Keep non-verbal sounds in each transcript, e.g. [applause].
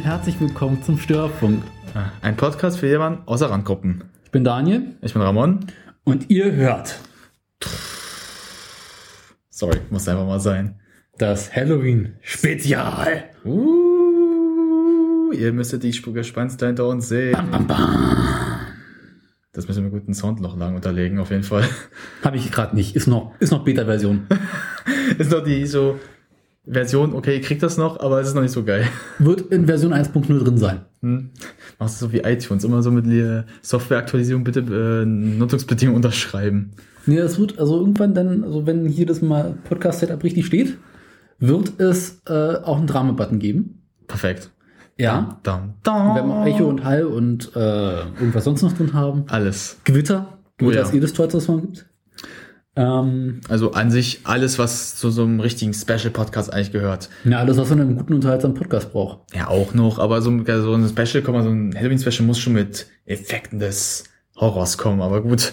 Und herzlich willkommen zum Störfunk. Ein Podcast für jemanden außer Randgruppen. Ich bin Daniel Ich bin Ramon. und ihr hört Sorry, muss einfach mal sein. das Halloween Spezial. Uh, ihr müsstet die Spur gespannt dahinter uns sehen. Das müssen wir mit guten Soundloch lang unterlegen, auf jeden Fall. Habe ich gerade nicht. Ist noch, ist noch Beta-Version. [laughs] Ist noch die so Version, okay, ihr kriegt das noch, aber es ist noch nicht so geil. [laughs] Wird in Version 1.0 drin sein. Hm? Machst du so wie iTunes, immer so mit der Softwareaktualisierung bitte äh, Nutzungsbedingungen unterschreiben. Nee, das wird also irgendwann dann, also wenn hier das mal Podcast-Setup richtig steht, wird es äh, auch einen Drama-Button geben. Perfekt. Ja. Dam, dam. Wenn wir Echo und Hall und äh, irgendwas sonst noch drin haben. Alles. Gewitter. Gewitter Oh ja. ist eh das Tollste, was man gibt. Ähm, Also an sich alles, was zu so einem richtigen Special-Podcast eigentlich gehört. ja, alles, was man in einem guten, unterhaltsamen Podcast braucht. Ja, auch noch, aber so, so ein Special, komm so ein Halloween-Special muss schon mit Effekten des Horrors kommen. Aber gut,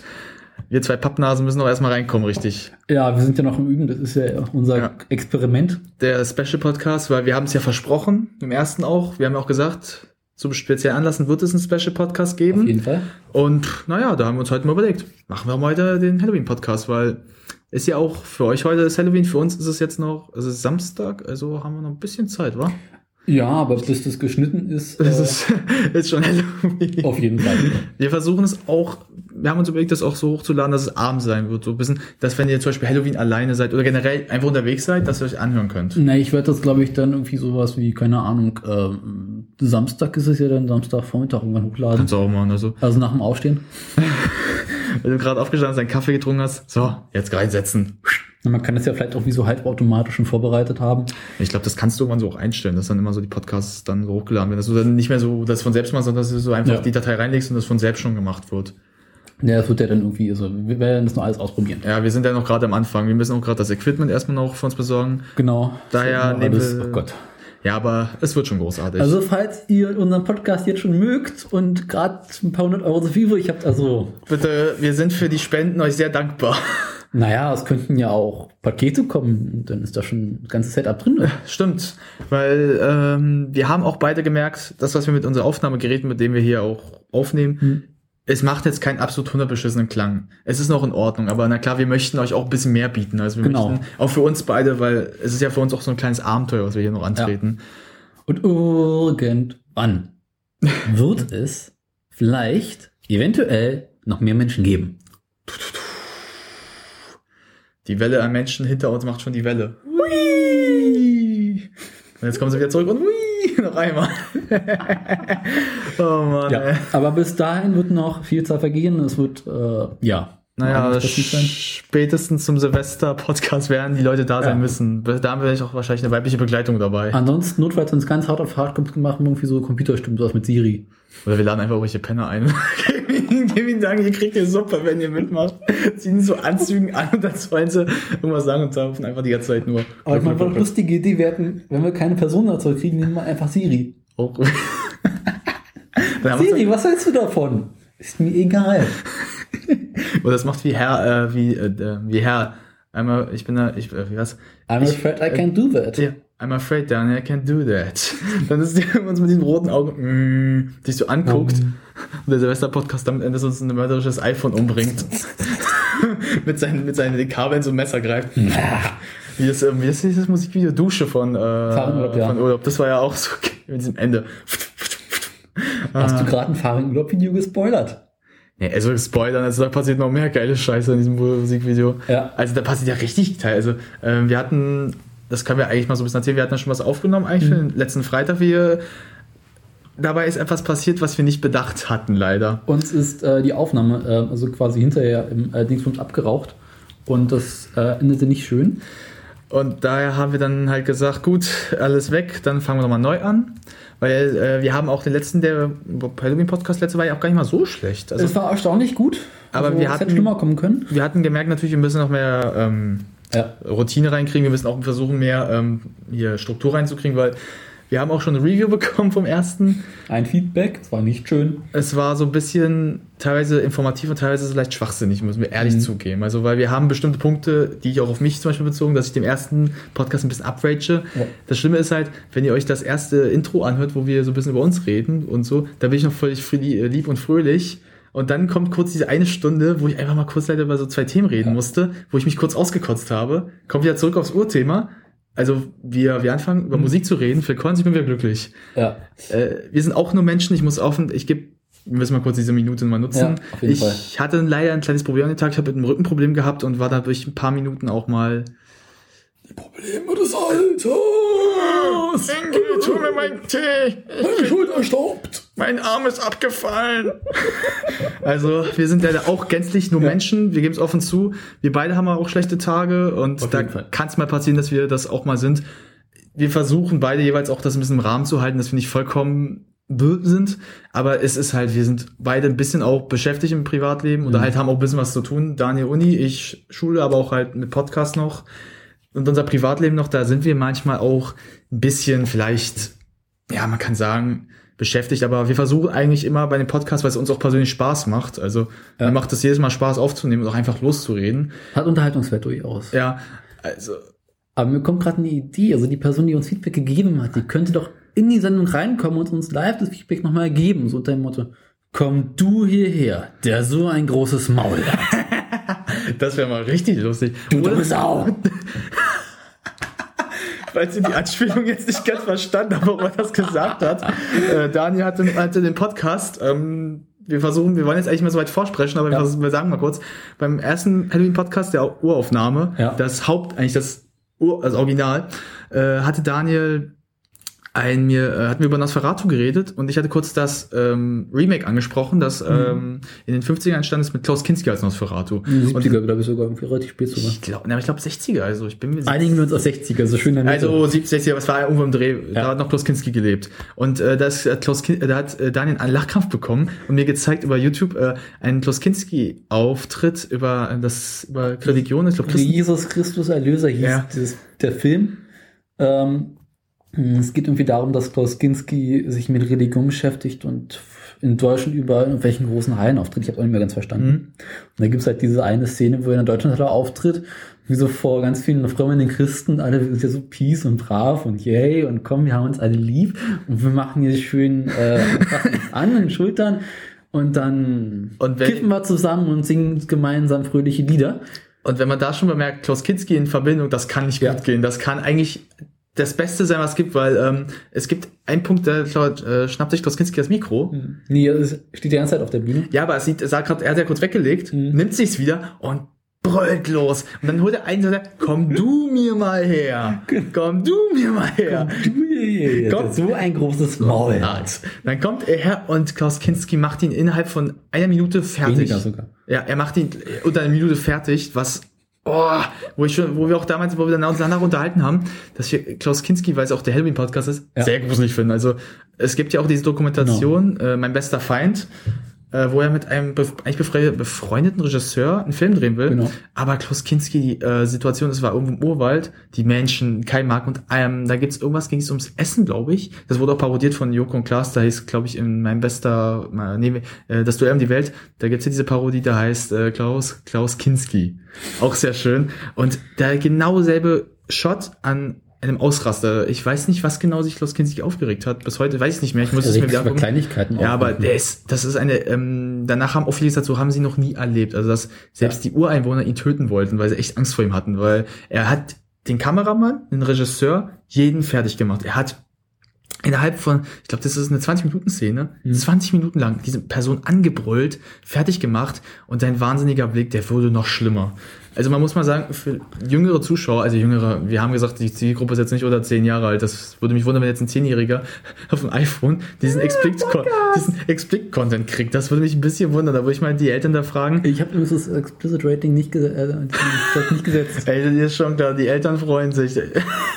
wir zwei Pappnasen müssen noch erstmal reinkommen, richtig. Ja, wir sind ja noch im Üben, das ist ja unser Ja. Experiment. Der Special-Podcast, weil wir haben es ja versprochen, im ersten auch. Wir haben ja auch gesagt, zum speziellen Anlassen wird es einen Special-Podcast Auf geben. jeden Fall. Und naja, da haben wir uns heute mal überlegt, machen wir mal heute den Halloween-Podcast, weil ist ja auch für euch heute das Halloween, für uns ist es jetzt noch, es ist Samstag, also haben wir noch ein bisschen Zeit, wa? Ja, aber bis das geschnitten ist, Es äh, ist, [laughs] ist schon Halloween. auf jeden Fall. Wir versuchen es auch, wir haben uns überlegt, das auch so hochzuladen, dass es abends sein wird. So ein bisschen, dass wenn ihr zum Beispiel Halloween alleine seid oder generell einfach unterwegs seid, dass ihr euch anhören könnt. Na, ich werde das, glaube ich, dann irgendwie sowas wie, keine Ahnung, ähm, Samstag ist es ja dann Samstagvormittag irgendwann hochladen. Kannst du auch machen. Also, Also nach dem Aufstehen. [laughs] wenn du gerade aufgestanden hast, deinen Kaffee getrunken hast, so, jetzt reinsetzen. Na, man kann das ja vielleicht auch wie so halbautomatisch schon vorbereitet haben. Ich glaube, das kannst du irgendwann so auch einstellen, dass dann immer so die Podcasts dann so hochgeladen werden. Dass du dann nicht mehr so das von selbst machst, sondern dass du so einfach Ja. die Datei reinlegst und das von selbst schon gemacht wird. Ja, das wird ja dann irgendwie, also wir werden das noch alles ausprobieren. Ja, wir sind ja noch gerade am Anfang. Wir müssen auch gerade das Equipment erstmal noch für uns besorgen. Genau. Daher So, nehmen wir- oh Gott. Ja, aber es wird schon großartig. Also falls ihr unseren Podcast jetzt schon mögt und gerade ein paar hundert Euro zu viel übrig habt, also Bitte, wir sind für die Spenden euch sehr dankbar. Naja, es könnten ja auch Pakete kommen und dann ist da schon das ganze Setup drin. Ne? [laughs] Stimmt, weil ähm, wir haben auch beide gemerkt, das, was wir mit unseren Aufnahmegeräten, mit denen wir hier auch aufnehmen, Hm. es macht jetzt keinen absolut hundertbeschissenen Klang. Es ist noch in Ordnung, aber na klar, wir möchten euch auch ein bisschen mehr bieten. Also wir Genau. möchten auch für uns beide, weil es ist ja für uns auch so ein kleines Abenteuer, was wir hier noch antreten. Und irgendwann wird es vielleicht eventuell noch mehr Menschen geben. Die Welle an Menschen hinter uns macht schon die Welle. Hui! Und jetzt kommen sie wieder zurück und hui, noch einmal. [laughs] oh Mann, Ja, aber bis dahin wird noch viel Zeit vergehen. Es wird, äh, ja. Naja, spätestens zum Silvester-Podcast werden die Leute da sein Ja. müssen. Da haben wir auch wahrscheinlich eine weibliche Begleitung dabei. Ansonsten, notfalls, wenn es ganz hart auf hart kommt, machen wir irgendwie so Computerstimmen, sowas mit Siri. Oder wir laden einfach irgendwelche Penner ein. [laughs] Ihnen sagen, ihr kriegt eine Suppe, wenn ihr mitmacht. Ziehen so Anzügen an und dann wollen sie irgendwas sagen und saufen einfach die ganze Zeit nur. Aber ich meine, eine lustige Idee, hätten, wenn wir keine Person dazu kriegen, nehmen wir einfach Siri. [laughs] Wir Siri, was hältst du davon? Ist mir egal. [laughs] Oder das macht wie Herr, äh, wie, äh, wie Herr. Einmal, ich bin da, ich, äh, wie was? I'm Ich- afraid I can't do that. Ja, I'm afraid, Daniel, I can't do that. [laughs] Dann ist die uns mit diesen roten Augen, mm, dich so anguckt und der Silvester-Podcast damit endet, dass uns ein mörderisches iPhone umbringt. [laughs] mit, seinen, mit seinen Kabeln so ein Messer greift. wie, das, ähm, wie ist dieses Musikvideo? Dusche von, äh, Fahrradurlaub, ja. von Urlaub. Das war ja auch so [laughs] mit diesem Ende. Hast du gerade ein Fahrradurlaub-Video gespoilert? Nee, also Spoilern, also da passiert noch mehr geile Scheiße in diesem Musikvideo. Ja. Also da passiert ja richtig Teil. Also ähm, wir hatten, das können wir eigentlich mal so ein bisschen erzählen, wir hatten ja schon was aufgenommen eigentlich für den letzten Freitag. Wir, dabei ist etwas passiert, was wir nicht bedacht hatten, leider. Uns ist äh, die Aufnahme, äh, also quasi hinterher im äh, Dingsbums abgeraucht. Und das äh, endete nicht schön. Und daher haben wir dann halt gesagt, gut, alles weg, dann fangen wir nochmal neu an. Weil äh, wir haben auch den letzten, der Halloween-Podcast letzte war ja auch gar nicht mal so schlecht. Also es war erstaunlich gut. Aber wir es hatten- hätte schlimmer kommen können. wir hatten gemerkt natürlich, wir müssen noch mehr ähm, Ja. Routine reinkriegen. Wir müssen auch versuchen, mehr ähm, hier Struktur reinzukriegen, weil Wir haben auch schon eine Review [laughs] bekommen vom ersten. Ein Feedback, das war nicht schön. Es war so ein bisschen teilweise informativ und teilweise vielleicht schwachsinnig, müssen wir ehrlich Mhm. zugeben. Also, weil wir haben bestimmte Punkte, die ich auch auf mich zum Beispiel bezogen, dass ich dem ersten Podcast ein bisschen uprage. Ja. Das Schlimme ist halt, wenn ihr euch das erste Intro anhört, wo wir so ein bisschen über uns reden und so, da bin ich noch völlig lieb und fröhlich. Und dann kommt kurz diese eine Stunde, wo ich einfach mal kurz leider über so zwei Themen reden Ja. musste, wo ich mich kurz ausgekotzt habe. Kommt wieder zurück aufs Urthema. Also wir, wir anfangen Mhm. über Musik zu reden. Für Cons, ich bin wieder glücklich. Ja. Äh, wir sind auch nur Menschen. Ich muss offen, ich gebe, wir müssen mal kurz diese Minute mal nutzen. Ja, ich Fall. hatte leider ein kleines Problem an dem Tag. Ich habe mit einem Rückenproblem gehabt und war dadurch ein paar Minuten auch mal. Die Probleme des Alters. Enkel, tu mir meinen Tee. Meine Schulter staubt. Mein Arm ist abgefallen. [laughs] Also, wir sind leider auch gänzlich nur Ja. Menschen. Wir geben es offen zu. Wir beide haben auch schlechte Tage und Auf da kann es mal passieren, dass wir das auch mal sind. Wir versuchen beide jeweils auch das ein bisschen im Rahmen zu halten, dass wir nicht vollkommen sind. Aber es ist halt, wir sind beide ein bisschen auch beschäftigt im Privatleben oder Mhm. halt haben auch ein bisschen was zu tun. Daniel Uni, ich Schule, aber auch halt mit Podcast noch. Und unser Privatleben noch, da sind wir manchmal auch ein bisschen vielleicht, ja, man kann sagen, beschäftigt, aber wir versuchen eigentlich immer bei dem Podcast, weil es uns auch persönlich Spaß macht. Also Ja. mir macht es jedes Mal Spaß aufzunehmen und auch einfach loszureden. Hat Unterhaltungswert durchaus. Ja, also Aber mir kommt gerade eine Idee. Also die Person, die uns Feedback gegeben hat, die könnte doch in die Sendung reinkommen und uns live das Feedback nochmal geben. So unter dem Motto, komm du hierher, der so ein großes Maul hat. [laughs] das wäre mal richtig lustig. Du dumme Sau. [laughs] falls ihr die Anspielung jetzt nicht ganz verstanden habt, warum er das gesagt hat. Äh, Daniel hatte, hatte den Podcast. Ähm, wir versuchen, wir wollen jetzt eigentlich mal so weit vorsprechen, aber wir, Ja. versuchen, wir sagen mal kurz, beim ersten Halloween-Podcast, der Uraufnahme, Ja. das Haupt, eigentlich das Ur, das Original, äh, hatte Daniel ein, mir, äh, hatten wir über Nosferatu geredet und ich hatte kurz das ähm, Remake angesprochen, das ähm, in den 50ern entstanden ist mit Klaus Kinski als Nosferatu. Die Und 70er, glaube ich, sogar irgendwie relativ spät sogar. ich glaube, ich glaube 60er, also ich bin mir sicher. Einigen wir uns auf 60er, so schön Mitte. Also 70, aber es war irgendwo im Dreh, da Ja. hat noch Klaus Kinski gelebt. Und äh, das, äh, Klaus Kin äh, da hat äh, Daniel einen Lachkampf bekommen und mir gezeigt über YouTube äh, einen Klaus Kinski-Auftritt über äh, das über Religion, ich glaube. Jesus Christus Erlöser hieß Ja. dieses, der Film. Ähm, es geht irgendwie darum, dass Klaus Kinski sich mit Religion beschäftigt und in Deutschland über irgendwelchen großen Hallen auftritt. Ich habe auch nicht mehr ganz verstanden. Mhm. Und da gibt's halt diese eine Szene, wo er in der Deutschlandhalle auftritt, wie so vor ganz vielen frömmelnden Christen, alle sind ja so peace und brav und yay und komm, wir haben uns alle lieb und wir machen hier schön äh, [laughs] an den Schultern und dann Und kiffen wir zusammen und singen gemeinsam fröhliche Lieder. Und wenn man da schon bemerkt, Klaus Kinski in Verbindung, das kann nicht Ja. gut gehen. Das kann eigentlich das Beste sein, was es gibt, weil ähm, es gibt einen Punkt, da glaub, äh, schnappt sich Klaus Kinski das Mikro. Nee, es steht die ganze Zeit auf der Bühne. Ja, aber es sieht, sah grad, er hat ja kurz weggelegt, Mhm. nimmt sich's wieder und brüllt los. Und dann holt er einen und sagt, komm du mir mal her. Komm du mir mal her. Komm, Komm. so ein großes Maul. Arzt. Dann kommt er her und Klaus Kinski macht ihn innerhalb von einer Minute fertig. Weniger sogar. Ja, er macht ihn unter einer Minute fertig, was Oh, wo ich schon, wo wir auch damals, wo wir dann auseinander unterhalten haben, dass wir Klaus Kinski, weil es auch der Halloween-Podcast ist, Ja. sehr gruselig finden. Also es gibt ja auch diese Dokumentation, äh, Mein bester Feind, äh, wo er mit einem bef eigentlich befre befreundeten Regisseur einen Film drehen will. Genau. Aber Klaus Kinski, die äh, Situation, es war irgendwo im Urwald, die Menschen, kein Markt und ähm, da gibt's irgendwas, ging es ums Essen, glaube ich. Das wurde auch parodiert von Joko und Klaas, da hieß, glaube ich, in mein bester, äh, nee, äh, das Duell um die Welt, da gibt's ja diese Parodie, da heißt äh, Klaus, Klaus Kinski. Auch sehr schön. Und der genau selbe Shot an einem Ausraster. Ich weiß nicht, was genau sich Klaus Kinski aufgeregt hat. Bis heute weiß ich nicht mehr. Ich muss es mir wieder über. Kleinigkeiten Ja, aber der ist, das ist eine, ähm, danach haben auch viele so haben sie noch nie erlebt. Also, dass selbst die Ureinwohner ihn töten wollten, weil sie echt Angst vor ihm hatten, weil er hat den Kameramann, den Regisseur, jeden fertig gemacht. Er hat innerhalb von, ich glaube, das ist eine 20-Minuten-Szene, Mhm. 20 Minuten lang diese Person angebrüllt, fertig gemacht und sein wahnsinniger Blick, der wurde noch schlimmer. Also man muss mal sagen, für jüngere Zuschauer, also jüngere, wir haben gesagt, die Zielgruppe ist jetzt nicht unter 10 Jahre alt, das würde mich wundern, wenn jetzt ein 10-Jähriger [laughs] auf dem iPhone diesen diesen Explicit-Content kriegt. Das würde mich ein bisschen wundern, da würde ich mal die Eltern da fragen. Ich habe übrigens das Explicit Rating nicht, ges äh, das nicht gesetzt. [laughs] Ey, das ist schon klar, die Eltern freuen sich.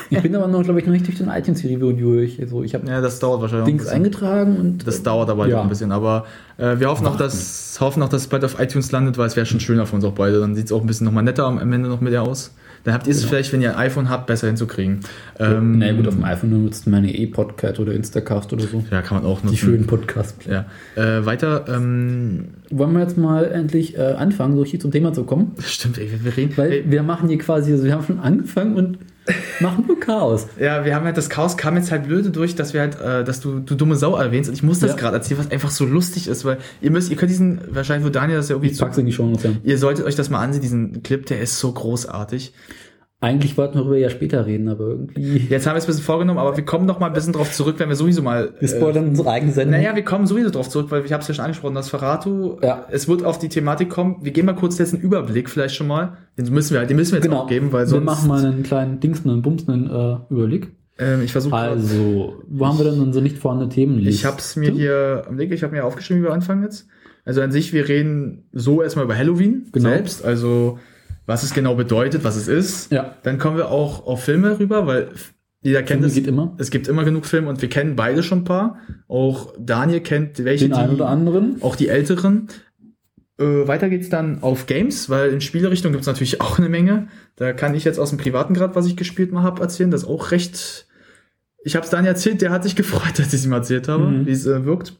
Ich bin aber noch, glaube ich, noch nicht durch den iTunes-Review durch. Also ich habe Ja, das dauert wahrscheinlich ein Dings eingetragen und Das dauert aber halt Ja. auch ein bisschen, aber äh, wir hoffen auch, dass hoffen auch, dass es bald auf iTunes landet, weil es wäre schon schöner für uns auch beide. Dann sieht es auch ein bisschen nochmal netter am Ende noch mit der aus. Dann habt ihr es Genau. vielleicht, wenn ihr ein iPhone habt, besser hinzukriegen. Ähm, Na gut, auf dem iPhone nutzt man ja eh Podcast oder Instacast oder so. ja, kann man auch nutzen. Die schönen podcast Ja. Äh, weiter, ähm, Wollen wir jetzt mal endlich äh, anfangen, so hier zum Thema zu kommen? stimmt, ey, wir reden. Weil ey, wir machen hier quasi, also wir haben schon angefangen und machen nur Chaos. ja, wir haben halt das Chaos kam jetzt halt blöde durch, dass wir halt, äh, dass du, du dumme Sau erwähnst und ich muss das Ja. gerade erzählen, was einfach so lustig ist, weil ihr müsst, ihr könnt diesen, wahrscheinlich wird Daniel das ja irgendwie Ich pack's in die Show ja. Ihr solltet euch das mal ansehen, diesen Clip, der ist so großartig. Eigentlich wollten wir darüber ja später reden, aber irgendwie. Jetzt haben wir es ein bisschen vorgenommen, aber wir kommen noch mal ein bisschen drauf zurück, wenn wir sowieso mal. Wir spoilern unsere eigene Sendung. Naja, wir kommen sowieso drauf zurück, weil ich habe es ja schon angesprochen, das Ferrato, Ja. es wird auf die Thematik kommen. Wir geben mal kurz jetzt einen Überblick vielleicht schon mal. Den müssen wir, den müssen wir jetzt genau. auch geben, weil wir sonst. machen mal einen kleinen Dingsen und Bumsen äh, Überblick. ähm, ich versuche. Also, wo haben wir denn unsere nicht vorhandene Themen? ich habe es mir hier am Link, ich habe mir aufgeschrieben, wie wir anfangen jetzt. Also an sich, wir reden so erstmal über Halloween Genau. selbst, also was es genau bedeutet, was es ist. Ja. Dann kommen wir auch auf Filme rüber, weil jeder kennt Filme es. geht immer. Es gibt immer genug Filme und wir kennen beide schon ein paar. Auch Daniel kennt welche, Den einen oder anderen. auch die älteren. Äh, weiter geht's dann auf Games, weil in Spielerichtung gibt's natürlich [laughs] auch eine Menge. Da kann ich jetzt aus dem privaten Grad, was ich gespielt mal habe, erzählen. Das ist auch recht. Ich habe es Daniel erzählt, der hat sich [laughs] gefreut, dass ich ihm erzählt habe, Mhm. wie es äh, wirkt.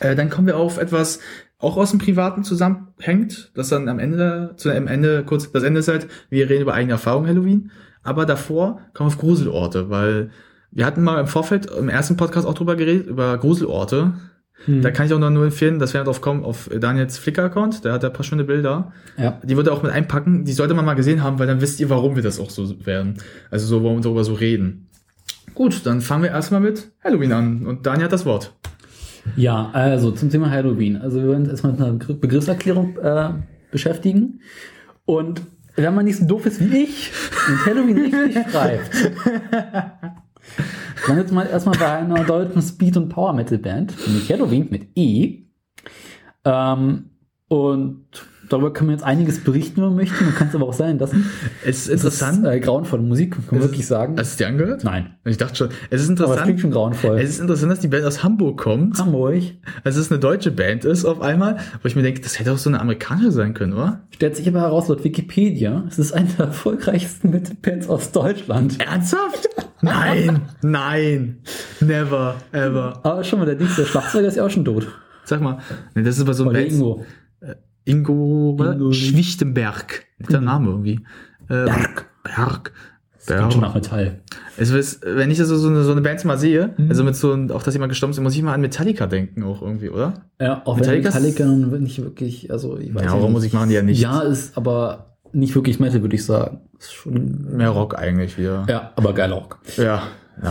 Äh, dann kommen wir auf etwas auch aus dem Privaten zusammenhängt, das dann am Ende, zu am Ende, kurz, das Ende ist halt, wir reden über eigene Erfahrungen Halloween, aber davor kommen wir auf Gruselorte, weil wir hatten mal im Vorfeld, im ersten Podcast auch drüber geredet, über Gruselorte. Hm. Da kann ich auch noch nur empfehlen, dass wir drauf kommen auf Daniels Flickr-Account, der hat da ein paar schöne Bilder. ja. Die wird er auch mit einpacken, die sollte man mal gesehen haben, weil dann wisst ihr, warum wir das auch so werden. Also so, warum wir darüber so reden. Gut, dann fangen wir erstmal mit Halloween an und Daniel hat das Wort. Ja, also zum Thema Halloween. Also wir werden uns erstmal mit einer Begr- Begriffserklärung äh, beschäftigen. Und wenn man nicht so doof ist wie ich und Halloween richtig [laughs] schreibt, dann jetzt mal erstmal bei einer deutschen Speed- und Power-Metal-Band, nämlich Halloween mit E. Ähm, und darüber können wir jetzt einiges berichten, wenn wir möchten. Man kann es aber auch sein lassen. Es ist Es interessant. ist äh, grauenvolle Musik, kann man Es ist- wirklich sagen. Hast du es dir angehört? Nein. Ich dachte schon. Es ist Aber es klingt interessant. schon grauenvoll. Es ist interessant, dass die Band aus Hamburg kommt. Hamburg Also es eine deutsche Band ist auf einmal, wo ich mir denke, das hätte auch so eine amerikanische sein können, oder? stellt sich aber heraus, laut Wikipedia, es ist eine der erfolgreichsten Metal-Bands aus Deutschland. Ernsthaft? Nein, nein, never, ever. Aber schon mal, der Dings, der Schlagzeuger ist ja auch schon tot. Sag mal, das ist aber so ein Band- Ingo. Ingo, Schwichtenberg. Der Name irgendwie. Äh, Berg. Berg. Klingt schon nach Metall. Es ist, wenn ich also so eine, so eine Band mal sehe, Mhm. also mit so, ein- auch dass jemand gestorben ist, muss ich mal an Metallica denken auch irgendwie, oder? Ja, auch Metallica wenn Metallica nicht wirklich, also ich weiß Ja, nicht. Horrormusik machen die ja nicht. Ja, ist aber nicht wirklich Metal, würde ich sagen. Ist schon, Mehr Rock eigentlich wieder. ja, aber geil Rock. Ja. ja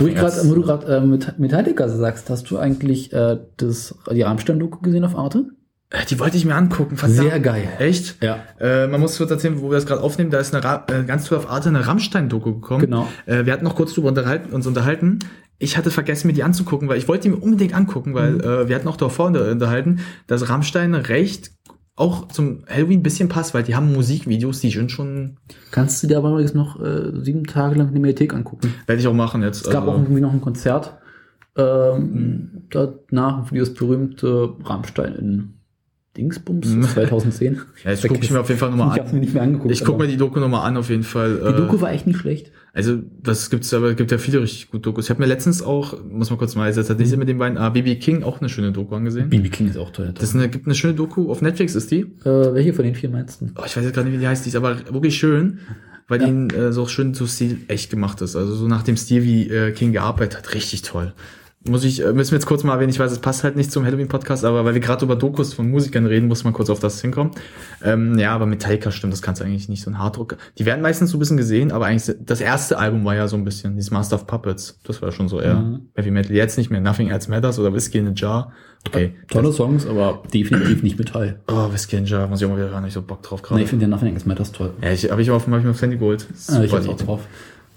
Wo, ich grad, wo du gerade äh, mit Metallica sagst, hast du eigentlich äh, das, die Rammstein-Doku gesehen auf Arte? Die wollte ich mir angucken. verdammt. Sehr geil. Echt? Ja. Äh, man muss kurz erzählen, wo wir das gerade aufnehmen, da ist eine Ra äh, ganz toll auf Arte eine Rammstein-Doku gekommen. Genau. Äh, wir hatten noch kurz drüber unterhalten, uns unterhalten. Ich hatte vergessen, mir die anzugucken, weil ich wollte die mir unbedingt angucken, weil Mhm. äh, wir hatten auch davor unter- unterhalten, dass Rammstein recht auch zum Halloween ein bisschen passt, weil die haben Musikvideos, die sind schon, Kannst du dir aber übrigens noch äh, sieben Tage lang in der Mediathek angucken. werde ich auch machen jetzt. Es gab also. auch irgendwie noch ein Konzert. Ähm, Danach für das berühmte Rammstein in Dingsbums Mhm. 2010. [laughs] ja, jetzt gucke ich mir auf jeden Fall [laughs] Ich nochmal hab's an. mir nicht mehr angeguckt. Ich gucke mir die Doku nochmal an, auf jeden Fall. die Doku war echt nicht schlecht. Also, das gibt's aber, es gibt ja viele richtig gute Dokus. Ich habe mir letztens auch, muss mal kurz mal, jetzt hat diese mit den beiden, ah, BB King auch eine schöne Doku angesehen. BB King ist auch toll. Das ist eine, gibt eine schöne Doku, auf Netflix ist die. äh, welche von den vier meinst du? Oh, ich weiß jetzt gerade nicht, wie die heißt, die ist aber wirklich schön, weil Ja. die äh, so schön so Stil echt gemacht ist. Also so nach dem Stil, wie äh, King gearbeitet hat, richtig toll. Muss ich, äh, müssen wir jetzt kurz mal erwähnen, ich weiß, es passt halt nicht zum Halloween-Podcast, aber weil wir gerade über Dokus von Musikern reden, muss man kurz auf das hinkommen. Ähm, ja, aber Metallica stimmt, das kannst du eigentlich nicht so ein Harddruck. Die werden meistens so ein bisschen gesehen, aber eigentlich, das erste Album war ja so ein bisschen, dieses Master of Puppets. Das war schon so eher Mhm. Heavy Metal. Jetzt nicht mehr Nothing Else Matters oder Whiskey in a Jar. Okay. Tolle Songs, aber definitiv nicht Metall. Oh, Whiskey in a Jar, muss ich auch mal wieder hören, ich so Bock drauf gerade. Nee, ich finde den Nothing Else Matters toll. Ja, ich habe ich auf, hab ich mir aufs Handy geholt. Äh, ich hab's auch drauf.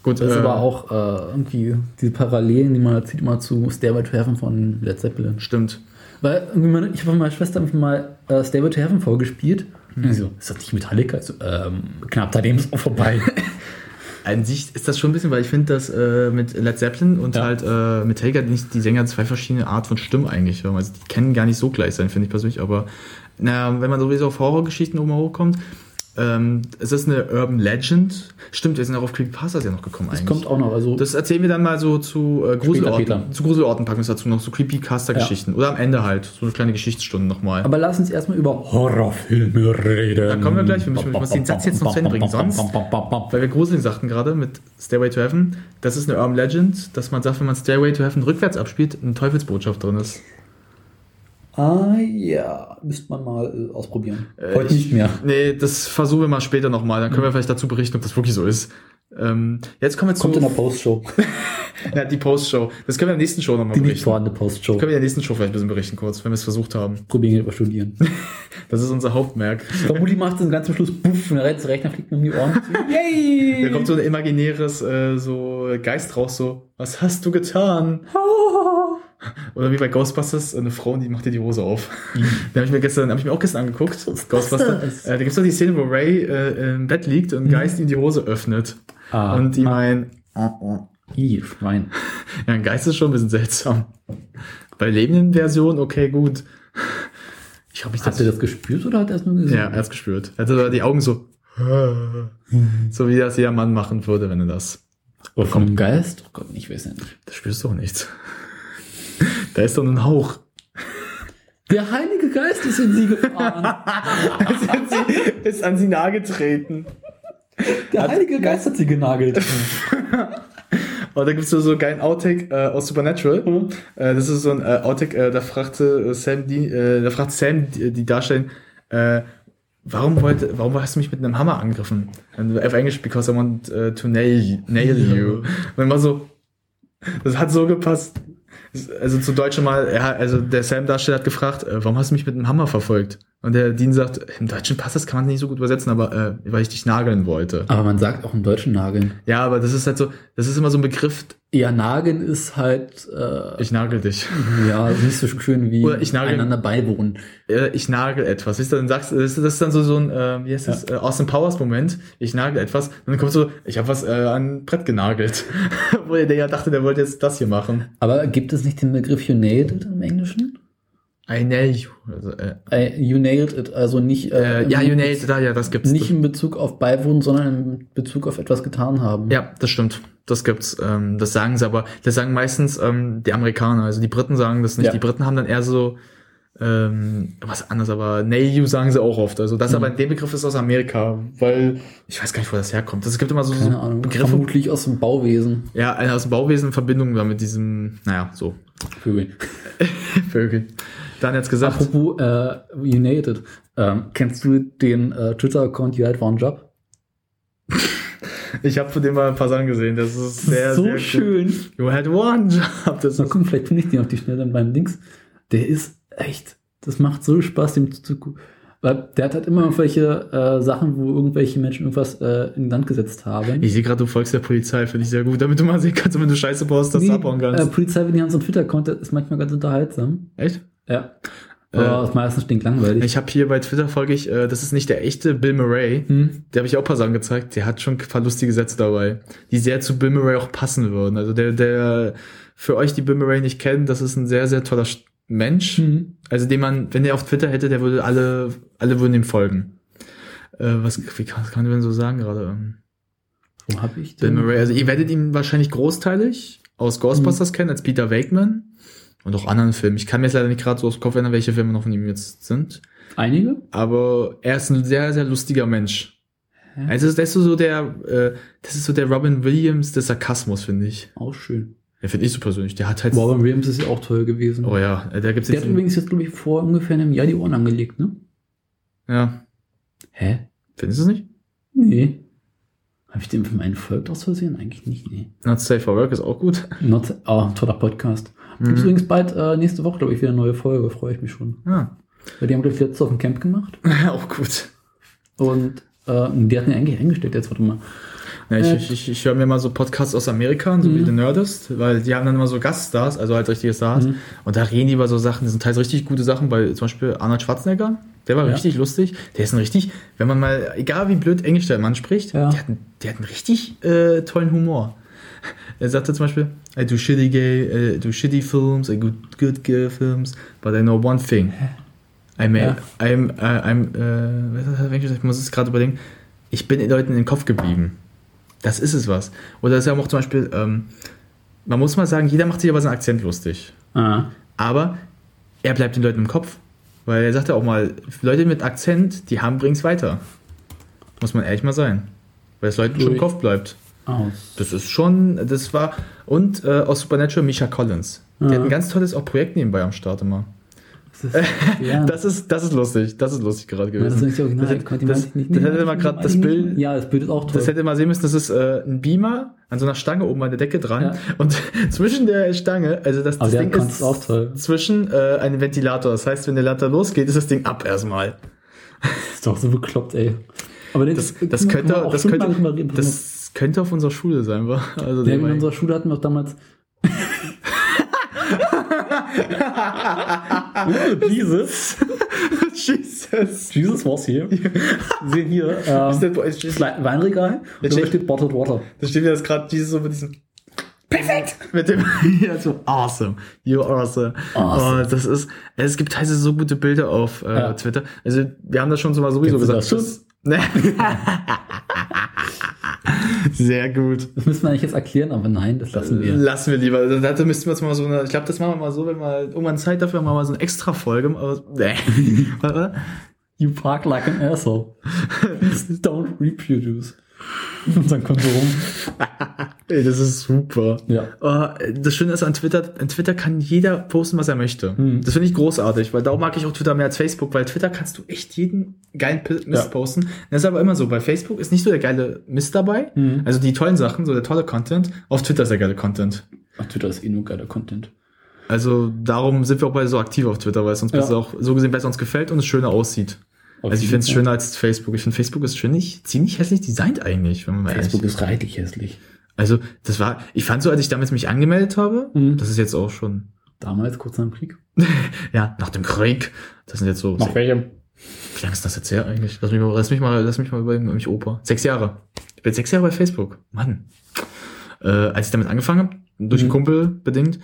Gut, Das ist äh, aber auch äh, irgendwie diese Parallelen, die man zieht immer zu Stairway to Heaven von Led Zeppelin. stimmt. Weil meine, ich habe meiner Schwester einfach mal äh, Stairway to Heaven vorgespielt. Mhm. Und so, ist das nicht Metallica? So, ähm, knapp daneben ist auch vorbei. [laughs] An sich ist das schon ein bisschen, weil ich finde, dass äh, mit Led Zeppelin und Ja. halt äh, Metallica nicht die Sänger zwei verschiedene Art von Stimmen eigentlich hören. Also die können gar nicht so gleich sein, finde ich persönlich. Aber naja, wenn man sowieso auf Horrorgeschichten oben hochkommt, Ähm, es ist eine Urban Legend. Stimmt, wir sind auch auf Creepypastas ja noch gekommen Das eigentlich. kommt auch noch. Also Das erzählen wir dann mal so zu äh, Gruselorten. Zu Gruselorten packen wir es dazu noch, so Creepycaster-Geschichten. Oder am Ende halt, so eine kleine Geschichtsstunde nochmal. Aber lass uns erstmal über Horrorfilme reden. Da kommen wir gleich. Wir müssen, wir müssen den Satz jetzt noch zu Ende bringen. Sonst, weil wir Gruseln sagten gerade mit Stairway to Heaven, das ist eine Urban Legend, dass man sagt, wenn man Stairway to Heaven rückwärts abspielt, eine Teufelsbotschaft drin ist. Ah ja, müsste man mal äh, ausprobieren. Äh, Heute ich- nicht mehr. Nee, das versuchen wir mal später nochmal. Dann können wir vielleicht dazu berichten, ob das wirklich so ist. Ähm, jetzt kommen wir Kommt in zu der Postshow. [laughs] ja, die Post-Show. Das können wir in der nächsten Show nochmal Die nicht berichten. vorhandene Postshow. Können wir in der nächsten Show vielleicht ein bisschen berichten, kurz, wenn wir es versucht haben. Probieren wir über studieren. [laughs] Das ist unser Hauptmerk. Vermutlich macht es ganz zum Schluss Puff und der Rechner fliegt mir um die Ohren. [laughs] Yay! Da kommt so ein imaginäres äh, so Geist raus, so, was hast du getan? Oder wie bei Ghostbusters, eine Frau, die macht dir die Hose auf. [laughs] Da habe ich mir gestern, habe ich mir auch gestern angeguckt. Ghostbusters. das? Äh, da gibt es doch die Szene, wo Ray äh, im Bett liegt und ein Geist ihm die Hose öffnet. Ah. und die meinen, Ih, Schwein. [laughs] ja, ein Geist ist schon ein bisschen seltsam. Bei lebenden Versionen, okay, gut. Ich habe mich Habt ihr das gespürt oder hat er es nur gesehen? Ja, er hat's gespürt. Er hatte die Augen so, so wie das jeder Mann machen würde, wenn er das. Oder vom Geist? Oh Gott, ich weiß ja nicht. Da spürst du doch nichts. [laughs] Da ist doch ein Hauch. Der Heilige Geist ist in sie gefahren. [laughs] ist an sie nahe getreten. Der Heilige Geist hat sie genagelt. Und [laughs] da gibt's so so einen geilen Outtake äh, aus Supernatural. Mhm. Äh, das ist so ein äh, Outtake, äh, da fragte äh, Sam, die, äh, da fragt Sam die, die Darstellerin, warum wollte, warum hast du mich mit einem Hammer angegriffen? Auf Englisch, because I want to nail, nail you. Und immer so, das hat so gepasst. Also zu Deutsch mal, also der Sam-Darsteller hat gefragt, äh, warum hast du mich mit einem Hammer verfolgt? Und der Dean sagt, im Deutschen passt das, kann man nicht so gut übersetzen, aber äh, weil ich dich nageln wollte. Aber man sagt auch im Deutschen Nageln. Ja, aber das ist halt so, das ist immer so ein Begriff, Ja, Nageln ist halt, äh, ich nagel dich. ja, nicht so schön wie Oder ich nagel- einander beiwohnen. Äh, ich nagel etwas. Weißt du, dann sagst du, das ist dann so, so ein, äh, wie heißt das, äh, Austin Powers Moment. Ich nagel etwas. Und dann kommt so, ich habe was äh, an Brett genagelt. [laughs] Wo der ja dachte, der wollte jetzt das hier machen. Aber gibt es nicht den Begriff you nailed it im Englischen? I nail you. Also, äh, Äh, you nailed it, also nicht, äh, im ja, you nailed it. Da, ja, das gibt's. nicht in Bezug auf beiwohnen, sondern in Bezug auf etwas getan haben. Ja, das stimmt. Das gibt's. Ähm, das sagen sie aber. Das sagen meistens ähm, die Amerikaner. Also die Briten sagen das nicht. Ja. Die Briten haben dann eher so ähm, was anderes, aber nail you sagen sie auch oft. Also das aber in dem Begriff ist aus Amerika, weil ich weiß gar nicht, wo das herkommt. Es gibt immer so, so Keine Ahnung. Begriffe, Vermutlich aus dem Bauwesen. ja, einer aus dem Bauwesen in Verbindung da mit diesem, naja, so Vögel. [laughs] Vögel. Dann jetzt gesagt, Apropos äh, it. Ähm, kennst du den äh, Twitter-Account You Had One Job? ich habe von dem mal ein paar Sachen gesehen. Das ist sehr, so sehr schön. You had one job. Das Mal ist, gucken, vielleicht finde ich den auf die Schnelle in meinem Dings. Der ist echt, das macht so Spaß, dem zuzugucken. Weil der hat halt immer irgendwelche äh, Sachen, wo irgendwelche Menschen irgendwas äh, in Land gesetzt haben. ich sehe gerade, du folgst der Polizei, finde ich sehr gut, damit du mal sehen kannst, wenn du Scheiße baust, dass Nee, du abhauen kannst. Äh, Polizei, wenn die haben so einen Twitter-Account, ist manchmal ganz unterhaltsam. Echt? Ja. Aber ist meistens stinklangweilig. Ich habe hier bei Twitter folge ich, äh, das ist nicht der echte Bill Murray. Hm. Der habe ich auch paar Sachen gezeigt. Der hat schon ein paar lustige Sätze dabei, die sehr zu Bill Murray auch passen würden. Also der, der für euch, die Bill Murray nicht kennen, das ist ein sehr, sehr toller Sch- Mensch. Hm. Also den man, wenn der auf Twitter hätte, der würde alle, alle würden ihm folgen. Äh, was, wie kann, was kann man denn so sagen gerade? Ähm, Wo hab ich Bill den? Murray, also ihr werdet ihn wahrscheinlich großteilig aus Ghostbusters kennen, als Peter Wakeman. Und auch anderen Filmen. Ich kann mir jetzt leider nicht gerade so aus dem Kopf erinnern, welche Filme noch von ihm jetzt sind. Einige? Aber er ist ein sehr, sehr lustiger Mensch. Also das ist so der, äh, das ist so der Robin Williams des Sarkasmus, finde ich. Auch schön. Ja, finde ich so persönlich. Der hat halt. Robin Williams ist ja auch toll gewesen. Oh ja, da gibt's Der jetzt. hat übrigens jetzt, glaube ich, vor ungefähr einem Jahr die Ohren angelegt, ne? ja. Hä? Findest du es nicht? Nee. Habe ich dem für meinen folgt aus Versehen? Eigentlich nicht, nee. Not Safe for Work ist auch gut. Not, oh, toller Podcast. Gibt's übrigens bald äh, nächste Woche, glaube ich, wieder eine neue Folge. Freue ich mich schon. Ja. Weil die haben, glaube ich, letztes auf dem Camp gemacht. [laughs] auch gut. Und äh, die hatten ja eigentlich eingestellt jetzt, warte mal. Ja, ich, Äh. ich, ich, ich höre mir mal so Podcasts aus Amerika so wie The Nerdist, weil die haben dann immer so Gaststars, also halt richtige Stars. Und da reden die über so Sachen, das sind teils richtig gute Sachen, weil zum Beispiel Arnold Schwarzenegger, der war Ja. richtig lustig. Der ist ein richtig, wenn man mal, egal wie blöd Englisch der Mann spricht, Ja. der, hat, einen- der hat einen richtig äh, tollen Humor. Er sagte zum Beispiel, I do shitty gay, I do shitty films, I do good gay films, but I know one thing. I'm, Ja. I'm, äh, I'm, äh, gesagt? ich muss es gerade überlegen. Ich bin den Leuten in den Kopf geblieben. Das ist es was. Oder das ist ja auch zum Beispiel, ähm, man muss mal sagen, jeder macht sich über seinen Akzent lustig. Ah. Aber er bleibt den Leuten im Kopf. Weil er sagt ja auch mal, Leute mit Akzent, die haben bringt's weiter. Muss man ehrlich mal sein. Weil es Leuten schon im. Kopf bleibt. Aus. Das ist schon, das war, und äh, aus Supernatural Misha Collins. Der Ja. hat ein ganz tolles auch Projekt nebenbei am Start immer. Das ist, ja, [laughs] Das ist, das ist lustig, das ist lustig gerade ja, das ist gewesen. nicht original. Das, konnte- das, nicht- das hätte ich gerade das Bild. Ja, das Bild ist auch toll. das hätte mal sehen müssen, das ist äh, ein Beamer an so einer Stange oben an der Decke dran. Ja. Und [laughs] zwischen der Stange, also das, das der Ding ist auch toll. zwischen äh, einem Ventilator. Das heißt, wenn der Latter losgeht, ist das Ding ab erstmal. Das ist doch so bekloppt, ey. Aber Das, das, könnte, das, könnte, reden. Das könnte auf unserer Schule sein, wa? [laughs] Also ja, in unserer Schule hatten wir auch damals. [laughs] [laughs] Jesus. Jesus. Jesus was hier. Sehen hier ähm, Ist Wei- Weinregal da steht- Bottled Water. Da steht mir das gerade Jesus so mit diesem Perfekt! Mit dem ja, so awesome. You're awesome. Awesome. Oh, das ist, es gibt teilweise so gute Bilder auf äh, Ja. Twitter. Also, wir haben das schon so mal sowieso Kennst gesagt. [laughs] Sehr gut. Das müssen wir eigentlich jetzt erklären, aber nein, das lassen wir. Lassen wir lieber. Da da müssten wir uns mal so eine, ich glaube, das machen wir mal so, wenn wir irgendwann Zeit dafür haben, machen wir mal so eine extra Folge. Aber, nee. [laughs] You park like an asshole. Please [laughs] don't reproduce. Und dann kommt so rum. [laughs] Ey, das ist super. Ja. Oh, das Schöne ist an Twitter, an Twitter kann jeder posten, was er möchte. Hm. Das finde ich großartig, weil darum mag ich auch Twitter mehr als Facebook, weil Twitter kannst du echt jeden geilen Mist Ja. posten. Das ist aber immer so, bei Facebook ist nicht so der geile Mist dabei, Hm. also die tollen Sachen, so der tolle Content, auf Twitter ist der geile Content. Ach, Twitter ist eh nur geiler Content. Also darum sind wir auch beide so aktiv auf Twitter, weil es uns Ja. besser auch so gesehen besser uns gefällt und es schöner aussieht. Auf also ich finde es schöner als Facebook. Ich finde Facebook ist ziemlich, ziemlich hässlich designt eigentlich, wenn man mal Facebook ist reichlich hässlich. Also, das war, ich fand so, als ich damals mich angemeldet habe, Mhm. das ist jetzt auch schon, Damals, kurz nach dem Krieg. [laughs] ja, nach dem Krieg, das sind jetzt so, welchem? wie lange ist das jetzt her eigentlich? Lass mich mal, lass mich mal, lass mich mal überlegen, mich Opa. Sechs Jahre. Ich bin sechs Jahre bei Facebook. Mann. Äh, als ich damit angefangen habe, durch einen Mhm. Kumpel bedingt,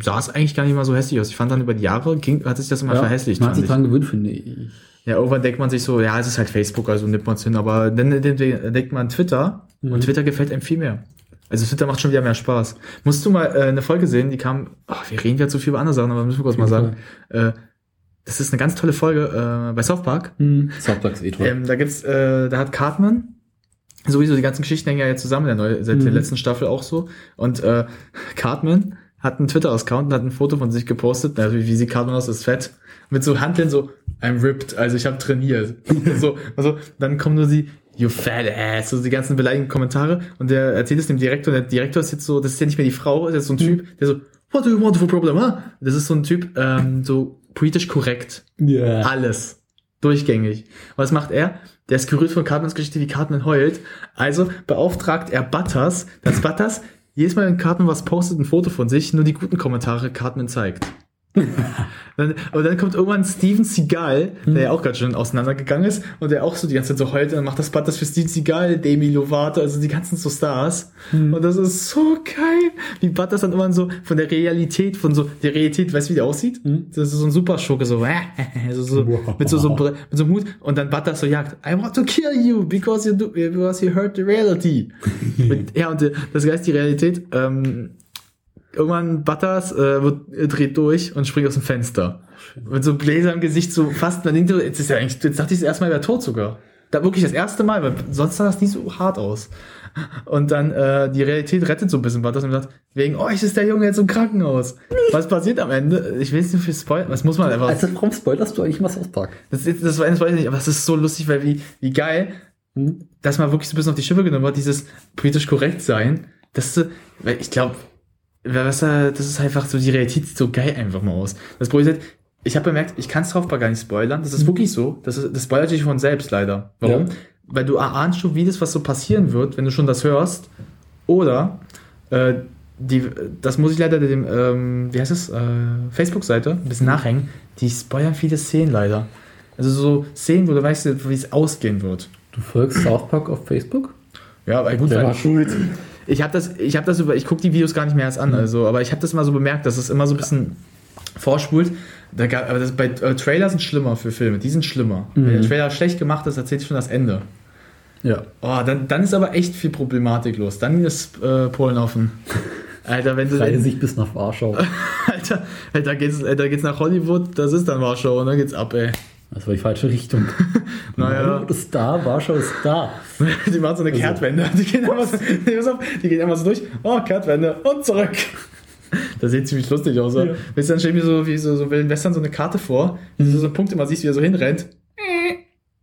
sah es eigentlich gar nicht mal so hässlich aus. Ich fand dann über die Jahre, ging, hat sich das immer verhässlicht. Man hat sich ich. dran gewöhnt, finde ich. Ja, irgendwann denkt man sich so, ja, es ist halt Facebook, also nimmt man es hin, aber dann, denkt man Twitter Mhm. und Twitter gefällt einem viel mehr. Also Twitter macht schon wieder mehr Spaß. Musst du mal äh, eine Folge sehen, die kam, ach, wir reden ja zu viel über andere Sachen, aber müssen wir kurz mal sagen. Äh, das ist eine ganz tolle Folge äh, bei South Park. Mhm. South Park ist eh toll. Ähm, da gibt's, äh, da hat Cartman, sowieso die ganzen Geschichten hängen ja jetzt zusammen, der neue, seit der Mhm. letzten Staffel auch so. Und äh, Cartman hat einen Twitter-Account und hat ein Foto von sich gepostet. Also wie, wie sieht Cartman aus? Ist fett. Mit so Handeln so, I'm ripped, also ich habe trainiert. [laughs] so, also dann kommen nur die, you fat ass, so die ganzen beleidigenden Kommentare. Und der erzählt es dem Direktor, und der Direktor ist jetzt so, das ist ja nicht mehr die Frau, das ist so ein Typ, der so, what do you want for problem, huh? Das ist so ein Typ, ähm, so politisch korrekt. Ja. Alles. Durchgängig. Was macht er? Der ist gerührt von Cartmans Geschichte, wie Cartman heult. Also beauftragt er Butters, dass Butters jedes Mal, wenn Cartman was postet, ein Foto von sich, nur die guten Kommentare Cartman zeigt. [laughs] dann, aber dann kommt irgendwann Steven Seagal, der ja auch gerade schon auseinandergegangen ist und der auch so die ganze Zeit so heult und macht das Butters für Steven Seagal, Demi Lovato, also die ganzen so Stars. Und das ist so geil, wie Butters dann immer so von der Realität, von so, der Realität, weißt du, wie der aussieht? Das ist so ein Superschurke, so, [laughs] so, so Wow. mit so, so, mit so einem Hut und dann Butters so jagt, I want to kill you because you do, because you heard the reality. [laughs] Mit- ja, und äh, das heißt, die Realität, ähm, irgendwann Butters äh, wird, dreht durch und springt aus dem Fenster. Mit so Gläser im Gesicht, so fast, man denkt, so, jetzt ist ja eigentlich, jetzt dachte ich das erste Mal, er wäre tot sogar. Da wirklich das erste Mal, weil sonst sah das nie so hart aus. Und dann äh, die Realität rettet so ein bisschen Butters und sagt, wegen euch ist der Junge jetzt im Krankenhaus. Was passiert am Ende? Ich will jetzt nicht viel spoilern, was muss man einfach. Also, warum spoilerst du eigentlich mal South Park? Das, ist- das, das weiß ich nicht, aber es ist so lustig, weil wie, wie geil, Hm? dass man wirklich so ein bisschen auf die Schippe genommen hat, dieses politisch korrekt sein. Das, weil ich glaube, das ist einfach so, die Realität sieht so geil einfach mal aus. Das Problem ist, halt, ich habe bemerkt, ich kann South Park gar nicht spoilern. Das ist wirklich so. Das, ist, das spoilert sich von selbst leider. Warum? Ja. Weil du erahnst schon, wie das, was so passieren wird, wenn du schon das hörst. Oder äh, die, das muss ich leider dem, ähm, wie heißt es, äh, Facebook-Seite ein bisschen nachhängen. Die spoilern viele Szenen leider. Also so Szenen, wo du weißt, wie es ausgehen wird. Du folgst South Park auf Facebook? Ja, aber gut, Der war schuld. Ich habe das, ich habe das über, ich gucke die Videos gar nicht mehr erst an, also, aber ich habe das mal so bemerkt, dass es immer so ein bisschen vorspult. Da gab, aber das, bei äh, Trailer sind schlimmer für Filme. Die sind schlimmer. Mhm. Wenn der Trailer schlecht gemacht ist, erzählt schon das Ende. Ja. Oh, dann, dann ist aber echt viel Problematik los. Dann ist äh, Polen offen. [laughs] Alter, wenn du. Reise sich bis nach Warschau. [laughs] Alter, Alter, geht's, Alter, geht's nach Hollywood, das ist dann Warschau und dann geht's ab, ey. Das war die falsche Richtung. [laughs] Naja. Hollywood ist da, Warschau ist da. [laughs] Die machen so eine Kehrtwende. Die gehen, immer so, die, pass auf, die gehen immer so durch. Oh, Kehrtwende und zurück. Das sieht ziemlich lustig aus. Ja. Weißt du, dann stell mir so wie so, so Wilden Western so eine Karte vor, wie du so einen Punkt immer siehst, wie er so hinrennt.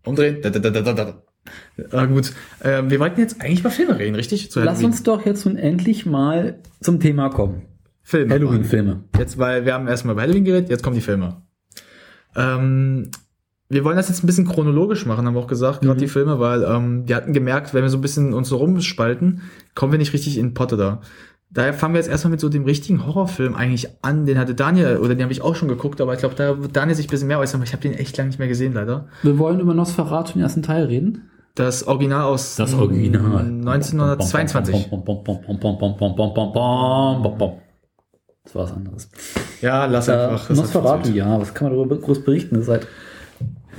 Umdrehen. Da, da, da, da, da, da. Ah, gut. Ähm, wir wollten jetzt eigentlich über Filme reden, richtig? Zu Lass Halloween. uns doch jetzt nun endlich mal zum Thema kommen. Filme. Halloween-Filme. Jetzt, weil wir haben erstmal über Halloween geredet, jetzt kommen die Filme. Ähm, wir wollen das jetzt ein bisschen chronologisch machen, haben wir auch gesagt, gerade mhm. die Filme, weil ähm, wir hatten gemerkt, wenn wir so ein bisschen uns so rumspalten, kommen wir nicht richtig in Potte da. Daher fangen wir jetzt erstmal mit so dem richtigen Horrorfilm eigentlich an. Den hatte Daniel, oder den habe ich auch schon geguckt, aber ich glaube, da wird Daniel sich ein bisschen mehr äußern, weil ich habe den echt lange nicht mehr gesehen, leider. Wir wollen über Nosferatu, im ersten Teil reden. Das Original aus das Original. 1922. Das war was anderes. Ja, lass einfach. Äh, Nosferatu, ja, was kann man darüber groß berichten? Das ist halt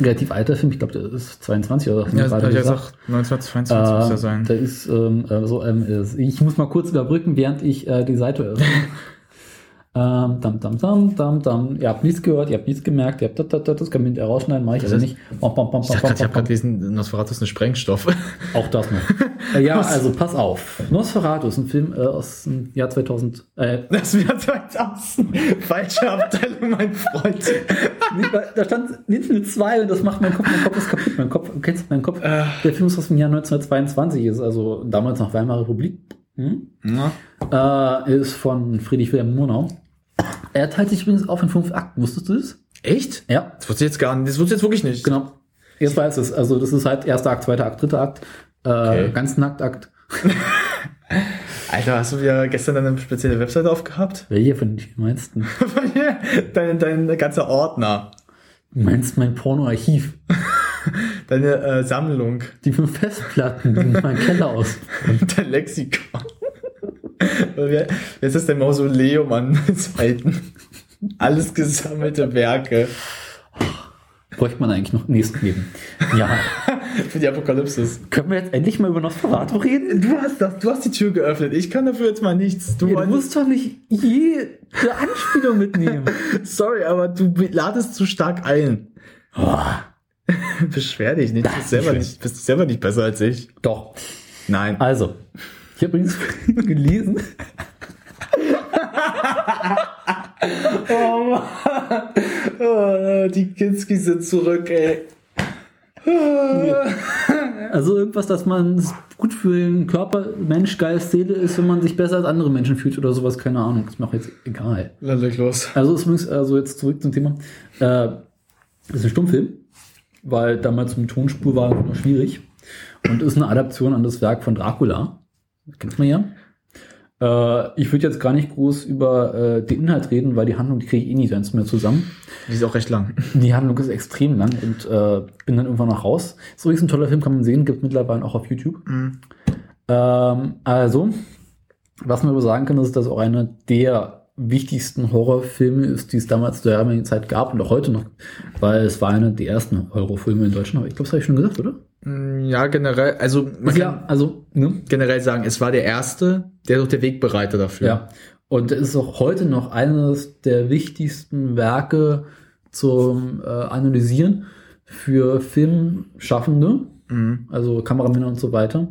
relativ alter Film. Ich glaube, der ist 22 oder so. Ja, hab ich gesagt. gesagt, 1922 muss Äh, er sein. Da ist ähm, äh, so, ähm, ist- ich muss mal kurz überbrücken, während ich äh, die Seite öffne. [laughs] ähm, dam, dam, dam, dam, dam. Ihr habt nichts gehört, ihr habt nichts gemerkt, ihr habt das, das, das, das kann man hinterher rausschneiden, mache ich also nicht. Bam, bam, bam, Ich bam, habe gerade gelesen, Nosferatu ist ein Sprengstoff. Auch das noch. [laughs] ja, also pass auf. Nosferatu ist ein Film äh, aus dem Jahr 2000. Äh, Das wird 2000. Falsche Abteilung, mein Freund. da stand hinten eine 2 und das macht mein Kopf, mein Kopf ist kaputt. Mein Kopf, kennst du meinen Kopf? Äh. Der Film ist aus dem Jahr 1922, ist also damals noch Weimarer Republik. Hm? Na? Äh, ist von Friedrich Wilhelm Murnau. Er teilt sich übrigens auf in fünf Akten. Wusstest du das? Echt? Ja, Das wusste ich jetzt gar nicht. Das wusste ich jetzt wirklich nicht. genau. Jetzt weiß es. Also das ist halt erster Akt, zweiter Akt, dritter Akt, äh, Okay. ganz Nacktakt. [laughs] Alter, hast du wieder gestern eine spezielle Webseite aufgehabt? Welche von den meisten? dein, dein ganzer Ordner. Du meinst mein Pornoarchiv? [laughs] Deine äh, Sammlung. Die fünf Festplatten, die in meinem Keller aus. [laughs] Dein Lexikon. Jetzt ist der Mausoleum an Seiten. Alles gesammelte Werke Bräuchte man eigentlich noch nächsten Leben. Ja, [laughs] für die Apokalypsis. können wir jetzt endlich mal über Nosferatu reden? Du hast, das, du hast die Tür geöffnet. Ich kann dafür jetzt mal nichts. Du, Ja, du musst doch nicht jede Anspielung mitnehmen. [laughs] Sorry, aber du ladest zu stark ein. Oh, [laughs] Beschwer dich nicht. Du bist selber schön. nicht, bist selber nicht besser als ich. doch. Nein. Also, ich habe übrigens [laughs] gelesen. Oh, Mann. Oh, die Kinski sind zurück, ey. Also irgendwas, dass man gut für den Körper, Mensch, Geist, Seele ist, wenn man sich besser als andere Menschen fühlt oder sowas, keine Ahnung. Mir auch jetzt egal. Leg los. Also übrigens, also jetzt zurück zum Thema. Äh, das ist ein Stummfilm, weil damals mit Tonspur war noch schwierig. Und ist eine Adaption an das Werk von Dracula. Kennt man ja. Äh, ich würde jetzt gar nicht groß über äh, den Inhalt reden, weil die Handlung, die kriege ich eh nicht ganz mehr zusammen. Die ist auch recht lang. [laughs] Die Handlung ist extrem lang und äh, bin dann irgendwann noch raus. Ist übrigens ein toller Film, kann man sehen, gibt mittlerweile auch auf YouTube. Ähm, also, was man aber sagen kann, ist, dass auch einer der wichtigsten Horrorfilme ist, die es damals zu der damaligen Zeit gab und auch heute noch, weil es war einer der ersten Horrorfilme in Deutschland. Aber ich glaube, das habe ich schon gesagt, oder? Mm, Ja, generell, also man kann Ja, also, ne? generell sagen, es war der erste, der doch der Wegbereiter dafür. Ja. Und es ist auch heute noch eines der wichtigsten Werke zum äh, Analysieren für Filmschaffende, Mhm. also Kameramänner und so weiter,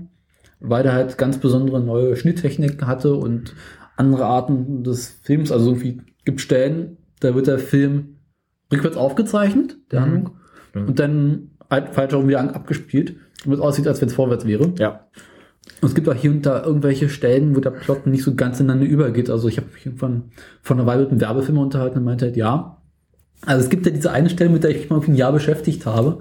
weil der halt ganz besondere neue Schnitttechnik hatte und andere Arten des Films, also irgendwie gibt Stellen, da wird der Film rückwärts aufgezeichnet, der Mhm. Handlung, und dann falsch herum wieder abgespielt, damit es aussieht, als wenn es vorwärts wäre. Ja. Und es gibt auch hier und da irgendwelche Stellen, wo der Plot nicht so ganz ineinander übergeht. Also ich habe mich irgendwann von einer Weile mit einem Werbefilm unterhalten und meinte halt, ja. Also es gibt ja diese eine Stelle, mit der ich mich mal irgendwie ein Jahr beschäftigt habe,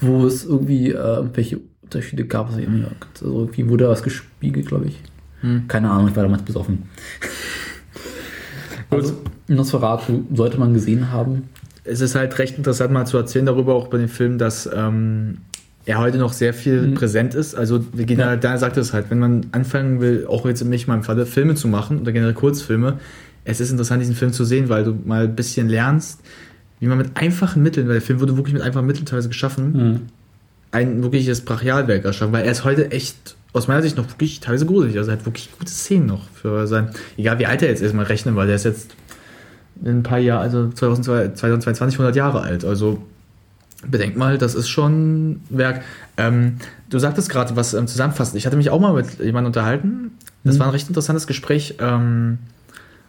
wo es irgendwie äh, irgendwelche Unterschiede gab. Also irgendwie, also irgendwie wurde was gespiegelt, glaube ich. Hm. Keine Ahnung, ich war damals besoffen. Also Nosferatu sollte man gesehen haben. Es ist halt recht interessant mal zu erzählen darüber auch bei dem Film, dass ähm, er heute noch sehr viel Mhm. präsent ist. Also gehen Ja. da sagt es halt, wenn man anfangen will, auch jetzt in mich meinem Falle Filme zu machen oder generell Kurzfilme, es ist interessant, diesen Film zu sehen, weil du mal ein bisschen lernst, wie man mit einfachen Mitteln, weil der Film wurde wirklich mit einfachen Mitteln teilweise geschaffen, Mhm. ein wirkliches Brachialwerk erschaffen, weil er ist heute echt aus meiner Sicht noch wirklich teilweise gruselig. Also er hat wirklich gute Szenen noch für sein, egal wie alt er jetzt ist, mal rechnen, weil der ist jetzt in ein paar Jahren, also 2002 2022 100 Jahre alt. Also bedenkt mal, das ist schon ein Werk. Ähm, du sagtest gerade was ähm, zusammenfassend. Ich hatte mich auch mal mit jemandem unterhalten. Das Mhm. war ein recht interessantes Gespräch ähm,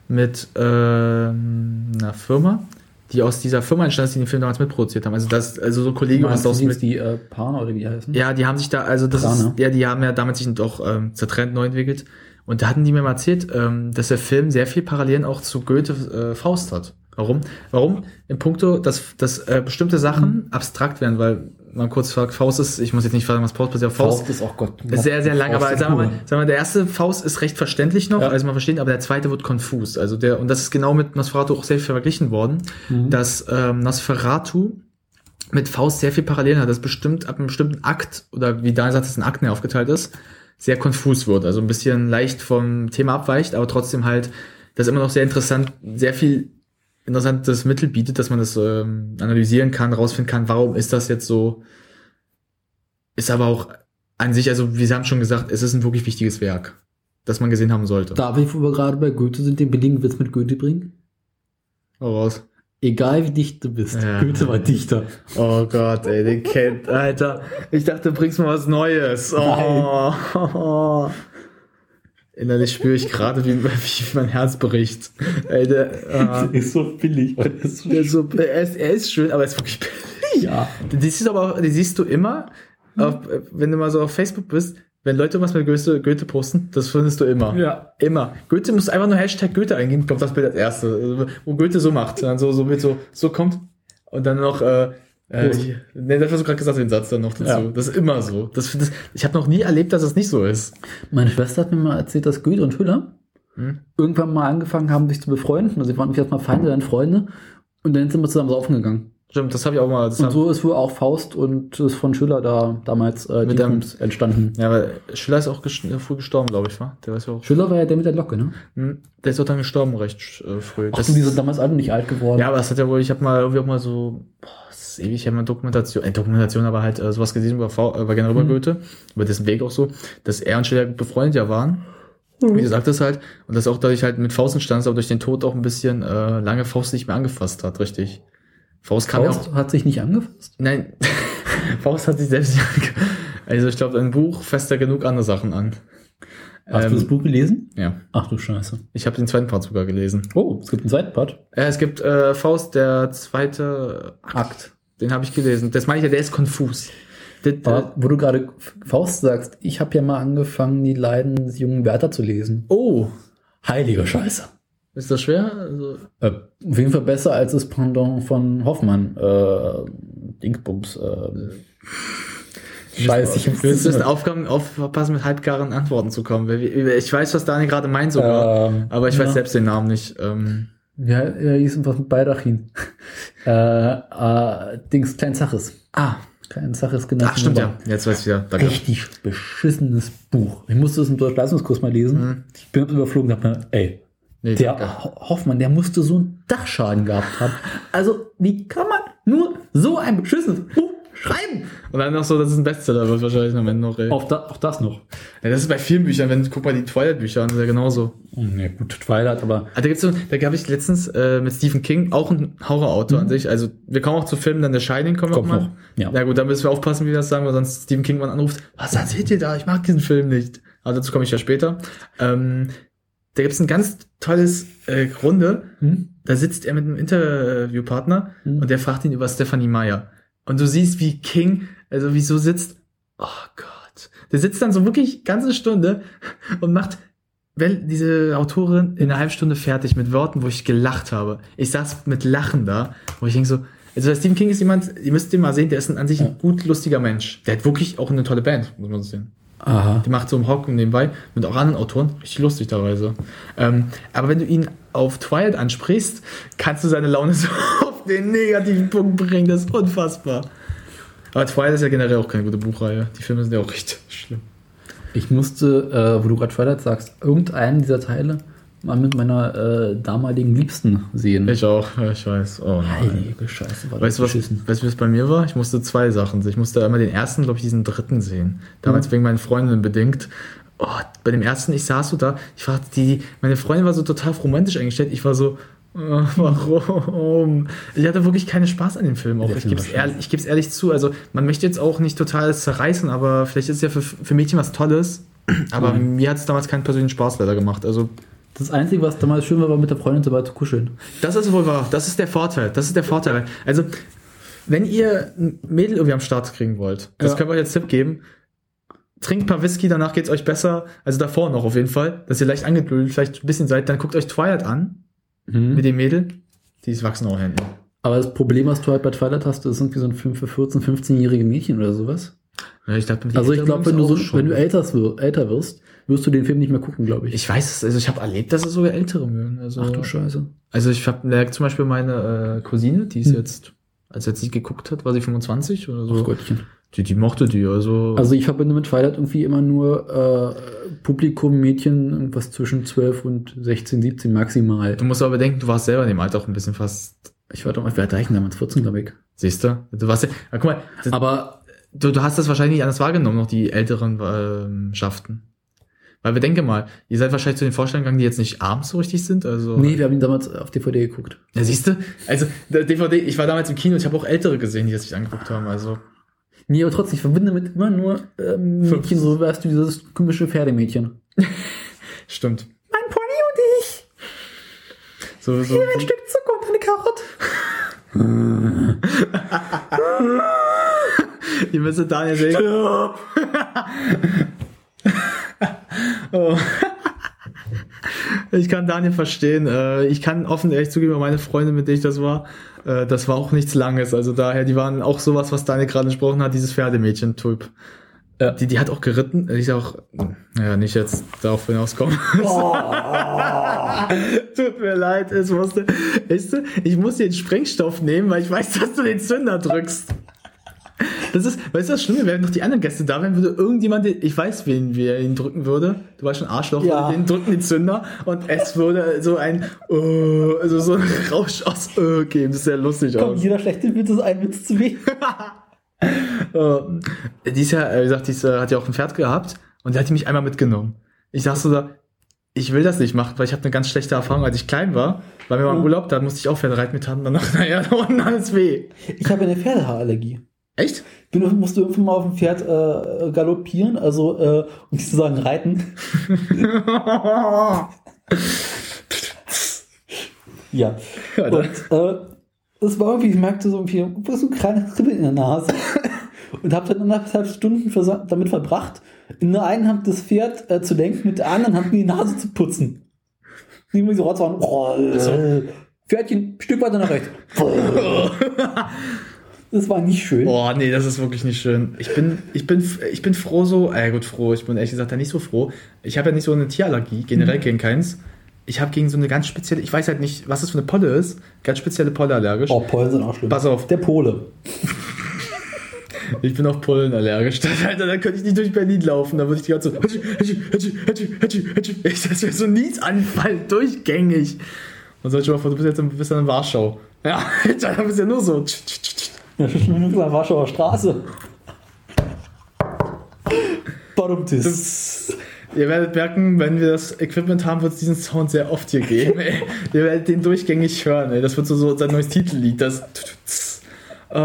mit ähm, einer Firma, die aus dieser Firma entstanden ist, die den Film damals mitproduziert haben. Also das, also so Kollegen aus mit, jetzt die äh, Pana oder wie die heißen? ja, die haben sich da, also das Prana. ist, ja, die haben ja damals sich doch ähm, zertrennt, neu entwickelt. Und da hatten die mir mal erzählt, ähm, dass der Film sehr viel Parallelen auch zu Goethe äh, Faust hat. Warum? Warum? Im Punkto, dass, dass äh, bestimmte Sachen abstrakt werden, weil man kurz fragt, Faust ist, ich muss jetzt nicht fragen, was Faust passiert, Faust, Faust ist auch Gott. ist sehr, sehr lang, Faust aber sagen wir, mal, sagen wir mal, der erste Faust ist recht verständlich noch, Ja. also man versteht, aber der zweite wird konfus. Also der, und das ist genau mit Nosferatu auch sehr viel verglichen worden, Mhm. dass ähm, Nosferatu mit Faust sehr viel Parallelen hat, dass bestimmt ab einem bestimmten Akt, oder wie Daniel sagt, dass es in Akten aufgeteilt ist, sehr konfus wird. Also ein bisschen leicht vom Thema abweicht, aber trotzdem halt, das immer noch sehr interessant, sehr viel interessantes Mittel bietet, dass man das ähm, analysieren kann, rausfinden kann, warum ist das jetzt so, ist aber auch an sich, also wir haben schon gesagt, es ist ein wirklich wichtiges Werk, das man gesehen haben sollte. Darf ich, wo wir gerade bei Goethe sind, den billigen Witz mit Goethe bringen? Oh, raus. Egal wie dicht du bist, Ja. Goethe war Dichter. Oh Gott, ey, den kennt, Alter. Ich dachte, du bringst mal was Neues. Oh. Innerlich spüre ich gerade, wie, wie mein Herz bricht. Ey, der, äh, ist so billig. das ist so der ist so, er, ist, er ist schön, aber er ist wirklich billig. Ja. Die siehst du aber auch, die siehst du immer, auf, wenn du mal so auf Facebook bist, wenn Leute was mit Goethe, Goethe posten, das findest du immer. Ja. Immer. Goethe muss einfach nur Hashtag Goethe eingeben, kommt das Bild als erste. Wo Goethe so macht. Dann so, so mit so, so kommt. Und dann noch, äh, äh, hier- nee, das hast du gerade gesagt, den Satz dann noch dazu. Ja. Das ist immer so. Das, das, ich habe noch nie erlebt, dass das nicht so ist. Meine Schwester hat mir mal erzählt, dass Goethe und Hüller Hm? irgendwann mal angefangen haben, sich zu befreunden. Also sie waren erst mal Feinde, dann Freunde. Und dann sind wir zusammen saufen gegangen. Stimmt, das habe ich auch mal. Das Und so ist wohl auch Faust und das von Schüller da damals äh, Mit dem- entstanden. ja, aber Schiller ist auch gest früh gestorben, glaube ich, war. Der weiß ja auch. Schüller war ja der mit der Locke, ne? Hm, Der ist auch dann gestorben recht äh, früh. Ach, du, die sind damals alle nicht alt geworden. Ja, aber das hat ja wohl, ich habe mal irgendwie auch mal so, boah, das ist ewig, ich habe mal Dokumentation, äh, Dokumentation, aber halt äh, sowas gesehen über, v, äh, über generell über Mhm. Goethe, über dessen Weg auch so, dass er und Schiller befreundet ja waren. Wie du sagtest halt, und dass auch dadurch halt mit Faust entstanden ist, aber durch den Tod auch ein bisschen äh, lange Faust nicht mehr angefasst hat, richtig. Faust kam ja Faust auch. hat sich nicht angefasst. Nein, [laughs] Faust hat sich selbst nicht angefasst. Also ich glaube, ein Buch fasst da genug andere Sachen an. Hast Ähm, du das Buch gelesen? Ja, Ach du Scheiße. ich habe den zweiten Part sogar gelesen. Oh, es gibt einen zweiten Part. Äh, es gibt äh, Faust, der zweite Akt. Den habe ich gelesen. Das meine ich ja, der ist konfus. Der, Aber wo du gerade Faust sagst, ich habe ja mal angefangen, die Leiden des jungen Werther zu lesen. oh, Heilige Scheiße. Ist das schwer? Also, Äh, auf jeden Fall besser als das Pendant von Hoffmann. Äh, Dingsbums. Äh, Scheiße, ich wir müssen Aufgaben aufpassen, mit halbgaren Antworten zu kommen. Ich weiß, was Daniel gerade meint sogar, Ähm, aber ich weiß ja. selbst den Namen nicht. Ähm, Ja, ja, hieß was mit Baldachin. äh, äh, Dings, Klein Zaches. ah, Klein Zaches genannt. ach stimmt ja. Jetzt weiß ich ja. Danke. Richtig beschissenes Buch. Ich musste es im Deutsch-Leistungskurs mal lesen. Mhm. Ich bin überflogen und dachte mir, ey, Nee, der danke. Hoffmann, der musste so einen Dachschaden gehabt haben. Also, wie kann man nur so ein beschissenes Buch schreiben? Und dann noch so, dass es ein Bestseller wird wahrscheinlich am Ende noch. Ey. Auch, da, auch das noch. Ja, das ist bei vielen Büchern, wenn guck mal die Twilight-Bücher an, das ist ja genauso. Ja, gut, Twilight, aber Ah, da gibt's so, da gab ich letztens äh, mit Stephen King auch ein Horrorautor an sich. Also wir kommen auch zu Filmen, dann der Shining kommen wir Mhm. Kommt auch mal. noch, ja. Na gut, da müssen wir aufpassen, wie wir das sagen, weil sonst Stephen King mal anruft. Was erzählt ihr da? Ich mag diesen Film nicht. Aber dazu komme ich ja später. Ähm, da gibt's ein ganz tolles äh, Runde. hm? Da sitzt er mit einem Interviewpartner Mhm. und der fragt ihn über Stephanie Meyer. Und du siehst, wie King, also wie so sitzt. Oh Gott. Der sitzt dann so wirklich ganze Stunde und macht diese Autorin in einer halben Stunde fertig mit Worten, wo ich gelacht habe. Ich saß mit Lachen da, wo ich denke so, also Stephen King ist jemand, ihr müsst den mal sehen, der ist ein, an sich ein gut lustiger Mensch. Der hat wirklich auch eine tolle Band, muss man sehen. Aha. Die macht so im Hocken nebenbei mit auch anderen Autoren. Richtig lustig teilweise. Ähm, aber wenn du ihn auf Twilight ansprichst, kannst du seine Laune [laughs] so auf den negativen Punkt bringen. Das ist unfassbar. Aber Twilight ist ja generell auch keine gute Buchreihe. Die Filme sind ja auch richtig schlimm. Ich musste, äh, wo du gerade Twilight sagst, irgendeinen dieser Teile mal mit meiner äh, damaligen Liebsten sehen. Ich auch, ich weiß. Oh nein. Heilige Scheiße, war Weißt du, was, weißt du, was bei mir war? Ich musste zwei Sachen sehen. Ich musste einmal den ersten, glaube ich, diesen dritten sehen. Damals wegen meinen Freundinnen bedingt. Oh, bei dem ersten, ich saß so da, ich war die, meine Freundin war so total romantisch eingestellt. Ich war so, äh, [laughs] warum? Ich hatte wirklich keinen Spaß an dem Film. Auch. Der Ich gebe es ehrlich, ehrlich zu. Also, man möchte jetzt auch nicht total zerreißen, aber vielleicht ist es ja für, für Mädchen was Tolles. [clears throat] Aber Nein. mir hat es damals keinen persönlichen Spaß leider gemacht. Also, Das Einzige, was damals schön war, war mit der Freundin so weit zu kuscheln. Das ist wohl wahr. Das ist der Vorteil. Das ist der Vorteil. Also, wenn ihr ein Mädel irgendwie am Start kriegen wollt, das Ja. können wir euch als Tipp geben. Trinkt ein paar Whisky, danach geht's euch besser. Also davor noch auf jeden Fall, dass ihr leicht angeblödet vielleicht ein bisschen seid. Dann guckt euch Twilight an mit dem Mädel. Die wachsen auch Händen. Aber das Problem, was du halt bei Twilight hast, ist irgendwie so ein Film für 14-, 15-jährige Mädchen oder sowas. Ja, ich dachte, Also ich glaube, wenn du so, wenn du älter wirst, wirst du den Film nicht mehr gucken, glaube ich. ich weiß es, also ich habe erlebt, dass es sogar ältere mögen. Also, Ach du Scheiße. also ich habe zum Beispiel meine äh, Cousine, die ist Hm. jetzt, als sie jetzt nicht geguckt hat, war sie 25 oder so. Oh Gottchen. Die, die mochte die, also. Also ich verbinde mit Twilight irgendwie immer nur äh, Publikum, Mädchen, irgendwas zwischen 12 und 16, 17 maximal. du musst aber bedenken, du warst selber in dem Alter auch ein bisschen fast Ich war doch mal, wie alt war ich damals? 14, glaube ich. Siehst du? Du warst ja, ja guck mal, das, Aber du, du hast das wahrscheinlich nicht anders wahrgenommen, noch die älteren ähm, Schaften. Weil wir denke mal, ihr seid wahrscheinlich zu den Vorstellungen gegangen, die jetzt nicht abends so richtig sind. Also, nee, wir haben ihn damals auf DVD geguckt. ja, siehst du? Also, DVD, ich war damals im Kino, ich habe auch ältere gesehen, die das sich angeguckt haben. Also, Nee, aber trotzdem, ich verbinde mit immer nur ähm, Mädchen, so weißt du, dieses komische Pferdemädchen. [laughs] stimmt. Mein Pony und ich. So, so, Ein Stück Zucker und eine Karotte. [laughs] ihr müsstet Daniel sehen. [laughs] oh. [laughs] Ich kann Daniel verstehen. Äh, Ich kann offen ehrlich zugeben, meine Freunde, mit denen ich das war, äh, das war auch nichts Langes. Also daher, die waren auch sowas, was Daniel gerade gesprochen hat, dieses Pferdemädchen-Typ. Ja. Die, die hat auch geritten. Ich auch, ja, nicht jetzt darauf hinauskommen. [laughs] Tut mir leid, es musste, weißt du, ich muss den Sprengstoff nehmen, weil ich weiß, dass du den Zünder drückst. Das ist, weißt du, das Schlimme, wären noch die anderen Gäste da wären, würde irgendjemand, den- ich weiß, wen wir ihn drücken würde. Du weißt schon, Arschloch, Ja. den drücken den Zünder und es würde so ein, äh, also so ein Rausch aus äh, geben. Das ist sehr lustig Komm, aus. jeder schlechte Witz ist ein Witz zu wenig. Äh, die ist ja, äh, wie gesagt, die ist, äh, hat ja auch ein Pferd gehabt und die hat mich einmal mitgenommen. Ich dachte so da, ich will das nicht machen, weil ich habe eine ganz schlechte Erfahrung, als ich klein war. Weil wir mal im. Urlaub, da musste ich auch Pferde reiten mit hatten danach, [laughs] naja, da unten alles weh. Ich habe eine Pferdehaarallergie. Echt? Du musst du irgendwann mal auf dem Pferd äh, galoppieren, also äh, um nicht zu sagen reiten. [laughs] Ja. Alter. Und äh, es war irgendwie, ich merkte so irgendwie so ein kleines Kribbeln in der Nase. Und habe dann anderthalb Stunden damit verbracht, in der einen Hand das Pferd äh, zu lenken, mit der anderen Hand mir die Nase zu putzen. Die mir so raus waren, oh, Pferdchen, Stück weiter nach rechts. [laughs] Das war nicht schön. Boah, nee, das ist wirklich nicht schön. Ich bin, ich bin, ich bin froh so, äh gut, froh, ich bin ehrlich gesagt da nicht so froh. Ich habe ja nicht so eine Tierallergie, generell gegen keins. Ich habe gegen so eine ganz spezielle, ich weiß halt nicht, was das für eine Polle ist, ganz spezielle Polle allergisch. Oh, Pollen sind auch schlimm. Pass auf. Der Pole. [laughs] Ich bin auf Pollen allergisch. [laughs] Alter, da könnte ich nicht durch Berlin laufen. Da würde ich die ganze Zeit so. [laughs] Ich, das wäre so ein Niesanfall, durchgängig. Und sag ich mal vor, du bist jetzt in, bist in Warschau. Ja, Alter, da bist du ja nur so. Ja, schon in der Warschauer Straße. Das, ihr werdet merken, wenn wir das Equipment haben, wird es diesen Sound sehr oft hier geben. [laughs] Ey. Ihr werdet den durchgängig hören. Ey. Das wird so, so sein neues Titellied. Das. Äh,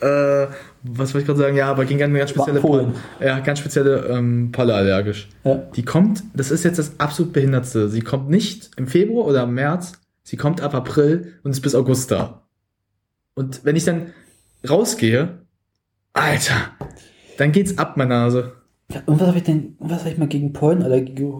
äh, was wollte ich gerade sagen? Ja, aber gegen eine ganz spezielle Polen. Ja, ganz spezielle ähm, Polle allergisch. Ja. Die kommt, das ist jetzt das absolut Behindertste. Sie kommt nicht im Februar oder im März, sie kommt ab April und ist bis August da. Und wenn ich dann rausgehe, Alter, dann geht's ab, meine Nase. Und was habe ich denn, was habe ich mal gegen Pollenallergie ge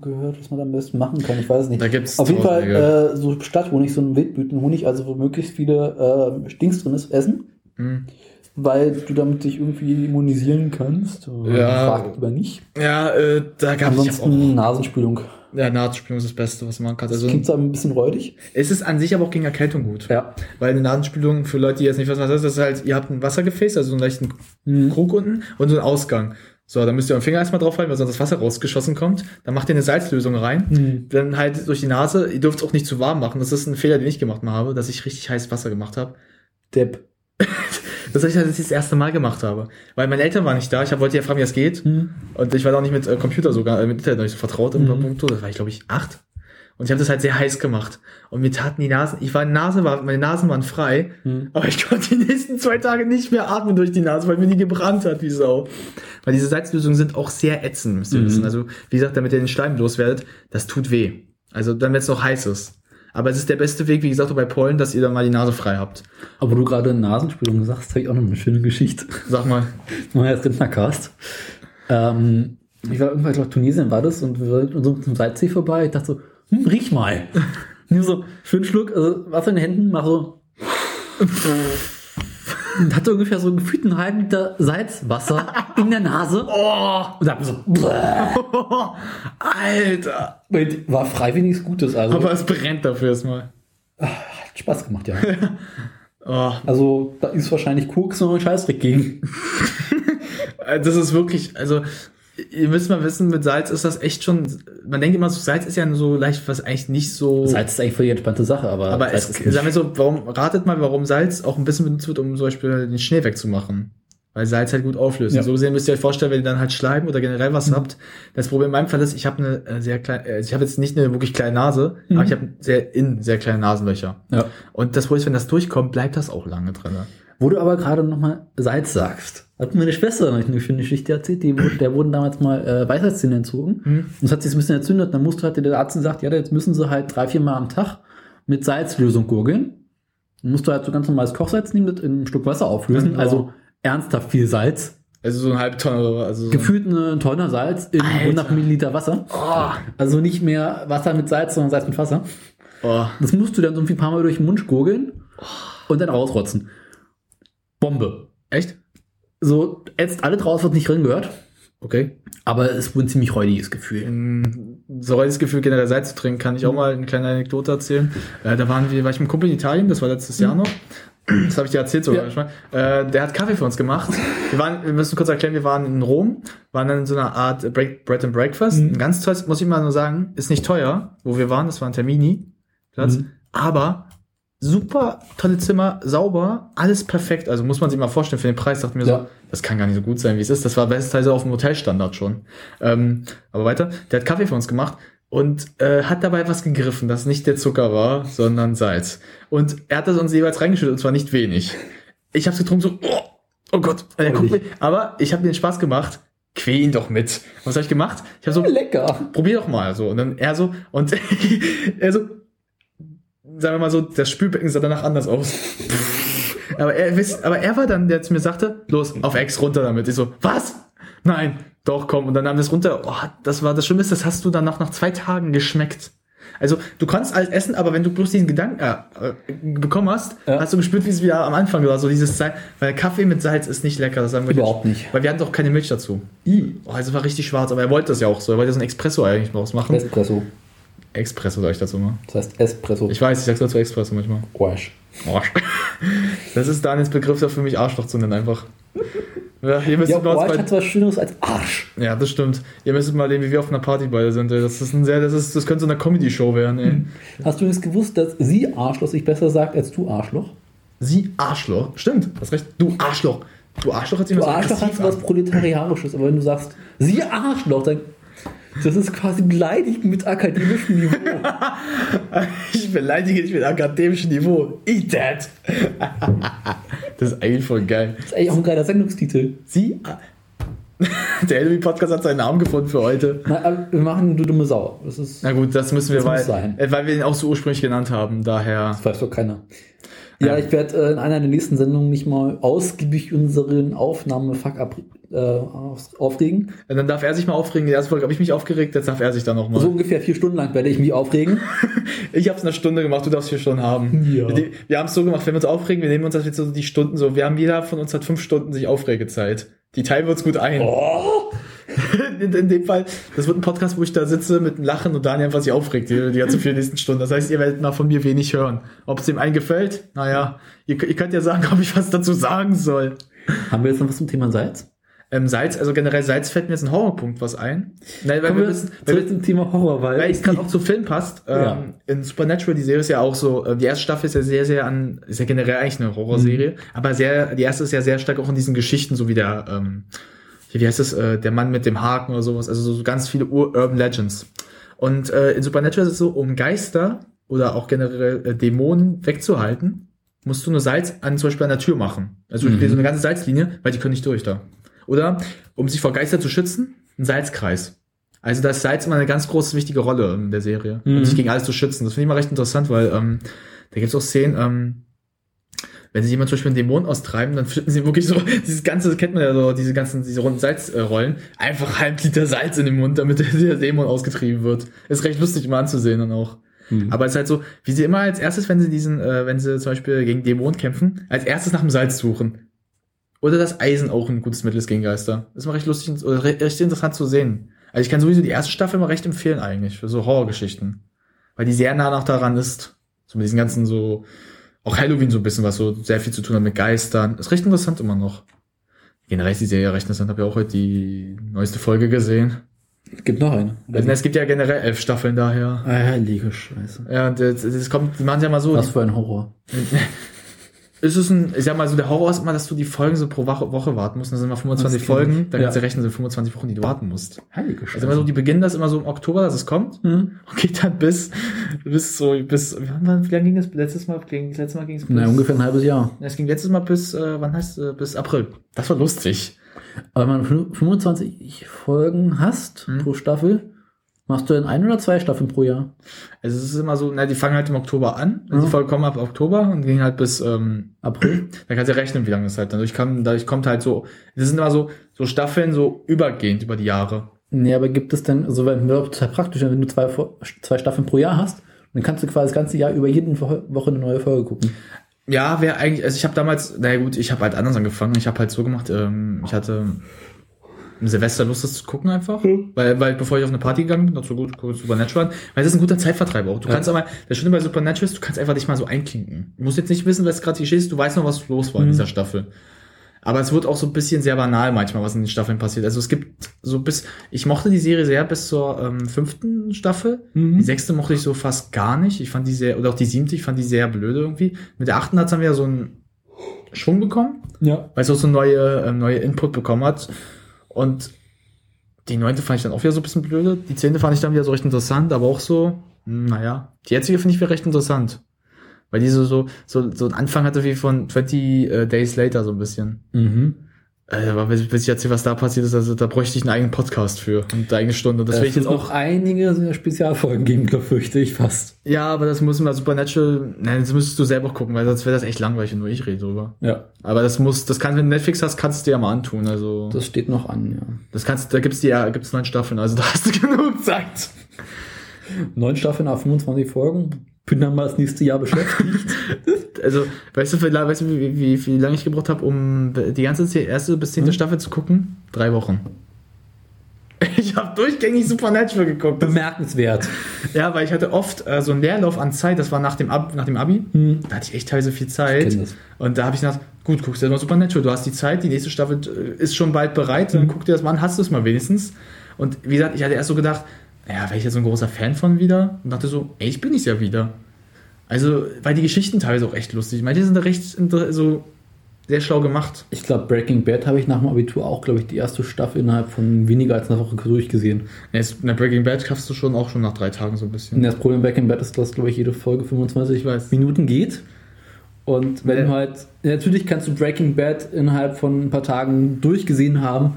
gehört, was man da am besten machen kann? Ich weiß es nicht. Da gibt's Auf jeden Fall äh, so Stadthonig, so ein Wildblütenhonig, also wo möglichst viele äh, Stinks drin ist, essen, Hm. weil du damit dich irgendwie immunisieren kannst. Ja. Frag lieber nicht. Ja, äh, da gab es auch. Ansonsten Nasenspülung. Ja, Nasenspülung ist das Beste, was man kann. Das Also, klingt zwar ein bisschen räudig. es ist an sich aber auch gegen Erkältung gut. Ja. Weil eine Nasenspülung, für Leute, die jetzt nicht wissen, was das ist, das ist halt, ihr habt ein Wassergefäß, also so einen leichten Mhm. Krug unten und so einen Ausgang. So, dann müsst ihr euren Finger erstmal draufhalten, weil sonst das Wasser rausgeschossen kommt. Dann macht ihr eine Salzlösung rein. Mhm. Dann halt durch die Nase. Ihr dürft es auch nicht zu warm machen. Das ist ein Fehler, den ich gemacht habe, dass ich richtig heiß Wasser gemacht habe. Depp. Das ich halt das erste Mal gemacht habe. Weil meine Eltern waren nicht da. Ich wollte ja fragen, wie es geht. Mhm. Und ich war da auch nicht mit äh, Computer sogar, äh, mit Internet noch nicht so vertraut im Mhm. Punkt. Das war ich, glaube ich, acht. Und ich habe das halt sehr heiß gemacht. Und mir taten die Nasen, ich war Nase, war, meine Nasen waren frei, Mhm. aber ich konnte die nächsten zwei Tage nicht mehr atmen durch die Nase, weil mir die gebrannt hat, wie Sau. Weil diese Salzlösungen sind auch sehr ätzend, müsst ihr Mhm. wissen. Also, wie gesagt, damit ihr den Schleim loswerdet, das tut weh. Also, dann, wenn es noch heiß ist. Aber es ist der beste Weg, wie gesagt, bei Pollen, dass ihr dann mal die Nase frei habt. Aber du gerade Nasenspülung sagst, habe ich auch noch eine schöne Geschichte. Sag mal. Jetzt Rindnercast. Ähm, ich war irgendwann, ich glaube, Tunesien war das und wir waren so zum Salzsee vorbei. Ich dachte so, hm, riech mal. [laughs] Nimm so schön Schluck, also Wasser in den Händen, mach so. [laughs] Und hatte ungefähr so gefühlt einen halben Liter Salzwasser [laughs] in der Nase. Oh, Und hab so, bläh. [laughs] Alter. Und war freiwillig Gutes. Also Aber es brennt dafür erstmal. hat Spaß gemacht, [laughs] ja. Oh, Also da ist wahrscheinlich Koks noch ein Scheißdreck gegen. Das ist wirklich, also ihr müsst mal wissen, mit Salz ist das echt schon, man denkt immer so, Salz ist ja so leicht, was eigentlich nicht so, Salz ist eigentlich voll die entspannte Sache, aber, aber Salz es, ist sagen wir so, warum, ratet mal, warum Salz auch ein bisschen benutzt wird, um zum Beispiel den Schnee wegzumachen. Weil Salz halt gut auflöst. Ja. So gesehen müsst ihr euch vorstellen, wenn ihr dann halt Schleim oder generell was habt. Das Problem in meinem Fall ist, ich habe eine äh, sehr kleine, äh, ich habe jetzt nicht eine wirklich kleine Nase, Mhm. aber ich habe sehr in sehr kleine Nasenlöcher. ja. Und das Problem ist, wenn das durchkommt, bleibt das auch lange drin. Wo du aber gerade nochmal Salz sagst, hat meine Schwester noch eine schöne Geschichte erzählt, die, wurde- der wurden damals mal äh, Weisheitszähne entzogen. Mhm. Und es hat sich ein bisschen entzündet. Dann musste halt der Arzt gesagt, ja, jetzt müssen sie halt drei, vier Mal am Tag mit Salzlösung gurgeln. Dann musst du halt so ganz normales Kochsalz nehmen, das in ein Stück Wasser auflösen. Genau. Also ernsthaft viel Salz. Also so eine halbe Tonne. Also so Gefühlt eine Tonne Salz in Alter. 100 Milliliter Wasser. Oh, Also nicht mehr Wasser mit Salz, sondern Salz mit Wasser. oh. Das musst du dann so ein paar Mal durch den Mund gurgeln und dann rausrotzen. Bombe. Echt? So, ätzt alle draus, was nicht drin gehört. Okay. Aber es ist wohl ein ziemlich räudiges Gefühl. Mm, So das Gefühl, generell Salz zu trinken, kann ich auch mal eine kleine Anekdote erzählen. Äh, da waren wir, war ich mit einem Kumpel in Italien, das war letztes Jahr noch. Das habe ich dir erzählt sogar Ja. manchmal. Äh, der hat Kaffee für uns gemacht. Wir waren, wir müssen kurz erklären, wir waren in Rom, waren dann in so einer Art Break, Bread and Breakfast. Mhm. Ein ganz tolles, muss ich mal nur sagen, ist nicht teuer, wo wir waren, das war ein Termini Platz, Mhm. aber super tolle Zimmer, sauber, alles perfekt. Also muss man sich mal vorstellen, für den Preis dachten wir Ja. so, das kann gar nicht so gut sein, wie es ist. Das war bestenteils auf dem Hotelstandard schon. Ähm, aber weiter, der hat Kaffee für uns gemacht und äh, hat dabei was gegriffen, das nicht der Zucker war, sondern Salz. Und er hat das uns jeweils reingeschüttet und zwar nicht wenig. Ich hab's getrunken so, oh, oh Gott, guckt Ehrlich? mich, aber ich habe mir den Spaß gemacht. Quäl ihn doch mit. Was habe ich gemacht? Ich habe so, Lecker. probier doch mal so. Und dann er so, und [laughs] er so, sagen wir mal so, das Spülbecken sah danach anders aus. aber er aber er war dann, der zu mir sagte, los, auf Ex runter damit. Ich so, was? Nein, doch, komm. Und dann nahm wir es runter. Oh, das war, das Schlimme ist, das hast du danach nach zwei Tagen geschmeckt. Also, du kannst alles essen, aber wenn du bloß diesen Gedanken äh, äh, bekommen hast, Ja. hast du gespürt, wie es wieder am Anfang war. So dieses Salz, weil Kaffee mit Salz ist nicht lecker, das sagen wir Überhaupt nicht. Weil wir hatten doch keine Milch dazu. Oh, also war richtig schwarz, aber er wollte das ja auch so. Er wollte so ein Espresso eigentlich draus machen. Espresso. Espresso sag ich dazu mal. Das heißt Espresso. Ich weiß, ich sag's dazu Espresso manchmal. Quash. Arsch. [laughs] Das ist Daniels Begriff dafür, mich Arschloch zu nennen einfach. Ja, ihr müsst Ja, mal hat was Schöneres als Arsch. ja, das stimmt. Ihr müsstet mal erleben, wie wir auf einer Party beide sind. ey. Das ist ein sehr, das ist, das könnte so eine Comedy-Show werden, ey. Hast du übrigens gewusst, dass sie Arschloch sich besser sagt als du Arschloch? Sie Arschloch. Stimmt, hast recht. Du Arschloch. Du Arschloch hat sich Du immer so Arschloch hat was an. Proletariarisches, aber wenn du sagst, sie Arschloch, dann das ist quasi beleidigt mit akademischem Niveau. [laughs] Ich beleidige dich mit akademischem Niveau. Eat that. [laughs] Das ist eigentlich voll geil. Das ist eigentlich auch ein geiler Sendungstitel. Sie. [laughs] Der Halloween Podcast hat seinen Namen gefunden für heute. Na, aber wir machen du dumme Sau. Das ist, Na gut, das müssen wir, Das weil, sein. äh, weil wir ihn auch so ursprünglich genannt haben. Daher. das weiß doch keiner. Ja, ich werde äh, in einer der nächsten Sendungen mich mal ausgiebig unseren Aufnahmefuck ab, äh, aufregen. Dann darf er sich mal aufregen. Die erste Folge habe ich mich aufgeregt, jetzt darf er sich dann nochmal. So ungefähr vier Stunden lang werde ich mich aufregen. [laughs] Ich habe es eine Stunde gemacht, du darfst vier Stunden haben. Ja. Wir, wir haben es so gemacht, wenn wir uns aufregen, wir nehmen uns das jetzt so die Stunden so. Wir haben jeder von uns hat fünf Stunden sich Aufregezeit. Die teilen wir uns gut ein. Oh, [laughs] In, in dem Fall, das wird ein Podcast, wo ich da sitze mit einem Lachen und Daniel einfach sich aufregt, die, die ganze vier nächsten Stunden. Das heißt, ihr werdet mal von mir wenig hören. Ob es dem einen gefällt, naja, ihr, ihr könnt ja sagen, ob ich was dazu sagen soll. haben wir jetzt noch was zum Thema Salz? Ähm, Salz, also generell Salz fällt mir jetzt ein Horrorpunkt was ein. Nein, weil Kommen wir zu weil wir, dem Thema Horror, weil, weil es gerade auch zu Film passt. Ähm, Ja. In Supernatural, die Serie ist ja auch so, äh, die erste Staffel ist ja sehr, sehr an, ist ja generell eigentlich eine Horrorserie, Mhm. aber sehr, die erste ist ja sehr stark auch in diesen Geschichten, so wie der, ähm, wie heißt das, äh, der Mann mit dem Haken oder sowas, also so ganz viele Ur-Urban Legends. Und äh, in Supernatural ist es so, um Geister oder auch generell äh, Dämonen wegzuhalten, musst du nur Salz an zum Beispiel an der Tür machen. Also Mhm. so eine ganze Salzlinie, weil die können nicht durch da. Oder um sich vor Geister zu schützen, ein Salzkreis. Also da ist Salz immer eine ganz große, wichtige Rolle in der Serie. Mhm. Um sich gegen alles zu schützen. Das finde ich mal recht interessant, weil ähm, da gibt es auch Szenen, ähm, wenn sie jemand zum Beispiel einen Dämon austreiben, dann finden sie wirklich so, [laughs] dieses ganze, das kennt man ja so, diese ganzen, diese runden Salzrollen, einfach halb Liter Salz in den Mund, damit [laughs] der, Dämon ausgetrieben wird. Ist recht lustig mal anzusehen dann auch. Mhm. Aber es ist halt so, wie sie immer als erstes, wenn sie diesen, äh, wenn sie zum Beispiel gegen Dämonen kämpfen, als erstes nach dem Salz suchen. Oder das Eisen auch ein gutes Mittel ist gegen Geister. ist mal recht lustig oder re- recht interessant zu sehen. Also ich kann sowieso die erste Staffel mal recht empfehlen eigentlich, für so Horrorgeschichten. Weil die sehr nah noch daran ist. So mit diesen ganzen so, auch Halloween so ein bisschen, was so sehr viel zu tun hat mit Geistern. Ist recht interessant immer noch. Generell ist die Serie recht interessant. Hab ja auch heute die neueste Folge gesehen. gibt noch eine. Also, es gibt ja generell elf Staffeln daher. Ah, heilige Scheiße. Ja, und das, das kommt, die machen ja mal so. Was für ein Horror. [laughs] ist es ein, ich sag mal so, der Horror ist immer, dass du die Folgen so pro Woche, Woche warten musst. Das sind immer 25 Das kenn Folgen, dann Ja. kannst du rechnen, sind 25 Wochen, die du warten musst. Heilige Also immer so, die beginnen das immer so im Oktober, dass es kommt. Hm? Und geht dann bis, bis so, bis, wie, wann, wie lange ging das letztes Mal? Ging, letztes Mal ging es bis, Na, ungefähr ein halbes Jahr. Es ging letztes Mal bis, äh, wann heißt, äh, bis April. Das war lustig. Aber wenn du 25 Folgen hast Hm. pro Staffel, machst du dann ein oder zwei Staffeln pro Jahr? Also es ist immer so, na, die fangen halt im Oktober an. Ja. Die Folgen kommen ab Oktober und gehen halt bis, ähm, April? Da kannst du ja rechnen, wie lange das halt dadurch kann. Dadurch kommt halt so, das sind immer so, so Staffeln so übergehend über die Jahre. Nee, aber gibt es denn, also wenn wir total praktisch, wenn du zwei, zwei Staffeln pro Jahr hast, dann kannst du quasi das ganze Jahr über jede Wo- Woche eine neue Folge gucken. Ja, wäre eigentlich, also ich habe damals, naja gut, ich habe halt anders angefangen. Ich habe halt so gemacht, ähm, ich hatte im Silvester Lust, das zu gucken einfach. Weil, weil bevor ich auf eine Party gegangen bin, dazu gut, gut Supernatural, weil das ist ein guter Zeitvertreib auch. Du Ja. kannst aber, das Schöne bei Supernatural ist, du kannst einfach dich mal so einklinken. Du musst jetzt nicht wissen, was gerade geschehen ist, du weißt noch, was los war in Mhm. dieser Staffel. Aber es wird auch so ein bisschen sehr banal manchmal, was in den Staffeln passiert. Also es gibt so bis, ich mochte die Serie sehr bis zur ähm, fünften Staffel. Mhm. Die sechste mochte ich so fast gar nicht. Ich fand die sehr, oder auch die siebte, ich fand die sehr blöde irgendwie. Mit der achten hat es dann wieder so einen Schwung bekommen, Ja. weil es auch so neue, ähm, neue Input bekommen hat. Und die neunte fand ich dann auch wieder so ein bisschen blöde. Die zehnte fand ich dann wieder so recht interessant, aber auch so, hm, naja. Die jetzige finde ich wieder recht interessant. Weil die so, so, so, so einen Anfang hatte wie von 20 äh, Days Later so ein bisschen. Mhm. Äh, aber bis bis ich erzähle, was da passiert ist, also da bräuchte ich einen eigenen Podcast für und eine eigene Stunde. Das Das will ich jetzt wird auch. einige Spezialfolgen geben, fürchte ich fast. Ja, aber das muss mal Supernatural. Nein, das müsstest du selber gucken, weil sonst wäre das echt langweilig und nur ich rede drüber. Ja, Aber das muss, das kann, wenn du Netflix hast, kannst du dir ja mal antun. Also das, das steht noch an, ja. kannst, da gibt's die ja, gibt's neun Staffeln, also [laughs] da hast du genug Zeit. Neun Staffeln auf 25 Folgen. Bin dann mal das nächste Jahr beschäftigt. [laughs] Also, weißt du, wie, weißt du, wie, wie, wie lange ich gebraucht habe, um die ganze erste bis zehnte Hm? Staffel zu gucken? Drei Wochen. [laughs] Ich habe durchgängig Supernatural geguckt. Bemerkenswert. Ja, weil ich hatte oft äh, so einen Leerlauf an Zeit, das war nach dem, Ab nach dem Abi. Hm. Da hatte ich echt teilweise viel Zeit. Und da habe ich gedacht, gut, guckst du dir mal Supernatural, du hast die Zeit, die nächste Staffel äh, ist schon bald bereit, dann Mhm. guck dir das mal an, hast du es mal wenigstens. Und wie gesagt, ich hatte erst so gedacht, naja, wäre ich jetzt so ein großer Fan von wieder? Und dachte so, ey, ich bin es ja wieder. Also, weil die Geschichten teilweise auch echt lustig. Manche sind da recht so sehr schlau gemacht. Ich glaube, Breaking Bad habe ich nach dem Abitur auch, glaube ich, die erste Staffel innerhalb von weniger als einer Woche durchgesehen. Ja, jetzt- Na, Breaking Bad schaffst du schon auch schon nach drei Tagen so ein bisschen. Und das Problem bei Breaking Bad ist, dass, glaube ich, jede Folge 25 Ich weiß. Minuten geht. Und wenn Ja. du halt, natürlich kannst du Breaking Bad innerhalb von ein paar Tagen durchgesehen haben,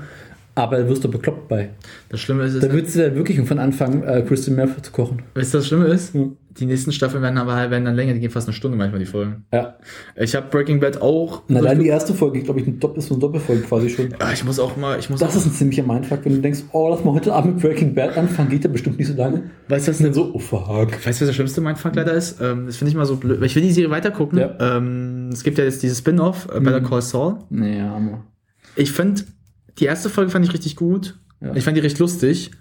aber wirst du bekloppt bei. Das Schlimme ist, Da würdest du dann wirklich von Anfang äh, Kristen Meth zu kochen. weißt du, das Schlimme ist? Mhm. Die nächsten Staffeln werden aber halt, werden dann länger, die gehen fast eine Stunde manchmal, die Folgen. Ja. Ich habe Breaking Bad auch. Und allein die erste Folge, glaube ich, ein Dopp- ist so eine Doppelfolge quasi schon. Ja, ich muss auch mal, ich muss Das ist ein ziemlicher Mindfuck, wenn du denkst, oh, lass mal heute Abend mit Breaking Bad anfangen, geht ja bestimmt nicht so lange. weißt du, was dann so, oh fuck. Weißt du, was der schlimmste Mindfuck leider ist? Ähm, das finde ich mal so blöd. Weil ich will die Serie weitergucken. Ja. Ähm, es gibt ja jetzt dieses Spin-off, äh, Better Mhm. Call Saul. Nee, Hammer. Ich finde, die erste Folge fand ich richtig gut. Ja. Ich fand die recht lustig.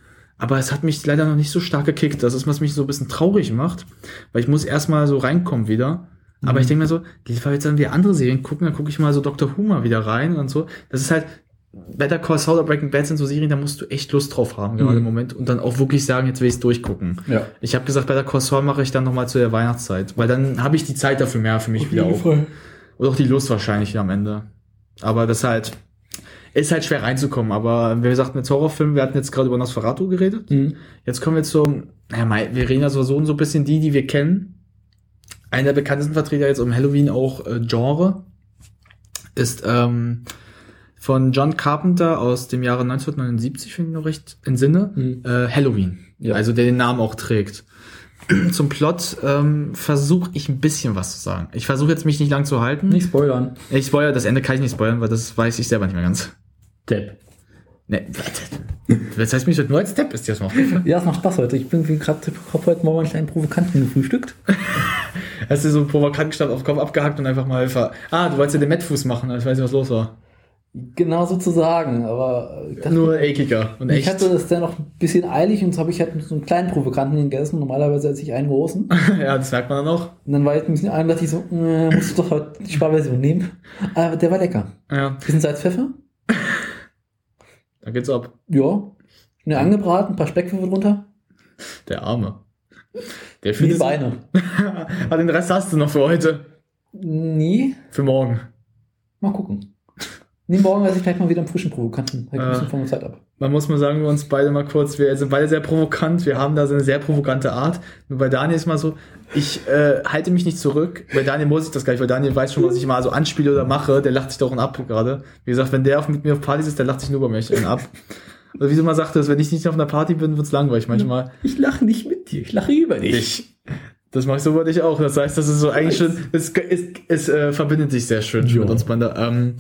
Aber es hat mich leider noch nicht so stark gekickt. Das ist, was mich so ein bisschen traurig macht. Weil ich muss erstmal so reinkommen wieder. Aber Mhm. ich denke mir so, lieber jetzt dann wieder andere Serien gucken, dann gucke ich mal so Dr. Who mal wieder rein und so. Das ist halt, Better Call Saul oder Breaking Bad sind so Serien, da musst du echt Lust drauf haben, gerade Mhm. im Moment. Und dann auch wirklich sagen, jetzt will ich durchgucken. Ja. Ich habe gesagt, Better Call Saul mache ich dann nochmal zu der Weihnachtszeit, weil dann habe ich die Zeit dafür mehr für mich wieder auch. Oder auch die Lust wahrscheinlich wieder am Ende. Aber das halt, ist halt schwer reinzukommen. Aber wie gesagt, mit Horrorfilmen, wir hatten jetzt gerade über Nosferatu geredet. Mhm. Jetzt kommen wir zum, naja, mei- wir reden ja so, so und so ein bisschen die, die wir kennen. Einer der bekanntesten Vertreter jetzt um Halloween auch äh, Genre ist ähm, von John Carpenter aus dem Jahre 1979, finde ich noch recht in Sinne, Mhm. äh, Halloween. Ja. Also der den Namen auch trägt. [clears throat] Zum Plot ähm, versuche ich ein bisschen was zu sagen. Ich versuche jetzt mich nicht lang zu halten. Nicht spoilern. Ich spoilere, das Ende kann ich nicht spoilern, weil das weiß ich selber nicht mehr ganz. Depp. Ne, das heißt, mich wird nur als Depp ist das aufgefallen. Ja, es macht Spaß heute. Ich bin gerade hab heute Morgen einen kleinen Provokanten gefrühstückt. [laughs] Hast du so einen provokanten Stab auf den Kopf abgehackt und einfach mal ver Ah, du wolltest ja den Mettfuß machen, ich weiß nicht, was los war. Genau sozusagen, aber ich dachte, Nur ekiger und ich echt. hatte es dann noch ein bisschen eilig und so habe ich halt so einen kleinen Provokanten gegessen. Normalerweise esse ich einen großen. Und [laughs] ja, das merkt man dann auch. dann war ich ein bisschen und dachte ich so, äh, musst du doch heute die Sparversion nehmen. Aber der war lecker. Ja, Bisschen Salz, Pfeffer. Da geht's ab. Ja. Schnell angebraten, ein paar Speckwürfel drunter. Der Arme. Der die Beine. [laughs] ah, den Rest hast du noch für heute. Nee, Für morgen. mal gucken. Nee, morgen ich gleich mal wieder einen frischen Provokanten. Halt ein bisschen von der Zeit ab. Man muss mal sagen, wir uns beide mal kurz, wir sind beide sehr provokant, wir haben da so eine sehr provokante Art. Nur bei Daniel ist mal so, ich äh, halte mich nicht zurück. Bei Daniel muss ich das gar nicht, weil Daniel weiß schon, was ich mal so anspiele oder mache. Der lacht sich doch ab gerade. Wie gesagt, wenn der auf, mit mir auf Partys ist, der lacht sich nur über mich einen ab. Oder wie du mal sagtest, wenn ich nicht auf einer Party bin, wird's langweilig manchmal. Ich lache nicht mit dir, ich lache über dich. Ich. Das mache ich so bei dich auch. Das heißt, das ist so eigentlich schon, es, es, es äh, verbindet sich sehr schön Ja. mit uns beide. Ähm,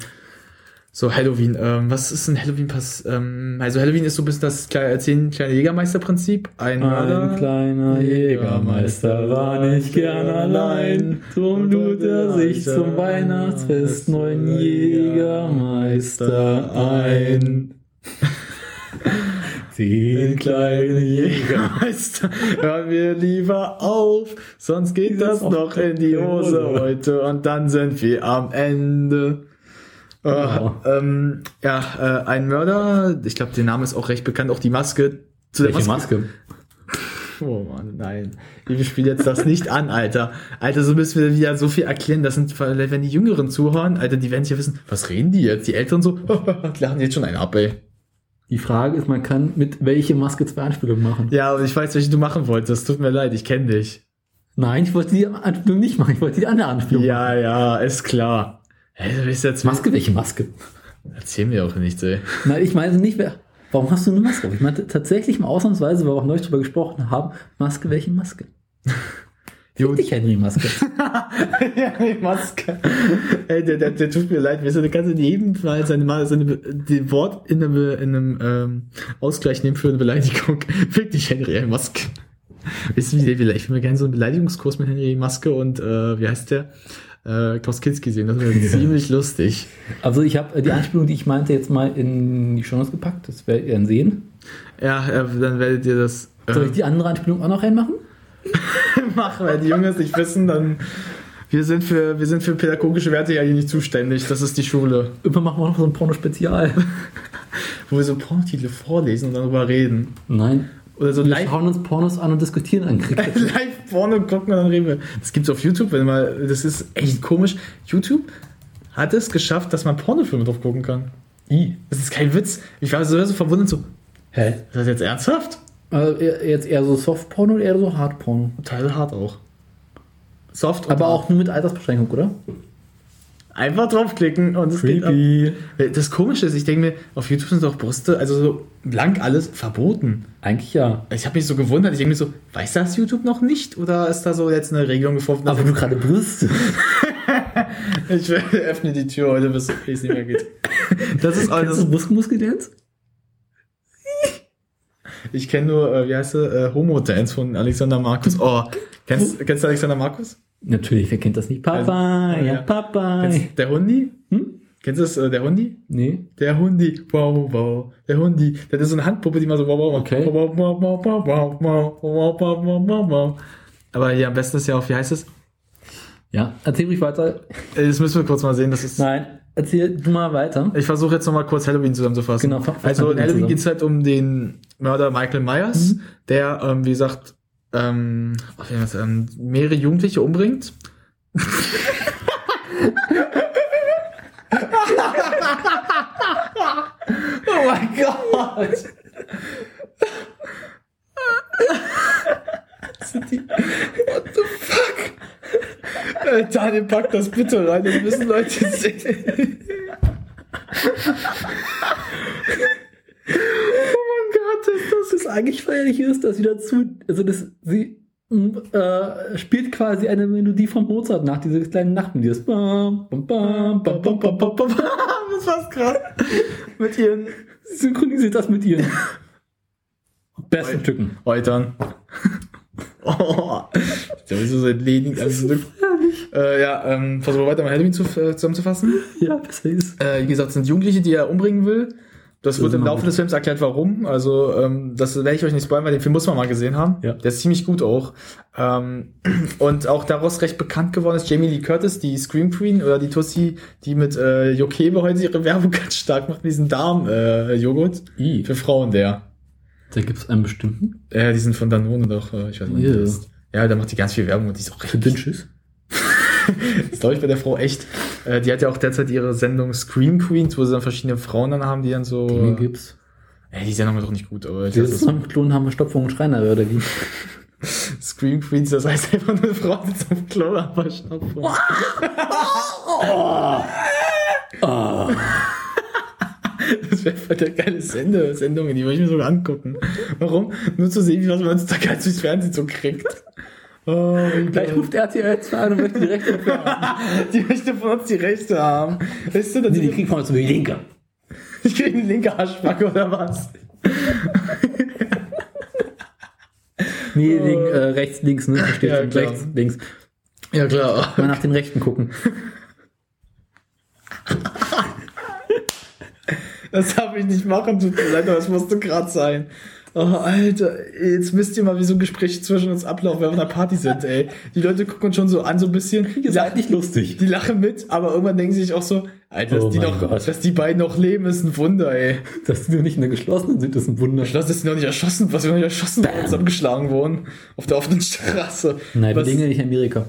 so Halloween. Ähm, was ist ein Halloween pass? Ähm, also Halloween ist so ein bisschen das kleine, zehn kleine Jägermeister-Prinzip. Ein. Ein kleiner Jägermeister war nicht gern allein, drum lud er sich zum Weihnachtsfest neuen Jägermeister ein. [laughs] Den kleinen Jägermeister, hören wir lieber auf, sonst geht das noch in die [laughs] Hose heute und dann sind wir am Ende. Äh, Genau. ähm, ja, äh, ein Mörder, ich glaube, der Name ist auch recht bekannt, auch die Maske. Zu der Welche Maske? [laughs] Oh Mann, nein. Ich spiele jetzt das nicht an, Alter. Alter, so müssen wir wieder so viel erklären. Das sind, wenn die Jüngeren zuhören, Alter, die werden sich ja wissen, was reden die jetzt? Die Älteren so, [laughs] lachen jetzt schon einen ab, ey. Die Frage ist, man kann mit welche Maske zwei Anspielungen machen. Ja, aber ich weiß, welche du machen wolltest. Tut mir leid, ich kenne dich. Nein, ich wollte die Anspielung nicht machen, ich wollte die andere Anspielung machen. Ja, ja, ist klar. Hey, du bist jetzt Maske, welche Maske? Erzähl mir auch nichts, ey. Nein, ich meine nicht, wer. Warum hast du eine Maske auf? Ich meinte tatsächlich mal ausnahmsweise, weil wir auch neulich drüber gesprochen haben, Maske, welche Maske? Jo, Dich, Henry Maske. [laughs] die Maske. Ey, der, der, der tut mir leid. Wir sind ganz in jedem Fall seine, seine die Wort in einem, in einem ähm, Ausgleich nehmen für eine Beleidigung. [laughs] Fick dich, Henry Maske. Wie der, ich will mir gerne so einen Beleidigungskurs mit Henry Maske und, äh, wie heißt der? Äh, Klaus Kinski sehen. Das wäre [laughs] ziemlich lustig. Also ich habe die Anspielung, die ich meinte, jetzt mal in die Shownotes gepackt. Das werdet ihr dann sehen. Ja, äh, dann werdet ihr das Soll äh, ich die andere Anspielung auch noch reinmachen? [laughs] machen, weil die Jungs nicht wissen, dann wir sind für wir sind für pädagogische Werte ja hier nicht zuständig. Das ist die Schule, Irgendwann machen wir noch so ein Porno-Spezial. [laughs] wo wir so Pornotitel vorlesen und dann darüber reden. Nein. Oder so Wir live schauen uns Pornos an und diskutieren an Krieg. [laughs] live Porno gucken und dann reden wir. Das gibt's auf YouTube, wenn mal das ist echt komisch. YouTube hat es geschafft, dass man Pornofilme drauf gucken kann. I. Das ist kein Witz. Ich war so, so verwundert so, Hä? ist das jetzt ernsthaft? Also eher- jetzt eher so Soft-Porno oder eher so Hard-Porno? Teil hart auch. Soft Aber auch nur mit Altersbeschränkung, oder? Einfach draufklicken und es geht ab. Das Komische ist, ich denke mir, auf YouTube sind doch Brüste, also so blank alles verboten. Eigentlich ja. Ich habe mich so gewundert, ich denke mir so, weiß das YouTube noch nicht? Oder ist da so jetzt eine Regelung gefunden? Aber du gerade Brüste. [laughs] ich [laughs] öffne die Tür heute, bis es nicht mehr geht. [laughs] Das ist Kennst alles. du Muskelmuskel-Dance? Ich kenne nur, äh, wie heißt sie, äh, Homo-Dance von Alexander Markus. Oh, kennst, kennst du Alexander Markus? Natürlich, wer kennt das nicht? Papa, Also, ja, ja. Papa. Der Hundi? Hm? Kennst du das, äh, der Hundi? Nee. Der Hundi, wow, wow, der Hundi. Der hat so eine Handpuppe, die mal so wow, wow. Okay. Wow, wow, wow, wow, wow, wow, wow, wow, wow, wow, wow. Aber hier am besten ist ja auch, wie heißt es? Ja, erzähl ruhig weiter. Äh, Das müssen wir kurz mal sehen, das ist... Nein. erzähl du mal weiter. Ich versuche jetzt nochmal kurz Halloween zusammenzufassen. Genau, also in Halloween geht es halt um den Mörder Michael Myers, Mhm. der, ähm, wie gesagt, ähm, das, ähm, mehrere Jugendliche umbringt. oh mein Gott! What the fuck? Äh, Daniel, pack das bitte rein, das müssen Leute sehen. Gott, ist das Das eigentlich feierlich ist, dass sie dazu, also das, sie m, äh, spielt quasi eine Melodie von Mozart nach, diese kleinen Nachtmelodie. Das bam, bam, bam, bam, bam, bam, bam, bam. [laughs] Das war's krass. Mit ihren Sie synchronisiert das mit ihren besten Stücken. Eutern. [laughs] Oh, der ist so entledigt. Also, äh, ja, ähm, versuchen wir weiter mal Halloween zu, äh, zusammenzufassen. Ja, besser ist. Äh, wie gesagt, es sind Jugendliche, die er umbringen will. Das wird im Laufe des Films erklärt, warum. Also, ähm, das werde ich euch nicht spoilern, weil den Film muss man mal gesehen haben. Ja. Der ist ziemlich gut auch. Ähm, [clears throat] und auch daraus recht bekannt geworden ist Jamie Lee Curtis, die Scream Queen oder die Tussi, die mit äh, Jokebe heute ihre Werbung [laughs] ganz stark macht, mit diesem Darm-Joghurt. I, für Frauen, der. da gibt es einen bestimmten. Ja, die sind von Danone doch, äh, ich weiß nicht, wie Ja. da macht die ganz viel Werbung und die ist auch Für richtig. [laughs] [laughs] Das glaube ich bei der Frau echt. Äh, die hat ja auch derzeit ihre Sendung Scream Queens, wo sie dann verschiedene Frauen dann haben, die dann so. Den gibt's. Ey, die Sendung ist auch nicht gut, aber weiß, Zusammenklonen haben wir Stopfung und Schreiner, oder wie? [laughs] Scream Queens, das heißt einfach nur eine Frau sitzt auf Klo, aber Schnupfen. [laughs] Ah, Das wäre voll der geile Sende Sendung, die würde ich mir sogar angucken. Warum? Nur zu sehen, wie was man heutzutage als durchs Fernsehen so kriegt. Oh, gleich ruft RTL 2 an und möchte die Rechte haben. [laughs] die möchte von uns die Rechte haben. Weißt du, Nee, die ich, kriegen von uns die Linke. ich kriege eine linke Arschbacke oder was? Nee, wegen äh, rechts, links, ne? Steht Ja, klar. rechts, links. Ja, klar. Mal nach den Rechten gucken. Das darf ich nicht machen, tut mir leid, aber das musste gerade sein. Oh, Alter, jetzt wisst ihr mal, wie so Gespräche zwischen uns ablaufen, wenn wir auf einer Party sind, ey. Die Leute gucken uns schon so an, so ein bisschen. Ihr seid nicht lustig. Die lachen mit, aber irgendwann denken sie sich auch so, Alter, dass, Oh die noch, Gott. dass die beiden noch leben, ist ein Wunder, ey. Dass die noch nicht in der geschlossenen sind, ist ein Wunder. Schloss ist noch nicht erschossen, was wir noch nicht erschossen worden, zusammengeschlagen wurden. Auf der offenen Straße. Nein, wir was legen ja nicht in Amerika.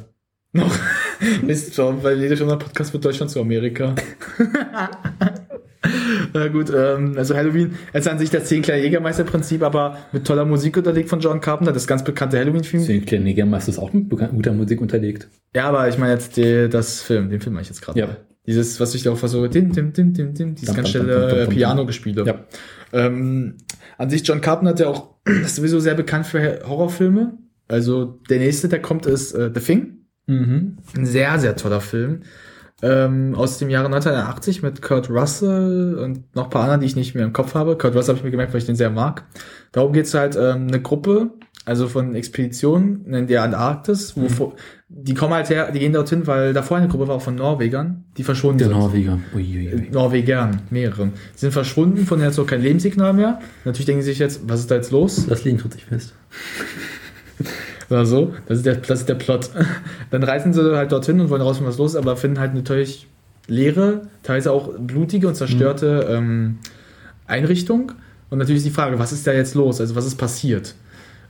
noch [laughs] ist schon, weil jeder schon Podcast mit Deutschland zu Amerika. [laughs] [laughs] Na gut, ähm, also Halloween ist an sich das 10 kleine Jägermeister-Prinzip, aber mit toller Musik unterlegt von John Carpenter, das ganz bekannte Halloween-Film. Den kleinen Negermeister ist auch mit guter Musik unterlegt. Ja, aber ich meine jetzt die, das Film, den Film meine ich jetzt gerade. Ja. Dieses, was ich da auch versuche, dim, dim, dim, dim, dim, dieses ganz schnelle Piano-Gespiele. Ja. Ähm, an sich, John Carpenter hat ja auch, [clears throat] ist sowieso sehr bekannt für Horrorfilme. Also der nächste, der kommt, ist äh, The Thing. Mhm. Ein sehr, sehr toller Film. Ähm, aus dem Jahre 1980 mit Kurt Russell und noch ein paar anderen, die ich nicht mehr im Kopf habe. Kurt Russell habe ich mir gemerkt, weil ich den sehr mag. Darum geht's halt ähm, eine Gruppe, also von Expeditionen in der Antarktis, wo vor- die kommen halt her, die gehen dorthin, weil davor eine Gruppe war auch von Norwegern, die verschwunden Der sind. Norweger. Uiuiui. Norwegern, mehrere. Die sind verschwunden, von denen jetzt auch kein Lebenssignal mehr. Natürlich denken sie sich jetzt, was ist da jetzt los? Das Leben tut sich fest. Oder so. Das ist der, das ist der Plot. [laughs] Dann reisen sie halt dorthin und wollen rausfinden, was los ist, aber finden halt natürlich leere, teilweise auch blutige und zerstörte ähm, Einrichtung. Und natürlich ist die Frage, was ist da jetzt los? Also was ist passiert?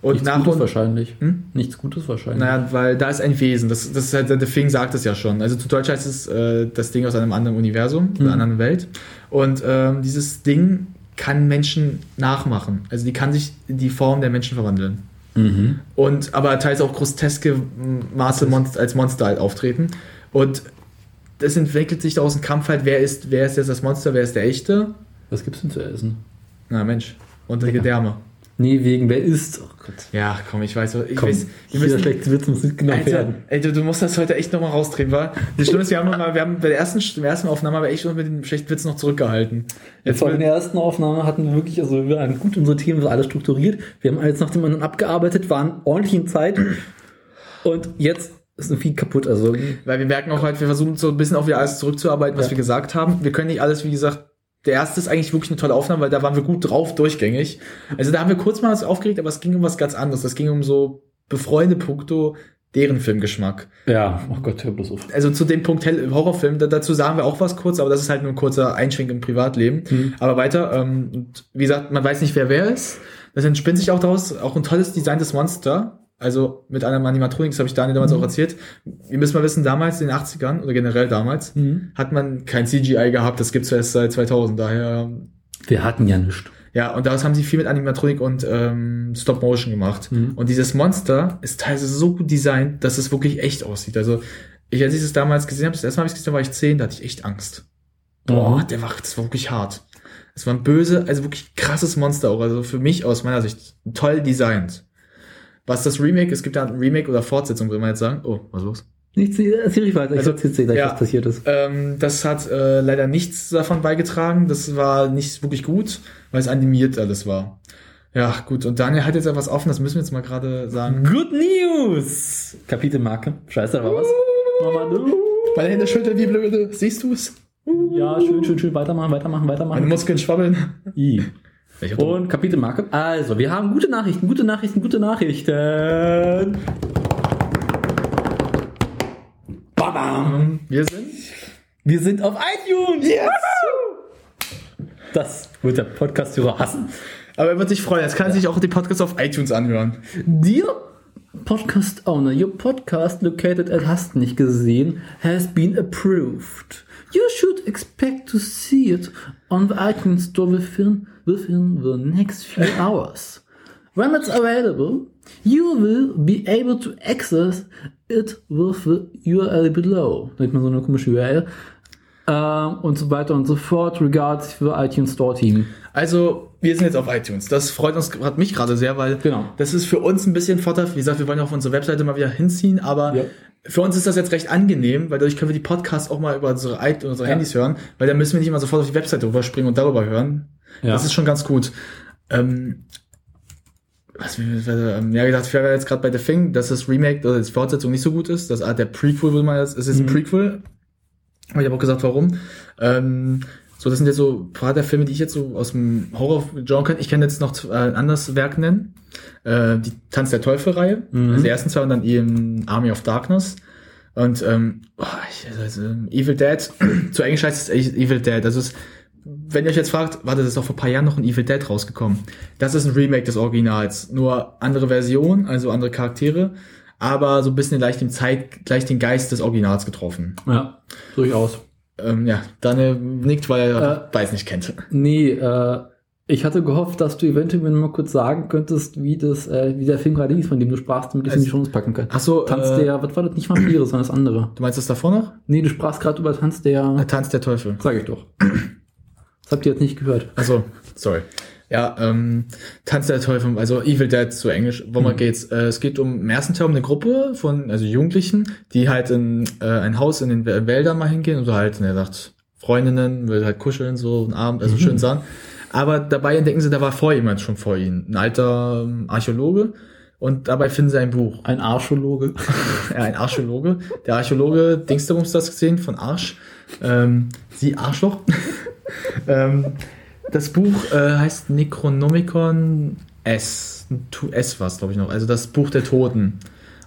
Und Nichts nach Gutes wahrscheinlich. Hm? Nichts Gutes wahrscheinlich. naja, weil da ist ein Wesen. Das, das ist halt, der Thing sagt es ja schon. Also zu Deutsch heißt es äh, das Ding aus einem anderen Universum, Mhm. einer anderen Welt. Und ähm, dieses Ding kann Menschen nachmachen. Also die kann sich in die Form der Menschen verwandeln. Mhm. Und aber teils auch groteske Maße Monster, als Monster halt auftreten. Und das entwickelt sich daraus ein Kampf halt, wer ist, wer ist jetzt das Monster, wer ist der echte? Was gibt's denn zu essen? Na Mensch, die Gedärme. Nee, wegen wer isst. Oh Gott. Ja, komm, ich weiß, ich Komm, weiß, wir müssen, schlechte Witze muss genau Alter, werden. ey, du, du musst das heute echt nochmal rausdrehen, wa? Das Schlimme ist, wir haben, mal, wir haben bei der ersten, der ersten Aufnahme haben wir echt schon mit den schlechten Witzen noch zurückgehalten. Jetzt war in der ersten Aufnahme hatten wir wirklich, also wir waren gut unsere Themen, war alles strukturiert. Wir haben alles nach dem anderen abgearbeitet, waren ordentlich in Zeit. Und jetzt ist ein viel kaputt. Also Weil wir merken auch halt, wir versuchen so ein bisschen auch wieder alles zurückzuarbeiten, was Ja. wir gesagt haben. Wir können nicht alles, wie gesagt, der erste ist eigentlich wirklich eine tolle Aufnahme, weil da waren wir gut drauf, durchgängig. Also da haben wir kurz mal was aufgeregt, aber es ging um was ganz anderes. Das ging um so befreunde Punkto, deren Filmgeschmack. Ja, oh Gott, hör bloß auf. Also zu dem Punkt Horrorfilm, da, dazu sagen wir auch was kurz, aber das ist halt nur ein kurzer Einschwenk im Privatleben. Mhm. Aber weiter, ähm, wie gesagt, man weiß nicht, wer wer ist. Das entspinnt sich auch daraus, auch ein tolles designtes Monster. Also mit einem Animatronik, das habe ich Daniel damals auch erzählt. Ihr müsst mal wissen, damals in den 80ern oder generell damals, Mhm. hat man kein CGI gehabt, das gibt's erst seit 2000, daher Wir hatten ja nichts. ja, und daraus haben sie viel mit Animatronik und ähm, Stop Motion gemacht. Mhm. Und dieses Monster ist teilweise so gut designt, dass es wirklich echt aussieht. Also, ich, als ich es damals gesehen habe, das erste Mal, als ich es gesehen habe, war ich 10, da hatte ich echt Angst. Boah, Mhm. der war, das war wirklich hart. Es war ein böse, also wirklich krasses Monster auch. Also für mich aus meiner Sicht toll designt. Was das Remake, es gibt ja ein Remake oder Fortsetzung, würde man jetzt sagen. Oh, was ist los? Nichts, ich weiter. Ich Also, erzähl dir gleich, ja. was passiert ist. Ähm, das hat äh, leider nichts davon beigetragen. Das war nicht wirklich gut, weil es animiert alles war. Ja, gut. Und Daniel hat jetzt etwas offen, das müssen wir jetzt mal gerade sagen. Good News! Kapitelmarke. Scheiße, da war was. Nochmal du. Meine Hände schütteln wie blöde. Siehst du es? Ja, schön, schön, schön. Weitermachen, weitermachen, Meine weitermachen. Muskeln schwabbeln. I. Und Kapitelmarke. Also, wir haben gute Nachrichten, gute Nachrichten, gute Nachrichten. Babam. wir sind. Wir sind auf iTunes. Yes! Das wird der Podcast-Hörer hassen. Aber er wird sich freuen. Jetzt kann er sich auch die Podcasts auf iTunes anhören. Dear Podcast Owner, your podcast located at hast nicht gesehen has been approved. You should expect to see it on the iTunes Store within, within the next few hours. When it's available, you will be able to access it with the URL below. Da hat man so eine komische URL. Ähm, und so weiter und so fort. Regards für iTunes Store Team. Also, wir sind jetzt auf iTunes. Das freut uns, hat mich gerade sehr, weil Genau. das ist für uns ein bisschen Vorteil. Wie gesagt, wir wollen auf unsere Webseite mal wieder hinziehen, aber Ja. für uns ist das jetzt recht angenehm, weil dadurch können wir die Podcasts auch mal über unsere, unsere Ja. Handys hören, weil dann müssen wir nicht immer sofort auf die Webseite rüberspringen und darüber hören. Ja. Das ist schon ganz gut. Ähm, was ähm, ja, gesagt, wir waren jetzt gerade bei The Thing, dass das Remake oder die Fortsetzung nicht so gut ist. Das Art der Prequel, würde man jetzt, es ist ein Mhm. Prequel. Aber ich habe auch gesagt, warum. Ähm, so, das sind jetzt so ein paar der Filme, die ich jetzt so aus dem Horror-Genre kenne. Ich kann jetzt noch äh, ein anderes Werk nennen. Äh, die Tanz der Teufel-Reihe. Mhm. Also die ersten zwei und dann eben Army of Darkness. Und ähm, oh, ich, also, Evil Dead, [clears throat] zu Englisch heißt es Evil Dead. Also es, wenn ihr euch jetzt fragt, warte, das ist doch vor ein paar Jahren noch ein Evil Dead rausgekommen. Das ist ein Remake des Originals. Nur andere Version, also andere Charaktere, aber so ein bisschen leicht den Zeit, gleich den Geist des Originals getroffen. Ja, durchaus. Ähm, ja, Daniel nickt, weil er Äh, weiß nicht kennt. Nee, äh, ich hatte gehofft, dass du eventuell mir mal kurz sagen könntest, wie das, äh, wie der Film gerade hieß, von dem du sprachst, damit ich ihn in die Shownotes packen kann. Ach so, Tanz äh, der, was war das, nicht Vampire, sondern das andere. Du meinst das davor noch? Nee, du sprachst gerade über Tanz Der der, Tanz der Teufel. sag ich doch. Das habt ihr jetzt nicht gehört. Also, sorry. Ja, ähm, Tanz der Teufel, also Evil Dead zu Englisch. Worum Mhm. geht's? Äh, es geht um im ersten Teil um eine Gruppe von also Jugendlichen, die halt in äh, ein Haus in den Wä- Wäldern mal hingehen und so halt, er sagt, Freundinnen, will halt kuscheln, so einen Abend, also Mhm. schön sagen. Aber dabei entdecken sie, da war vor jemand schon vor ihnen, ein alter ähm, Archäologe. Und dabei finden sie ein Buch. Ein Archäologe. [laughs] Ja, ein Archäologe. Der Archäologe, Dingsterums das gesehen, von Arsch. Ähm, sie Arschloch. [laughs] ähm, das Buch äh, heißt Necronomicon S. S war es, glaube ich, noch. Also das Buch der Toten.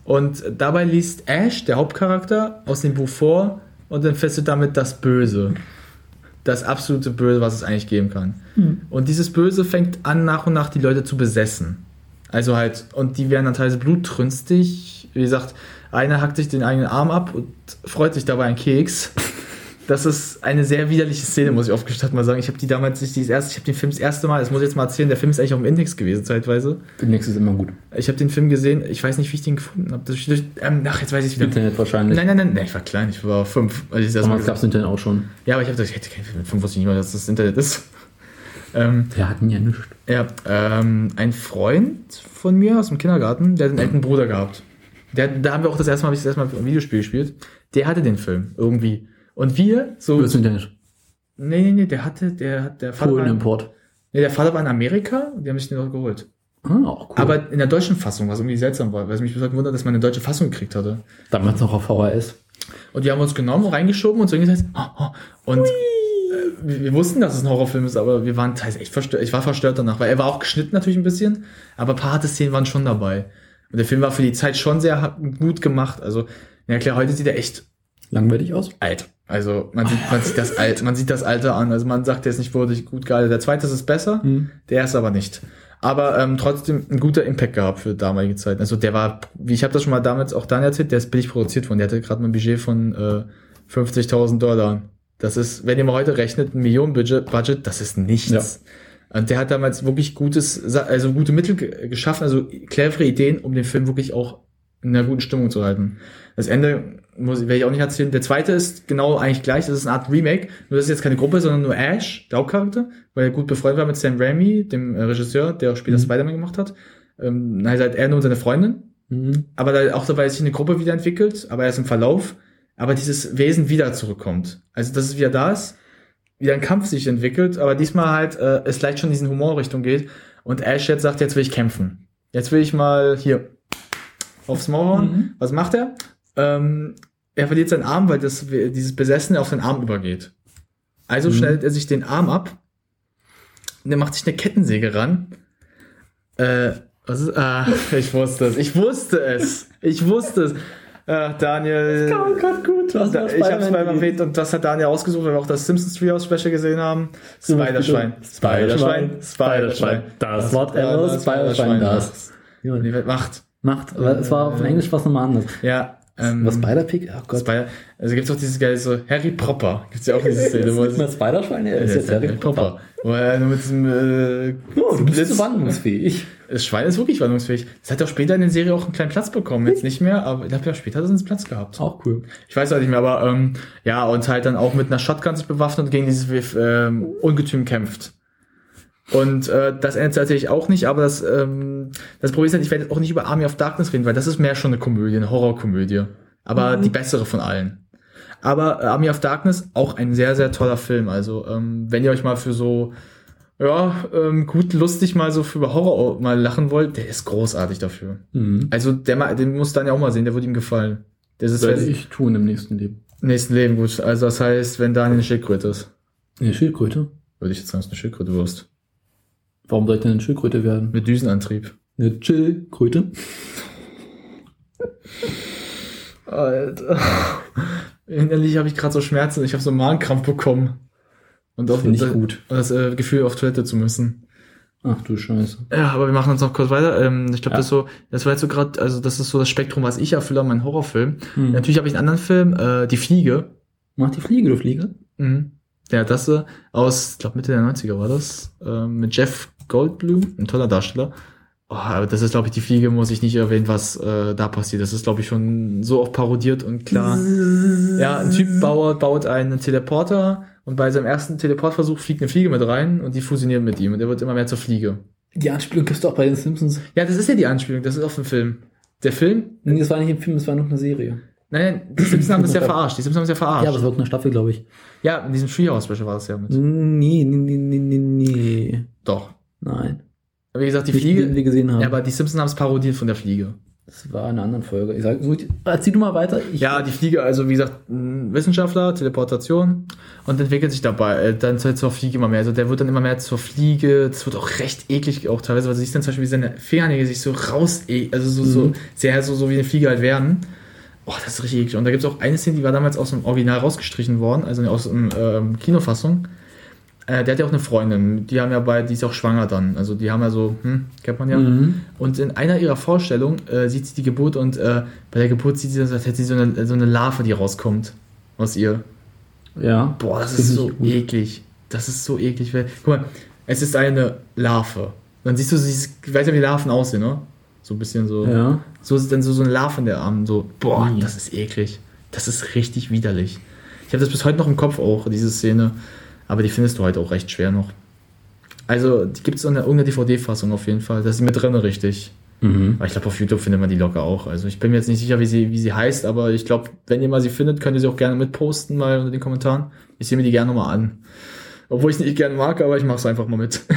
Und dabei liest Ash, der Hauptcharakter, aus dem Buch vor und entfesselt damit das Böse. Das absolute Böse, was es eigentlich geben kann. Und dieses Böse fängt an, nach und nach die Leute zu besessen. Also halt, und die werden dann teilweise blutrünstig. Wie gesagt, einer hackt sich den eigenen Arm ab und freut sich dabei einen Keks. [laughs] Das ist eine sehr widerliche Szene, muss ich aufgestattet mal sagen. Ich habe die damals nicht dieses erste, ich habe den Film das erste Mal, das muss ich jetzt mal erzählen, der Film ist eigentlich auf dem Index gewesen zeitweise. Demnächst ist immer gut. Ich habe den Film gesehen, ich weiß nicht, wie ich den gefunden habe. Ähm, ach, jetzt weiß ich wieder. Internet wahrscheinlich. Nein, nein, nein, nein, ich war klein, ich war fünf. Als das Damals gab es Internet auch schon. Ja, aber ich habe gesagt, ich hätte keinen Film mit fünf, wusste ich nicht mal, dass das Internet ist. [laughs] Ähm, Wir hatten ja nichts. ja, ähm, ein Freund von mir aus dem Kindergarten, der hat einen älteren Bruder gehabt. Der, da haben wir auch das erste Mal, habe ich das erste Mal ein Videospiel gespielt. Der hatte den Film irgendwie. Und wir, so. Über das Internet. Nee, nee, nee, der hatte, der hat, der Vater, war, Polen-Import. nee, der Vater war in Amerika und die haben sich den auch geholt. Ah, auch cool. Aber in der deutschen Fassung, was irgendwie seltsam war, weil es mich heute gewundert, dass man eine deutsche Fassung gekriegt hatte. Damals noch auf VHS. Und die haben uns genommen, reingeschoben und so gesagt, oh, oh. und äh, wir, wir wussten, dass es ein Horrorfilm ist, aber wir waren teils echt verstört. Ich war verstört danach, weil er war auch geschnitten natürlich ein bisschen, aber ein paar harte Szenen waren schon dabei. Und der Film war für die Zeit schon sehr gut gemacht. Also, ja klar, heute sieht er echt Langweilig aus. alt. Also man sieht, man sieht das [laughs] alt, man sieht das Alter an. Also man sagt, der ist nicht würdig gut geil. Der zweite ist besser, Mhm. der ist aber nicht. Aber ähm, trotzdem ein guter Impact gehabt für damalige Zeit. Also der war, wie ich habe das schon mal damals auch dann erzählt, der ist billig produziert worden. Der hatte gerade mal ein Budget von äh, 50.000 Dollar. Das ist, wenn ihr mal heute rechnet, ein Millionenbudget, Budget, das ist nichts. Und der hat damals wirklich gutes, also gute Mittel ge- geschaffen, also clevere Ideen, um den Film wirklich auch in einer guten Stimmung zu halten. Das Ende muss werde ich auch nicht erzählen. Der zweite ist genau eigentlich gleich. Das ist eine Art Remake. Nur das ist jetzt keine Gruppe, sondern nur Ash, der Hauptcharakter, weil er gut befreundet war mit Sam Raimi, dem äh, Regisseur, der auch später Mhm. Spider-Man gemacht hat. Ähm, also halt er nur und seine Freundin. Mhm. Aber da auch dabei sich eine Gruppe wieder entwickelt, aber erst im Verlauf. Aber dieses Wesen wieder zurückkommt. Also dass es wieder da ist, wieder ein Kampf sich entwickelt, aber diesmal halt äh, es leicht schon in diesen Humorrichtung geht. Und Ash jetzt sagt, jetzt will ich kämpfen. Jetzt will ich mal hier aufs Maul hauen. Mhm. Was macht er? Ähm, er verliert seinen Arm, weil das, dieses Besessene auf seinen Arm übergeht. Also Mhm. schneidet er sich den Arm ab. Und er macht sich eine Kettensäge ran. Äh, was ist, ah, ich wusste es. Ich wusste es. Ich wusste es. Ach, Daniel. Oh Gott, gut. Was Da, ich habe es mal erwähnt und das hat Daniel ausgesucht, weil wir auch das Simpsons Treehouse Special gesehen haben. Spiderschwein. Spiderschwein. Spiderschwein. Das whatever Spiderschwein das. Macht. Macht, aber es war auf dem Englisch was nochmal anders. Ja. Ähm, Was Spider-Pig? Oh Gott. Spider also gibt's auch dieses geile so Harry Popper. Gibt's ja auch diese Szene, wo Ist es das Spider-Schwein? Ja, ist jetzt Harry Potter. Wo er nur mit diesem äh, Oh, du bist so wandlungsfähig. Das Schwein ist wirklich wandlungsfähig. Das hat auch später in der Serie auch einen kleinen Platz bekommen. Jetzt nicht mehr, aber ich glaube ja später hat es einen Platz gehabt. Auch cool. Ich weiß auch nicht mehr, aber ähm, ja, und halt dann auch mit einer Shotgun sich bewaffnet und gegen dieses ähm, Ungetüm kämpft. Und äh, das endet tatsächlich auch nicht, aber das, ähm, das Problem ist halt, ich werde jetzt auch nicht über Army of Darkness reden, weil das ist mehr schon eine Komödie, eine Horrorkomödie. Aber die bessere von allen. Aber äh, Army of Darkness, auch ein sehr, sehr toller Film. Also, ähm, wenn ihr euch mal für so, ja, ähm, gut lustig mal so für über Horror mal lachen wollt, der ist großartig dafür. Mhm. Also, der, den muss dann ja auch mal sehen, der wird ihm gefallen. Das ist werde ich tun im nächsten Leben. im nächsten Leben gut. Also, das heißt, wenn Daniel eine Schildkröte ist, Eine Schildkröte? würde ich jetzt sagen, dass du eine Schildkröte wirst. Warum soll ich denn eine Schildkröte werden? Mit Düsenantrieb. Eine Schildkröte? Alter. Innerlich habe ich gerade so Schmerzen. Ich habe so einen Magenkrampf bekommen. Und auch ich das, gut. und das äh, Gefühl, auf Toilette zu müssen. Ach du Scheiße. Ja, aber wir machen uns noch kurz weiter. Ähm, ich glaube, Ja. das ist so, das war jetzt so gerade, also das ist so das Spektrum, was ich erfülle an meinen Horrorfilm. Hm. Natürlich habe ich einen anderen Film, äh, Die Fliege. Mach die Fliege, du Fliege. Mhm. Der das äh, aus, ich glaube Mitte der 90er war das, ähm, mit Jeff Goldblum, ein toller Darsteller. Oh, aber das ist, glaube ich, die Fliege, muss ich nicht erwähnen, was äh, da passiert. Das ist, glaube ich, schon so oft parodiert und klar. Ja, ein Typ baut, baut einen Teleporter und bei seinem ersten Teleportversuch fliegt eine Fliege mit rein und die fusioniert mit ihm und er wird immer mehr zur Fliege. Die Anspielung gibt's doch bei den Simpsons. Ja, das ist ja die Anspielung, das ist auf dem Film. Der Film? Nee, das war nicht im Film, das war noch eine Serie. Nein, nein, die Simpsons haben das ja verarscht. Die Simpsons haben es ja verarscht. Ja, aber es war eine Staffel, glaube ich. Ja, in diesem Treehouse-Special war das ja mit. Nee, nee, nee, nee, nee. Doch. Nein. Aber wie gesagt, die Nicht den wir Fliege. gesehen haben. Ja, aber die Simpsons haben es parodiert von der Fliege. das war in einer anderen Folge. Ich sag, so, erzähl du mal weiter. Ich, Ja, die Fliege, also wie gesagt, Wissenschaftler, Teleportation und entwickelt sich dabei äh, dann zur zur Fliege immer mehr. Also der wird dann immer mehr zur Fliege. Das wird auch recht eklig, auch teilweise, weil du siehst dann zum Beispiel, wie seine Fingernägel sich so raus, e- also so, so Mhm. sehr so, so wie eine Fliege halt werden. Oh, das ist richtig eklig. Und da gibt es auch eine Szene, die war damals aus dem Original rausgestrichen worden, also aus dem ähm, Kinofassung. Äh, der hat ja auch eine Freundin, die haben ja bei, die ist auch schwanger dann. Also die haben ja so, hm, kennt man ja. Mhm. Und in einer ihrer Vorstellungen äh, sieht sie die Geburt und äh, bei der Geburt sieht sie, das, als hätte sie so eine, so eine Larve, die rauskommt aus ihr. Ja. Boah, das Find ist so gut. eklig. Das ist so eklig. Guck mal, es ist eine Larve. Dann siehst du, ich weiß ja, wie Larven aussehen, ne? So ein bisschen so. Ja. So ist dann so, so eine Larve in der Arm. So, boah, Mhm. das ist eklig. Das ist richtig widerlich. Ich habe das bis heute noch im Kopf auch, diese Szene. Aber die findest du heute auch recht schwer noch. Also, die gibt es in irgendeiner DVD-Fassung auf jeden Fall. Das ist mit drin, richtig. Mhm. Aber ich glaube, auf YouTube findet man die locker auch. Also ich bin mir jetzt nicht sicher, wie sie, wie sie heißt, aber ich glaube, wenn ihr mal sie findet, könnt ihr sie auch gerne mitposten, mal unter den Kommentaren. Ich sehe mir die gerne nochmal an. Obwohl ich es nicht gerne mag, aber ich mache es einfach mal mit. [laughs]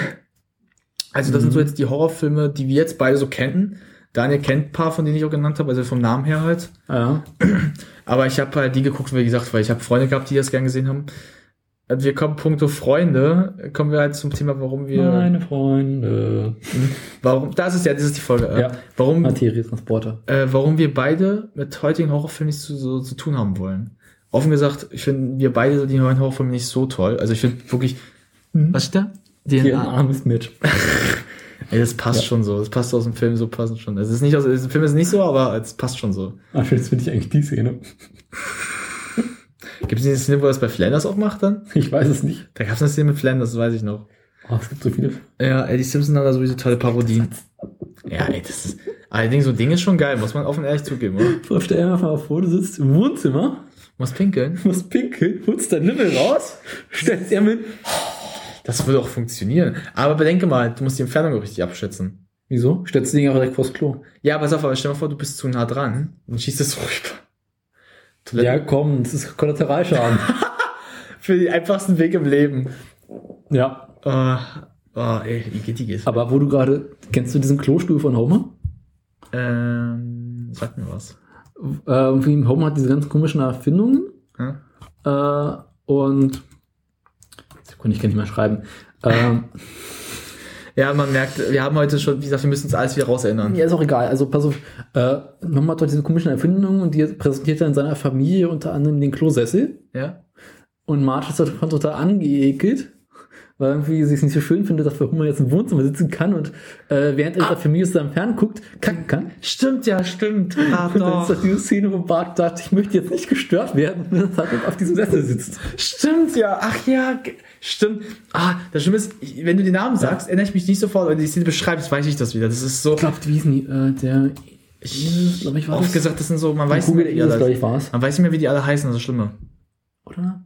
Also das sind so jetzt die Horrorfilme, die wir jetzt beide so kennen. Daniel kennt ein paar, von denen ich auch genannt habe, also vom Namen her halt. Ja. [clears throat] Aber ich habe halt die geguckt, wie gesagt, weil ich habe Freunde gehabt, die das gern gesehen haben. äh, wir kommen punkto Freunde, kommen wir halt zum Thema, warum wir, Meine Freunde. warum, das ist ja, das ist die Folge, äh, Ja. warum, Materietransporter. äh, warum wir beide mit heutigen Horrorfilmen nichts zu, so, zu tun haben wollen. Offen gesagt, ich finde, wir beide die neuen Horrorfilme nicht so toll. Also ich finde wirklich, was steht da? Hier ein DNA. armes Match. Ey, das passt schon so. Das passt aus dem Film so passend schon. Es ist nicht aus, der Film ist nicht so, aber es passt schon so. Ach, das finde ich eigentlich die Szene. [laughs] Gibt es diese Szene, wo er das bei Flanders auch macht dann? Ich weiß es nicht. Da gab es eine Szene mit Flanders, das weiß ich noch. Oh, es gibt so viele. Ja, ey, die Simpsons haben da sowieso tolle Parodien. Ja, ey, das ist. Allerdings, so ein Ding ist schon geil, muss man offen ehrlich zugeben, oder? So, stell dir einfach mal vor, du sitzt im Wohnzimmer, Muss pinkeln. musst pinkeln, holst dein Nimmel raus, [laughs] stellst dir mit. Das würde auch funktionieren. Aber bedenke mal, du musst die Entfernung auch richtig abschätzen. Wieso? Stellst du den einfach direkt vors Klo. Ja, pass auf, aber stell dir mal vor, du bist zu nah dran und schießt es rüber. Toilette. Ja, komm, das ist Kollateralschaden. [laughs] Für den einfachsten Weg im Leben. ja. Oh, oh ey, wie geht die geht? Aber wo du gerade, kennst du diesen Klostuhl von Homer? Ähm, sag mir was. Äh, Homer hat diese ganz komischen Erfindungen. Ja? Äh, und Sekunde, ich kann nicht mehr schreiben. Ähm, [laughs] Ja, man merkt, wir haben heute schon, wie gesagt, wir müssen uns alles wieder rauserinnern. ja, ist auch egal. Also pass auf, äh, hat dort diese komischen Erfindungen und die präsentiert er in seiner Familie unter anderem den Klosessel. Ja? Und Marge ist total angeekelt, weil irgendwie sie es nicht so schön findet, dass der Homer jetzt im Wohnzimmer sitzen kann und äh, während er mit der Familie zusammen fern guckt, kacken kann. Stimmt, ja, stimmt. [laughs] Ah, Und dann ist das diese Szene, wo Bart sagt, ich möchte jetzt nicht gestört werden, [laughs] wenn er auf diesem Sessel sitzt. Stimmt, ja. Ach ja, stimmt. Ah, das Schlimme ist, ich- wenn du den Namen sagst, erinnere ich mich nicht sofort, wenn du die Szene beschreibst, weiß ich das wieder. Das ist so, Ich glaube, wie hieß denn die, äh, der, ich glaube, ich war oft das. gesagt, das sind so, man weiß, nicht mehr, wie die alle, ich, man weiß nicht mehr, wie die alle heißen, das ist das Schlimme. Oder?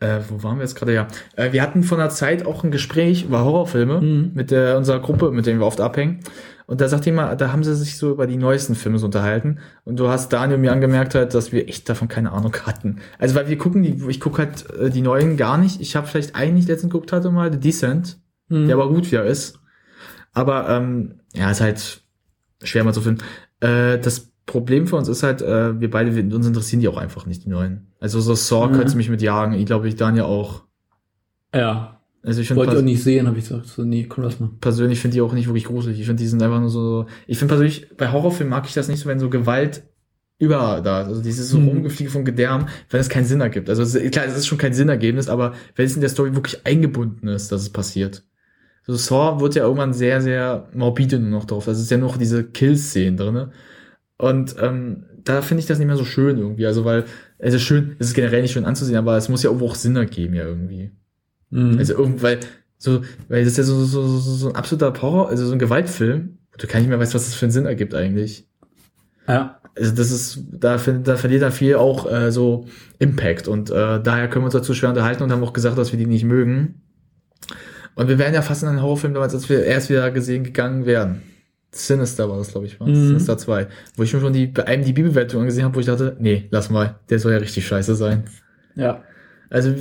Äh, wo waren wir jetzt gerade? Ja. Äh, wir hatten vor einer Zeit auch ein Gespräch über Horrorfilme Mhm. mit der, unserer Gruppe, mit der wir oft abhängen. Und da sagt jemand, da haben sie sich so über die neuesten Filme so unterhalten. Und du hast Daniel mir angemerkt halt, dass wir echt davon keine Ahnung hatten. Also weil wir gucken die, ich gucke halt äh, die neuen gar nicht. Ich habe vielleicht eigentlich letztens geguckt hatte mal The Descent, Mhm. der aber gut wieder ist. Aber ähm, ja, ist halt schwer mal zu finden. Äh, das Problem für uns ist halt, äh, wir beide, wir, uns interessieren die auch einfach nicht, die neuen. Also so Saw Mhm. könntest du mich mit jagen. Ich glaube, ich Daniel auch. Ja. Also ich finde Wollte ich auch nicht sehen, habe ich gesagt. So, nee, komm, lass mal. persönlich finde die auch nicht wirklich gruselig. Ich finde, die sind einfach nur so. Ich finde persönlich, bei Horrorfilmen mag ich das nicht so, wenn so Gewalt überall da ist. Also dieses so Mhm. Rumgefliege von Gedärm, wenn es keinen Sinn ergibt. Also es ist, klar, es ist schon kein Sinnergebnis, aber wenn es in der Story wirklich eingebunden ist, dass es passiert. So Saw wird ja irgendwann sehr, sehr morbide nur noch drauf. Also es ist ja nur noch diese Kill-Szenen drinne. Und ähm, da finde ich das nicht mehr so schön irgendwie. Also weil, es ist schön, es ist generell nicht schön anzusehen, aber es muss ja irgendwo auch Sinn ergeben ja irgendwie. Mhm. Also irgend, weil, so, weil das ist ja so, so, so, so ein absoluter Horror, also so ein Gewaltfilm, wo du gar nicht mehr weißt, was das für einen Sinn ergibt eigentlich. ja. Also das ist, da, da verliert dann viel auch äh, so Impact und äh, daher können wir uns dazu schwer unterhalten und haben auch gesagt, dass wir die nicht mögen. Und wir wären ja fast in einen Horrorfilm damals, als wir erst wieder gesehen gegangen wären. Sinister war das, glaube ich, war. Mhm. Sinister 2. Wo ich mir schon die bei einem die Bibelwertung angesehen habe, wo ich dachte, nee, lass mal, der soll ja richtig scheiße sein. Ja. Also,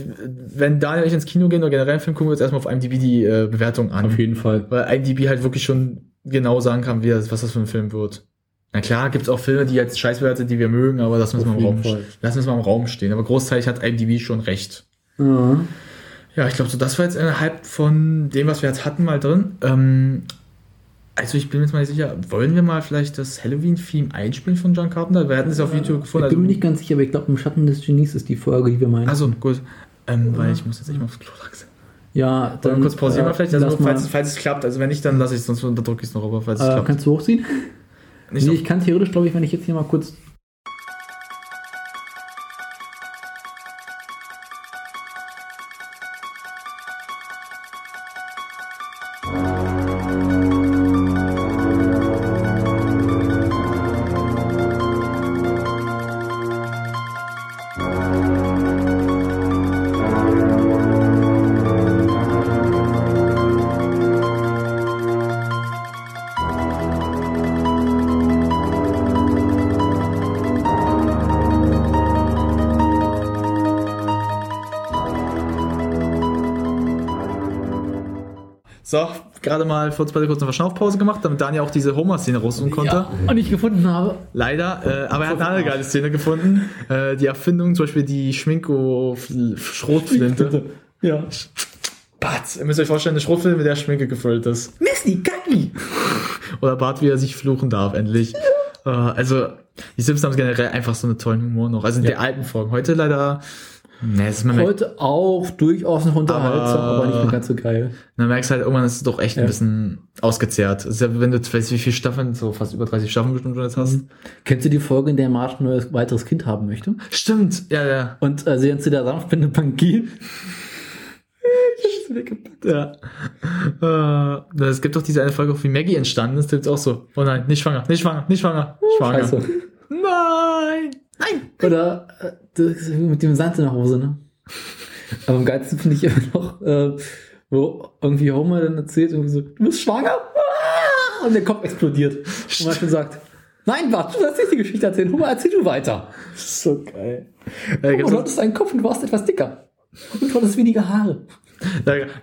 wenn Daniel ich ins Kino gehen oder generell einen Film, gucken wir uns erstmal auf IMDb die äh, Bewertung an. Auf jeden Fall. Weil IMDb halt wirklich schon genau sagen kann, wie das, was das für ein Film wird. Na klar, gibt's auch Filme, die jetzt scheißwert sind, die wir mögen, aber das müssen wir im Raum, Fall. lassen wir es mal im Raum stehen. Aber großteilig hat IMDb schon recht. Ja. Ja, ich glaube, so das war jetzt innerhalb von dem, was wir jetzt hatten, mal drin. Ähm, also ich bin mir jetzt mal nicht sicher, wollen wir mal vielleicht das Halloween-Theme einspielen von John Carpenter? Wir hatten es auf YouTube gefunden. Ich bin mir Also, nicht ganz sicher, aber ich glaube, im Schatten des Genies ist die Folge, die wir meinen. also gut. Ähm, weil ich muss jetzt echt mal aufs Klo langsam. ja, Wollen wir kurz pausieren äh, vielleicht? Also lass falls, falls es klappt, also wenn nicht, dann lasse ich es, sonst unterdrücke ich es noch, aber falls es äh, klappt. kannst du hochziehen? Nicht nee, ich kann theoretisch, glaube ich, wenn ich jetzt hier mal kurz. Gerade mal uns beide kurz eine Verschnaufpause gemagemacht, damit Daniel auch diese Homer-Szene raussuchen konnte. Ja, und ich gefunden habe. Leider, äh, aber er hat eine andere geile Szene gefunden. Äh, die Erfindung, zum Beispiel die Schminko-Schrotflinte. [laughs] Ja. Batz. Ihr müsst euch vorstellen, eine Schrotflinte mit der Schminke gefüllt ist. Misty, Kaki! [laughs] Oder Bart, wie er sich fluchen darf, endlich. Äh, also, die Simpsons haben generell einfach so einen tollen Humor noch. Also in Ja. der alten Folgen. Heute leider, ne, ist merkt, Heute auch durchaus noch unterhaltsam, Aber- aber, nicht mehr ganz so geil. man merkt halt irgendwann, ist es doch echt ein Ja. bisschen ausgezehrt. Ist ja, wenn du, weißt du, wie viele Staffeln, so fast über 30 Staffeln bestimmt schon jetzt hast. Kennst du die Folge, in der Martin ein weiteres Kind haben möchte? Stimmt, ja, ja. Und äh, sie zu der Sanftbinde [laughs] gehen? Ja. Äh, es gibt doch diese eine Folge, wie Maggie entstanden ist, da gibt's auch so, oh nein, nicht schwanger, nicht schwanger, nicht schwanger, schwanger. Scheiße. Nein! Nein! Oder äh, mit dem Sand in der Hose, ne? [laughs] Aber am geilsten finde ich immer noch, äh, wo irgendwie Homer dann erzählt, irgendwie so, du bist schwanger? Ah! Und der Kopf explodiert. Und Martin sagt, nein, warte, du sollst nicht die Geschichte erzählen. Homer, erzähl du weiter. So geil. Äh, gibt's du hattest einen Kopf und du warst etwas dicker. Und du hattest weniger Haare.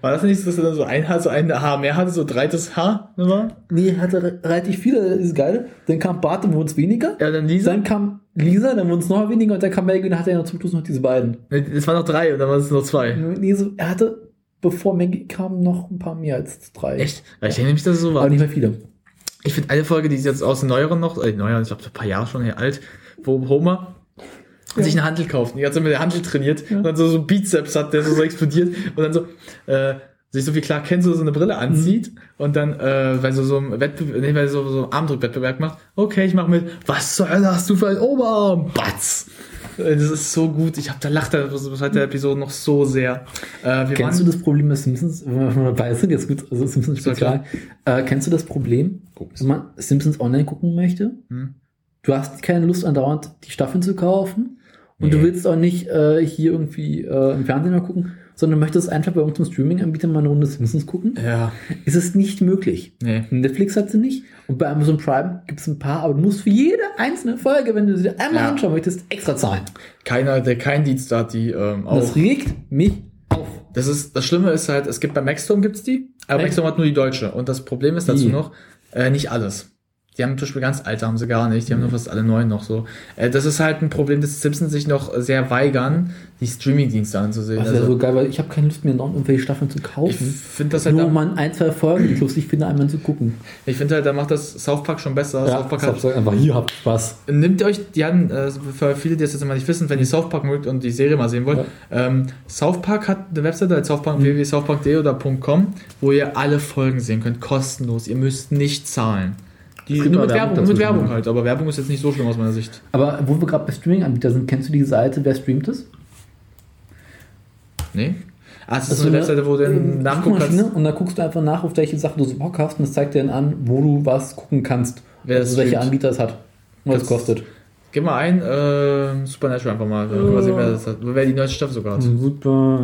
War das nicht, dass er dann so ein Haar, so ein Haar mehr hatte, so dreites Haar immer? Nee, er hatte re- relativ viele, das ist geil. Dann kam Bart, dann wurden es weniger. Ja, dann Lisa. Dann kam Lisa, dann wurden es noch weniger und dann kam Maggie und dann hatte er noch zum Schluss noch diese beiden. Es waren noch drei und dann waren es noch zwei. Nee, so, er hatte, bevor Maggie kam, noch ein paar mehr als drei. Echt? Weil ich erinnere mich, dass es so Aber war. nicht mehr viele. Ich finde eine Folge, die ist jetzt aus den neueren noch, äh, neuer, ich glaube, ein paar Jahre schon her alt, wo Homer sich eine Handel kauft. Und die ganze Zeit mit der Handel trainiert und dann so, so Bizeps hat, der so, so explodiert und dann so, äh, sich so wie klar kennst du so eine Brille anzieht und dann, äh, weil so so ein Wettbewerb, nee, weil so, so Armdrückwettbewerb macht, okay, ich mach mit, was zur Hölle hast du für ein Oberarm? Batz! Äh, Das ist so gut. Ich hab da lacht er seit der Episode noch so sehr. Äh, wir Kennst du das Problem bei Simpsons, dabei sind, jetzt gut, also Simpsons Spezial, äh, kennst du das Problem, wenn man Simpsons online gucken möchte? Hm? Du hast keine Lust andauernd die Staffeln zu kaufen und du Nee. willst auch nicht äh, hier irgendwie äh, im Fernsehen mal gucken, sondern möchtest einfach bei irgendeinem Streaming-Anbieter mal eine Runde Simpsons gucken. Ja, Ist es nicht möglich. nee. Netflix hat sie nicht und bei Amazon Prime gibt es ein paar, aber du musst für jede einzelne Folge, wenn du sie dir einmal Ja. anschauen möchtest, extra zahlen. Keiner, der kein Dienst hat, die ähm, auch. Das regt mich auf. Das ist, das Schlimme ist halt, es gibt bei Maxstorm gibt's die, aber? Maxstorm hat nur die deutsche. Und das Problem ist dazu Wie? noch, äh, nicht alles. Die haben zum Beispiel ganz alte, haben sie gar nicht. Die haben nur fast alle neuen noch so. Äh, das ist halt ein Problem, dass Simpsons sich noch sehr weigern, die Streaming-Dienste anzusehen. Das ist ja Also, so geil, weil ich habe keine Lust mehr, noch irgendwelche Staffeln zu ich kaufen. finde das halt, Nur mal ein, zwei Folgen, die ich lustig finde, einmal zu gucken. ich finde halt, da macht das South Park schon besser. South Park hat, einfach hier habt Spaß. Nimmt ihr euch, die haben, äh, für viele, die das jetzt immer nicht wissen, wenn ihr South Park mögt und die Serie mal sehen wollt, ähm, South Park hat eine Webseite als South Park, www.southpark.de oder .com, wo ihr alle Folgen sehen könnt, kostenlos. Ihr müsst nicht zahlen. Die, nur mit Werbung Werbung, mit Werbung halt, aber Werbung ist jetzt nicht so schlimm aus meiner Sicht. Aber wo wir gerade bei Streaming-Anbietern sind, kennst du die Seite, wer streamt es? Nee? Ah, es ist Das so eine ist so eine, Webseite, wo du dann nachgucken kannst. Und da guckst du einfach nach, auf welche Sachen du so Bock hast und das zeigt dir dann an, wo du was gucken kannst. Wer also welche. Anbieter es hat. Und was es kostet. Gib mal ein, äh, Supernatural einfach mal. Können wir sehen, wer das hat. Wer die neueste Staffel sogar hat. Super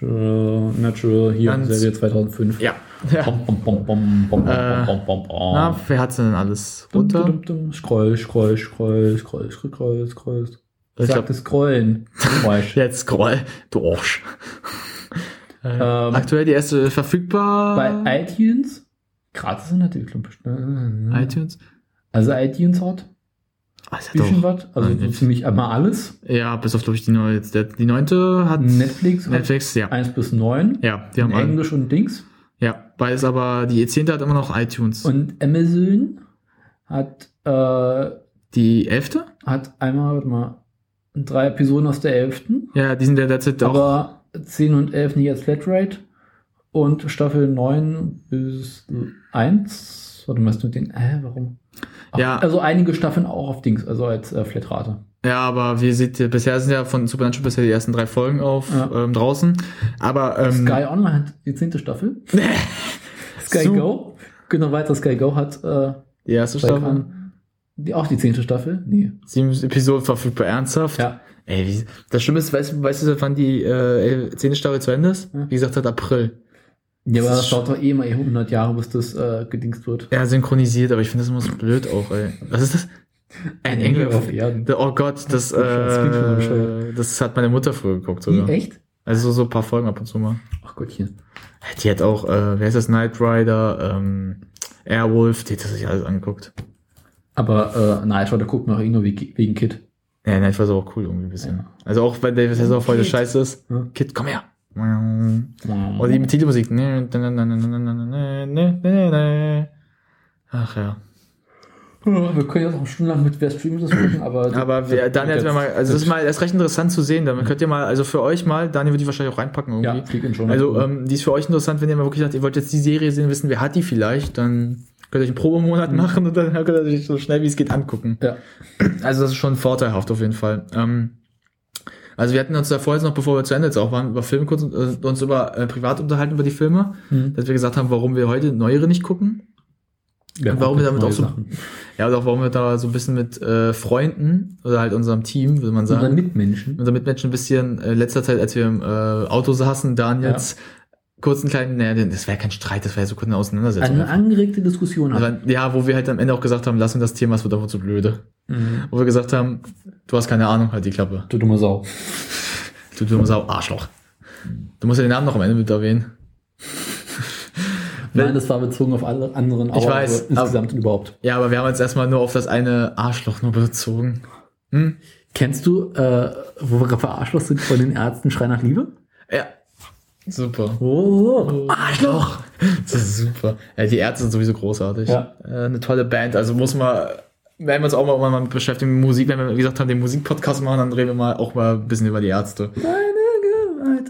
Natural, Natural hier, Ganz- Serie 2005. Ja. Ja. Bom, bom, bom, bom, Äh. Na, wer hat's denn alles? Runter? Dum, dum, dum. Scroll, scroll, scroll, scroll, scroll, scroll, scroll. Ich Sag das Scrollen. [laughs] Jetzt scroll. Du Arsch. Äh, Ähm, aktuell die erste verfügbar. Bei iTunes, gratis in der Entwicklung bestimmt. iTunes. Also iTunes hat ja bisschen was. Also so ziemlich einmal alles. Ja, bis auf, glaube ich, die neue. Die neunte hat Netflix, Netflix, ja. hat 1 bis 9. Ja, die haben alle. Englisch und Dings. Ja, beides aber, die zehnte hat immer noch iTunes. Und Amazon hat, äh, die elfte? hat einmal, warte mal, drei Episoden aus der 11. Ja, die sind ja derzeit auch. aber 10 und 11 nicht als Flatrate. Und Staffel 9 bis 1. Warte mal, hast du den, äh, warum? Ach, Ja. Also einige Staffeln auch auf Dings, also als äh, Flatrate. Ja, aber wie seht ihr, bisher sind ja von Supernatural bisher die ersten drei Folgen auf Ja. ähm, draußen. Aber ähm, Sky Online hat die zehnte Staffel. [laughs] Sky Su- Go. Genau weiter, Sky Go hat äh, die erste Staffel. An, die, auch die zehnte Staffel. Nee. Sieben Episoden verfügbar ernsthaft. Ja. Ey, wie, das Schlimme ist, weißt, du- weißt du, wann die äh, zehnte Staffel zu Ende ist? Ja. Wie gesagt, seit April. Ja, aber Das dauert doch eh mal 100 Jahre, bis das äh, gedingst wird. Ja, synchronisiert, aber ich finde das immer so blöd auch, ey. Was ist das? Ein Engel auf Erden. Oh Gott, das, äh, das hat meine Mutter früher geguckt sogar. Wie, echt? Also so ein paar Folgen ab und zu mal. Ach Gottchen. Die hat auch, äh, wer ist das, Knight Rider, ähm, Airwolf, die hat sich alles angeguckt. Aber äh, Night Rider guckt man auch nur wegen Kid. Ja, Night war auch cool irgendwie ein bisschen. Also auch wenn David Hasselhoff voll der Kid. Scheiß ist. Ja. Kid, komm her. Oder die Titelmusik. Ach ja. Wir können jetzt auch stundenlang mit wer streamt das gucken, aber. [clears throat] Aber wir, Daniel hat mir mal, also das ist mal, das ist recht interessant zu sehen. Dann könnt ihr mal, also für euch mal, Daniel wird die wahrscheinlich auch reinpacken irgendwie. Ja, klick in schon. Also, ähm, die ist für euch interessant, wenn ihr mal wirklich sagt, ihr wollt jetzt die Serie sehen, wissen, wer hat die vielleicht, dann könnt ihr euch einen Probemonat machen und dann könnt ihr euch so schnell wie es geht angucken. ja. Also das ist schon vorteilhaft auf jeden Fall. Ähm, also wir hatten uns da vorher noch, bevor wir zu Ende jetzt auch waren, über Filme kurz äh, uns über äh, privat unterhalten über die Filme, Mhm. dass wir gesagt haben, warum wir heute neuere nicht gucken. Ja warum wir damit auch so- Sachen. Ja, und auch warum wir da so ein bisschen mit äh, Freunden oder halt unserem Team, würde man sagen, Mitmenschen. unser Mitmenschen ein bisschen äh, letzter Zeit, als wir im äh, Auto saßen, Daniels, kurz einen kleinen, naja, das wäre kein Streit, das wäre ja so kurz eine Auseinandersetzung. Eine angeregte Diskussion. Aber, ja, wo wir halt am Ende auch gesagt haben, lass uns das Thema, es wird einfach zu blöde. Mhm. Wo wir gesagt haben, du hast keine Ahnung, halt die Klappe. Du dumme Sau. Du dumme Sau, Arschloch. Du musst ja den Namen noch am Ende mit erwähnen. Nein, das war bezogen auf alle anderen, Ich weiß, aber insgesamt und überhaupt. Ja, aber wir haben jetzt erstmal nur auf das eine Arschloch nur bezogen. Hm? Kennst du, äh, wo wir gerade Arschloch sind, von den Ärzten Schrei nach Liebe? Ja. Super. Oh, Arschloch! Das ist super. Ja, die Ärzte sind sowieso großartig. Ja. Äh, eine tolle Band. Also muss man, werden wir uns auch mal, mal beschäftigen mit Musik. Wenn wir, wie gesagt haben, den Musikpodcast machen, dann reden wir mal auch mal ein bisschen über die Ärzte. Gewalt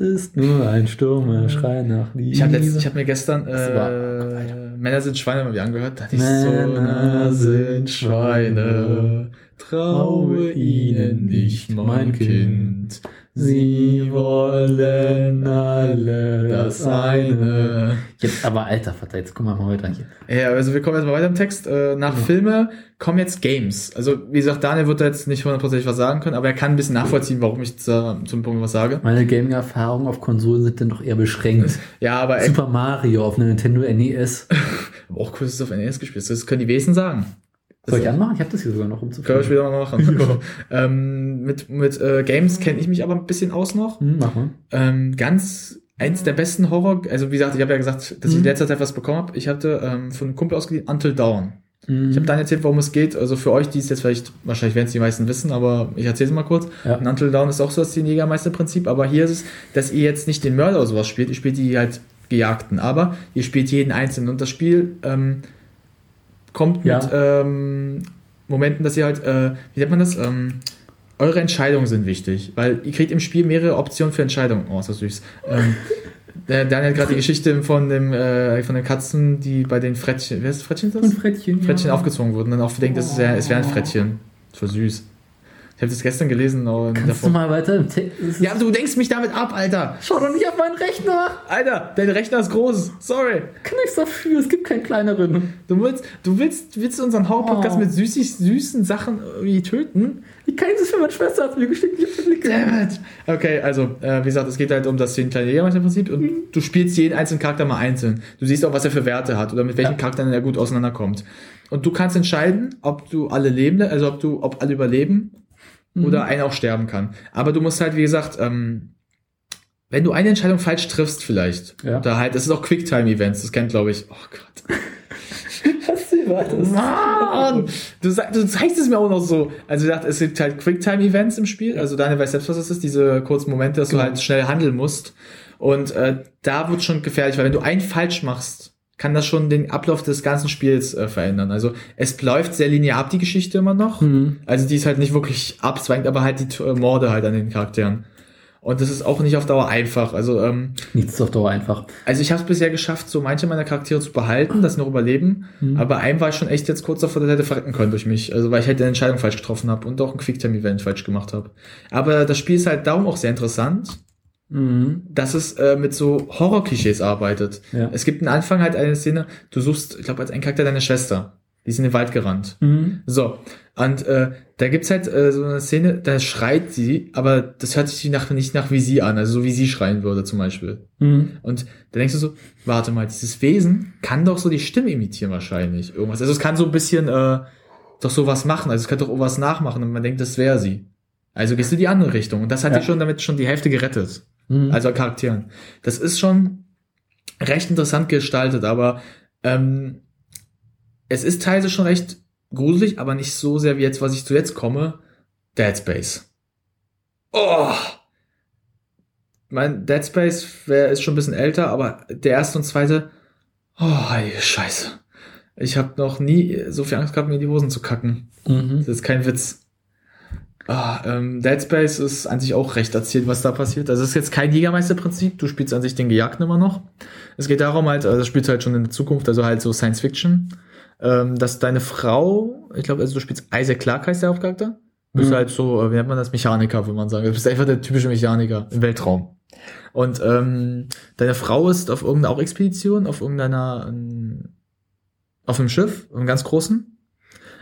ist nur ein stummer Schrei nach Liebe. Ich habe hab mir gestern Das war- äh, Männer sind Schweine mal wieder angehört. Da hatte ich Männer so, sind Schweine, traue ihnen nicht, mein Kind. Sie wollen alle das eine. Jetzt aber alter Vater, jetzt guck mal mal weiter hier. Ja, also wir kommen jetzt mal weiter im Text. Äh, nach Filme kommen jetzt Games. Also wie gesagt, Daniel wird da jetzt nicht hundertprozentig was sagen können, aber er kann ein bisschen nachvollziehen, warum ich da zum Punkt was sage. Meine Gaming-Erfahrungen auf Konsolen sind dann doch eher beschränkt. [laughs] Ja, aber Super Mario auf einer Nintendo NES. aber [laughs] auch cool, dass es auf NES gespielt. Das können die Wesen sagen. Soll ich anmachen? Ich habe das hier sogar noch Können wir umzuführen. später mal machen. [laughs] ähm, mit mit äh, Games kenne ich mich aber ein bisschen aus noch. Hm, mach mal. Ähm, ganz eins der besten Horror, also wie gesagt, ich habe ja gesagt, dass ich in Mhm. letzter Zeit was bekommen habe. Ich hatte ähm, von einem Kumpel ausgeliehen Until Dawn. Hm. Ich habe dann erzählt, worum es geht. Also für euch, die es jetzt vielleicht, wahrscheinlich werden es die meisten wissen, aber ich erzähle es mal kurz. Ja. In Until Dawn ist auch so das Jägermeister-Prinzip, aber hier ist es, dass ihr jetzt nicht den Mörder oder sowas spielt, ihr spielt die halt Gejagten, aber ihr spielt jeden Einzelnen und das Spiel ähm, kommt Ja. mit ähm, Momenten, dass ihr halt, äh, wie nennt man das? Ähm, eure Entscheidungen sind wichtig, weil ihr kriegt im Spiel mehrere Optionen für Entscheidungen. Oh, ist das süß. Ähm, [laughs] der Daniel hat gerade die Geschichte von dem äh, von den Katzen, die bei den Frettchen, wer ist Frettchen das? Und Frettchen. Frettchen ja. aufgezogen wurden, dann auch denkt, es wäre es wär ein Frettchen. Das war süß. Ich habe das gestern gelesen. aber Kannst du davon- mal weiter im Text? Ja, du denkst mich damit ab, Alter. Schau doch nicht auf meinen Rechner! Alter, dein Rechner ist groß. Sorry. Kann nichts dafür, es gibt keinen kleineren. Du willst, du willst, willst unseren Horror-Podcast Oh. mit süßig, süßen Sachen irgendwie töten? Ich kann das für meine Schwester hat mir geschickt, ich hab Damn it. Okay, also, äh, wie gesagt, es geht halt um das zehn kleine Jägermeister-Prinzip und du spielst jeden einzelnen Charakter mal einzeln. Du siehst auch, was er für Werte hat oder mit welchen Ja. Charakteren er gut auseinanderkommt. Und du kannst entscheiden, ob du alle leben, also ob du, ob alle überleben oder einer auch sterben kann. Aber du musst halt, wie gesagt, ähm, wenn du eine Entscheidung falsch triffst, vielleicht, Ja. oder halt, das ist auch Quicktime-Events, das kennt, glaube ich, oh Gott. Was du weiter? Mann! Du, sag, du zeigst es mir auch noch so. Also, wie gesagt, es gibt halt Quicktime-Events im Spiel. Also, Daniel weiß selbst, was das ist. Diese kurzen Momente, dass Genau. du halt schnell handeln musst. Und äh, da wird schon gefährlich, weil wenn du einen falsch machst, kann das schon den Ablauf des ganzen Spiels äh, verändern. Also, es läuft sehr linear ab, die Geschichte immer noch. Mhm. Also, die ist halt nicht wirklich abzweigend, aber halt die äh, Morde halt an den Charakteren. Und das ist auch nicht auf Dauer einfach. Also, ähm, Nichts ist auf Dauer einfach. also ich habe es bisher geschafft, so manche meiner Charaktere zu behalten, dass sie noch überleben. Mhm. Aber einem war ich schon echt jetzt kurz davor, dass er hätte verrecken können durch mich. Also weil ich halt eine Entscheidung falsch getroffen habe und auch ein Quicktime-Event falsch gemacht habe. Aber das Spiel ist halt darum auch sehr interessant, Mhm. dass es äh, mit so Horror-Klischees arbeitet. Ja. Es gibt am Anfang halt eine Szene, du suchst, ich glaube, als ein Charakter deine Schwester. Die ist in den Wald gerannt. Mhm. So, und äh, da gibt's halt äh, so eine Szene, da schreit sie, aber das hört sich nach, nicht nach wie sie an, also so wie sie schreien würde zum Beispiel. Mhm. Und da denkst du so, warte mal, dieses Wesen kann doch so die Stimme imitieren wahrscheinlich. Irgendwas. Also es kann so ein bisschen äh, doch sowas machen. Also es kann doch irgendwas nachmachen und man denkt, das wäre sie. Also gehst du die andere Richtung. Und das hat Ja. dir schon damit schon die Hälfte gerettet. Mhm. Also Charakteren. Das ist schon recht interessant gestaltet, aber ähm, es ist teilweise schon recht gruselig, aber nicht so sehr wie jetzt, was ich zuletzt komme. Dead Space. Oh! Mein Dead Space wär, ist schon ein bisschen älter, aber der erste und zweite, oh, ey, scheiße. Ich habe noch nie so viel Angst gehabt, mir die Hosen zu kacken. Mhm. Das ist kein Witz. Ah, ähm, Dead Space ist an sich auch recht erzählt, was da passiert. Also es ist jetzt kein Jägermeister-Prinzip, du spielst an sich den Gejagten immer noch. Es geht darum halt, also das spielst du halt schon in der Zukunft, also halt so Science Fiction, ähm, dass deine Frau, ich glaube, also du spielst Isaac Clarke heißt der Hauptcharakter. Du bist Mhm. halt so, äh, wie nennt man das, Mechaniker, würde man sagen. Du bist einfach der typische Mechaniker im Weltraum. Und ähm, deine Frau ist auf irgendeiner auch Expedition, auf irgendeiner, ähm, auf einem Schiff, einem ganz großen.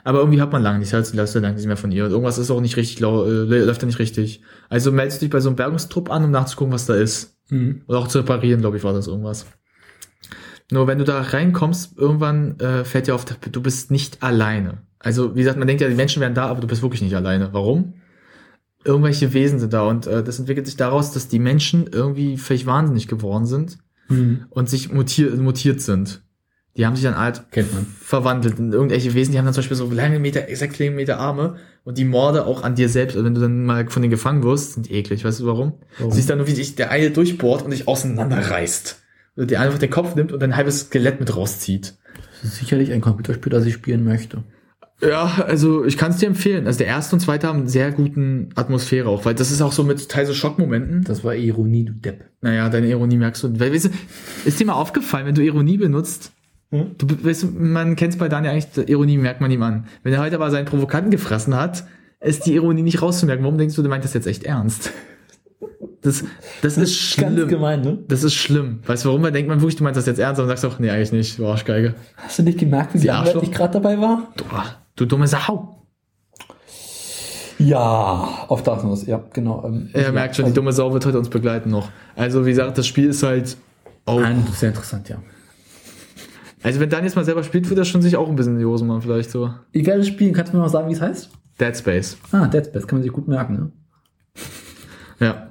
Aber irgendwie hat man lange nicht, halt, lässt du lange nicht mehr von ihr. Und irgendwas ist auch nicht richtig, äh, läuft da nicht richtig. Also meldest du dich bei so einem Bergungstrupp an, um nachzugucken, was da ist. Mhm. Oder auch zu reparieren, glaube ich, war das irgendwas. Nur wenn du da reinkommst, irgendwann äh, fällt dir auf, du bist nicht alleine. Also, wie gesagt, man denkt ja, die Menschen wären da, aber du bist wirklich nicht alleine. Warum? Irgendwelche Wesen sind da und äh, das entwickelt sich daraus, dass die Menschen irgendwie völlig wahnsinnig geworden sind Mhm. und sich mutier mutiert sind. Die haben sich dann halt Kennt man. verwandelt in irgendwelche Wesen, die haben dann zum Beispiel so lange Meter, exakt lange Meter Arme und die Morde auch an dir selbst, also wenn du dann mal von denen gefangen wirst, sind eklig, weißt du warum? Warum? Siehst dann nur, wie sich der eine durchbohrt und dich auseinanderreißt. Oder der einfach den Kopf nimmt und ein halbes Skelett mit rauszieht. Das ist sicherlich ein Computerspiel, das ich spielen möchte. Ja, also ich kann es dir empfehlen. Also der erste und zweite haben einen sehr guten Atmosphäre auch, weil das ist auch so mit teil so Schockmomenten. Das war Ironie, du Depp. Naja, deine Ironie merkst du. Weil, weißt du, ist dir mal aufgefallen, wenn du Ironie benutzt, Hm? du, weißt man kennt es bei Daniel eigentlich, Ironie merkt man ihm an. Wenn er heute aber seinen Provokanten gefressen hat, ist die Ironie nicht rauszumerken. Warum denkst du, du meint das jetzt echt ernst? Das, das ist schlimm. gemein, ne? Das ist schlimm. Weißt du warum? Da denkt man wirklich, du meinst das jetzt ernst, und sagst auch, nee, eigentlich nicht, du Arschgeige. Hast du nicht gemerkt, wie Die ich gerade dabei war? Du, du dumme Sau. Ja, auf das muss, ja, genau. Ähm, Er merkt schon, die dumme Sau wird heute uns begleiten noch. Also, wie gesagt, das Spiel ist halt. Oh. Das sehr interessant, ja. Also, wenn Dan jetzt mal selber spielt, wird er schon sich auch ein bisschen in die Hosen machen, vielleicht so. Ich werde spielen, kannst du mir mal sagen, wie es heißt? Dead Space. Ah, Dead Space, kann man sich gut merken, ne? [laughs] Ja.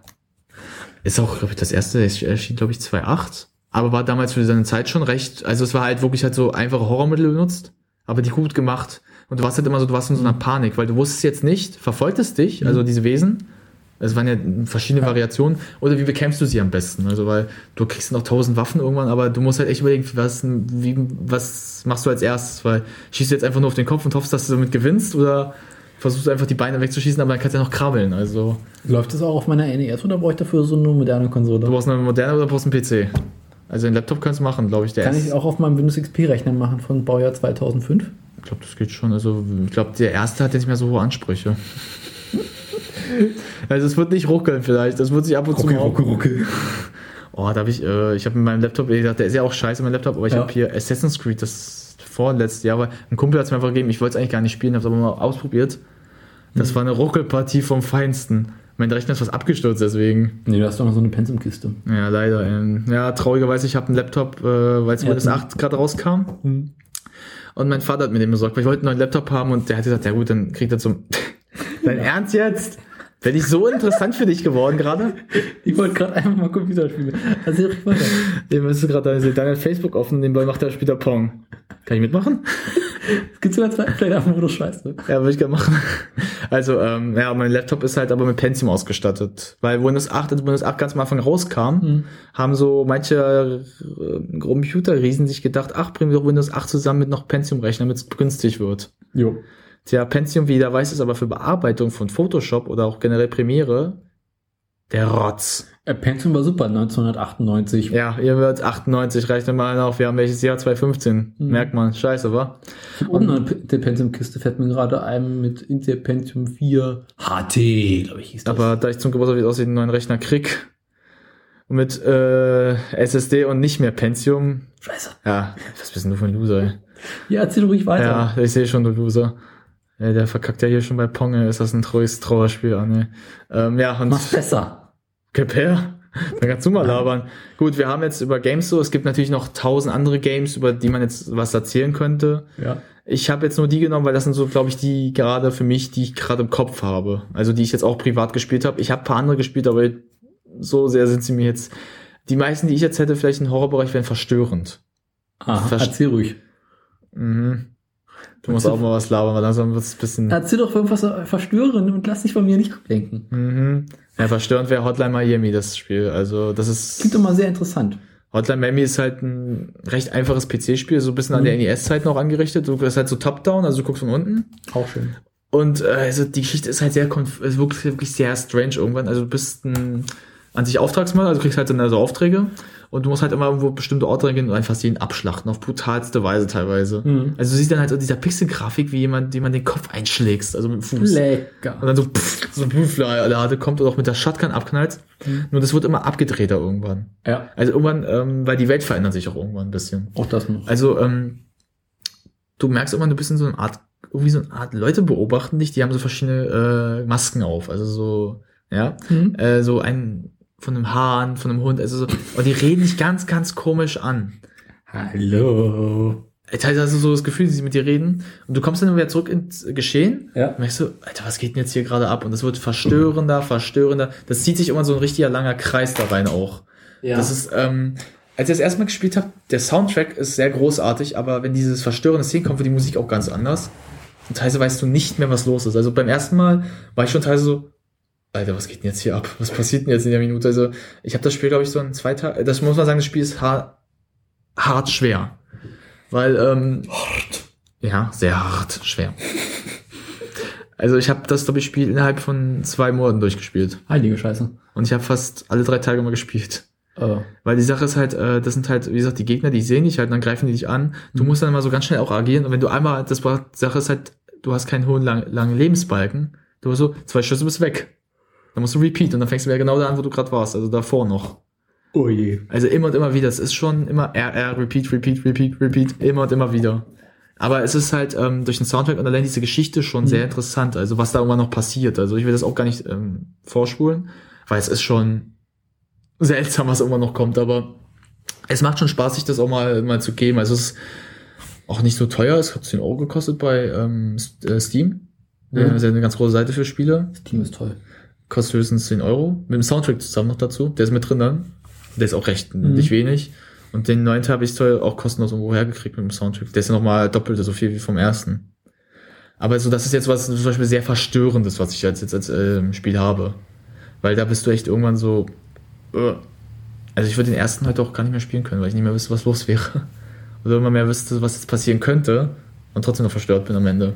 Ist auch, glaube ich, das erste, erschien, glaube ich, 2.8. Aber war damals für seine Zeit schon recht. Also, es war halt wirklich halt so einfache Horrormittel benutzt, aber die gut gemacht. Und du warst halt immer so, du warst in so einer Panik, weil du wusstest jetzt nicht, verfolgt es dich, also diese Wesen. Es waren ja verschiedene Variationen. Oder wie bekämpfst du sie am besten? Also, weil du kriegst noch tausend Waffen irgendwann, aber du musst halt echt überlegen, was, wie, was machst du als erstes? Weil schießt du jetzt einfach nur auf den Kopf und hoffst, dass du damit gewinnst oder versuchst du einfach die Beine wegzuschießen, aber dann kannst du ja noch krabbeln. Also, Läuft das auch auf meiner NES oder brauche ich dafür so eine moderne du Konsole? brauchst eine moderne oder brauchst einen PC? Also, einen Laptop kannst du machen, glaube ich. Der Kann ist- ich auch auf meinem Windows XP-Rechner machen von Baujahr 2005? Ich glaube, das geht schon. Also, ich glaube, der erste hat jetzt nicht mehr so hohe Ansprüche. [laughs] also, es wird nicht ruckeln vielleicht. Das wird sich ab und zu mal. ruckel. Oh, da habe ich, äh, ich habe mit meinem Laptop, wie gesagt, der ist ja auch scheiße, mein Laptop, aber ich Ja. habe hier Assassin's Creed, das vorletzte Jahr, weil ein Kumpel hat es mir einfach gegeben, ich wollte es eigentlich gar nicht spielen, habe es aber mal ausprobiert. Das war eine Ruckelpartie vom Feinsten. Mein Rechner ist fast abgestürzt deswegen. Nee, du hast doch noch so eine Pensumkiste. Ja, leider. Ähm, ja, traurigerweise, ich habe einen Laptop, äh, weil es Ja, Windows hm. 8 gerade rauskam. Und mein Vater hat mir den besorgt, weil ich wollte einen neuen Laptop haben und der hat gesagt, ja gut, dann kriegt er zum... [laughs] Dein Ernst jetzt? Bin ich so interessant für dich geworden gerade? Ich wollte gerade einfach mal Computer spielen. Also ich weiter. Ihr müsst gerade hat Facebook offen, nebenbei macht er später Pong. Kann ich mitmachen? Es gibt sogar zwei Player, wo du scheiße. Ja, würde ich gerne machen. Also, ähm, ja, mein Laptop ist halt aber mit Pentium ausgestattet. Weil Windows 8, als Windows 8 ganz am Anfang rauskam, haben so manche äh, Computerriesen sich gedacht, ach, bringen wir doch Windows 8 zusammen mit noch Pentium-Rechner, damit es günstig wird. Jo. Tja, Pentium, wie jeder weiß, ist aber für Bearbeitung von Photoshop oder auch generell Premiere der Rotz. Äh, Pentium war super, 1998. Ja, ihr wird 98, rechnet mal auf, wir haben welches Jahr 2015. Mhm. Merkt man, scheiße, wa? Und P- der Pentium-Kiste fährt mir gerade einem mit Intel Pentium 4 HT, glaube ich, hieß das. Aber da ich zum Geburtstag wieder aus den neuen Rechner krieg, mit äh, SSD und nicht mehr Pentium, Scheiße. ja, was bist denn du für ein Loser, ey? Ja, erzähl ruhig weiter. Ja, ich sehe schon, du Loser. Ja, der verkackt ja hier schon bei Pong, ey. ist das ein treues Trauerspiel an, ey. Ähm, ja, und Mach's besser. [laughs] Gib her. Dann kannst du mal labern. Gut, wir haben jetzt über Games so, es gibt natürlich noch tausend andere Games, über die man jetzt was erzählen könnte. Ja. Ich habe jetzt nur die genommen, weil das sind so, glaube ich, die gerade für mich, die ich gerade im Kopf habe. Also die ich jetzt auch privat gespielt habe. Ich habe paar andere gespielt, aber so sehr sind sie mir jetzt. Die meisten, die ich jetzt hätte, vielleicht im Horrorbereich, wären verstörend. Aha, Verst- erzähl ruhig. Mhm. Du musst auch mal was labern, weil langsam wird es ein bisschen. Erzähl doch irgendwas verstörend und lass dich von mir nicht ablenken. Mhm. Ja, verstörend wäre Hotline Miami, das Spiel. Also, das ist. Klingt doch mal sehr interessant. Hotline Miami ist halt ein recht einfaches PC-Spiel, so ein bisschen an der NES-Zeit noch angerichtet. Du bist halt so top-down, also du guckst von unten. Auch schön. Und äh, also die Geschichte ist halt sehr ist wirklich, wirklich sehr strange irgendwann. Also du bist ein an sich Auftragsmann, also du kriegst halt dann also Aufträge und du musst halt immer irgendwo bestimmte Orte reingehen und einfach jeden abschlachten, auf brutalste Weise teilweise. Mhm. Also du siehst dann halt so dieser Pixelgrafik, wie jemand, jemand den Kopf einschlägst, also mit dem Fuß. Lecker. Und dann so, pff, so ein Blutflade kommt und auch mit der Shotgun abknallt. Nur das wird immer abgedrehter irgendwann. Ja, Also irgendwann, ähm, weil die Welt verändert sich auch irgendwann ein bisschen. auch das noch. Also, ähm, du merkst irgendwann, du bist in so einer Art, irgendwie so eine Art, Leute beobachten dich, die haben so verschiedene äh, Masken auf. Also so, ja, Mhm. äh, so ein von einem Hahn, von einem Hund, also so, und die reden dich ganz, ganz komisch an. Hallo. Teilweise hast du so das Gefühl, sie mit dir reden und du kommst dann wieder zurück ins Geschehen Ja. und merkst so, Alter, was geht denn jetzt hier gerade ab? Und das wird verstörender, verstörender. Das zieht sich immer so ein richtiger langer Kreis da rein auch. Ja. Das ist, ähm, als ich das erste Mal gespielt habe, der Soundtrack ist sehr großartig, aber wenn dieses verstörende Szenen kommt, wird die Musik auch ganz anders. Und teilweise weißt du nicht mehr, was los ist. Also beim ersten Mal war ich schon teilweise so, Alter, was geht denn jetzt hier ab? Was passiert denn jetzt in der Minute? Also ich habe das Spiel, glaube ich, so in zwei Tagen, das muss man sagen, das Spiel ist hart, hart schwer. Weil, ähm, hart. Ja, sehr hart, schwer. Also ich habe das, glaube ich, Spiel innerhalb von zwei Monaten durchgespielt. Heilige Scheiße. Und ich habe fast alle drei Tage mal gespielt. Äh, Weil die Sache ist halt, äh, das sind halt, wie gesagt, die Gegner, die sehen dich halt, dann greifen die dich an. Du musst dann immer so ganz schnell auch agieren. Und wenn du einmal, das war, die Sache ist halt, du hast keinen hohen, lang, langen Lebensbalken. Du hast so, zwei Schüsse bist weg. Dann musst du repeat und dann fängst du wieder genau da an, wo du gerade warst, also davor noch. oh je. Also immer und immer wieder. Es ist schon immer RR, repeat, repeat, repeat, repeat, immer und immer wieder. Aber es ist halt ähm, durch den Soundtrack und allein diese Geschichte schon sehr interessant, also was da irgendwann noch passiert. Also ich will das auch gar nicht ähm, vorspulen, weil es ist schon seltsam, was immer noch kommt, aber es macht schon Spaß, sich das auch mal, mal zu geben. Also es ist auch nicht so teuer, es hat 10 Euro gekostet bei ähm, äh, Steam. Ja. Das ist ja eine ganz große Seite für Spiele. Das Team ist toll. Kostet höchstens 10 Euro. Mit dem Soundtrack zusammen noch dazu. Der ist mit drin dann. Der ist auch recht Mhm. nicht wenig. Und den neuen Teil habe ich toll auch kostenlos irgendwo hergekriegt mit dem Soundtrack. Der ist ja nochmal doppelt so viel wie vom ersten. Aber so, das ist jetzt was zum Beispiel sehr Verstörendes, was ich jetzt, jetzt als ähm, Spiel habe. Weil da bist du echt irgendwann so. Äh. Also ich würde den ersten heute auch gar nicht mehr spielen können, weil ich nicht mehr wüsste, was los wäre. [laughs] Oder immer mehr wüsste, was jetzt passieren könnte und trotzdem noch verstört bin am Ende.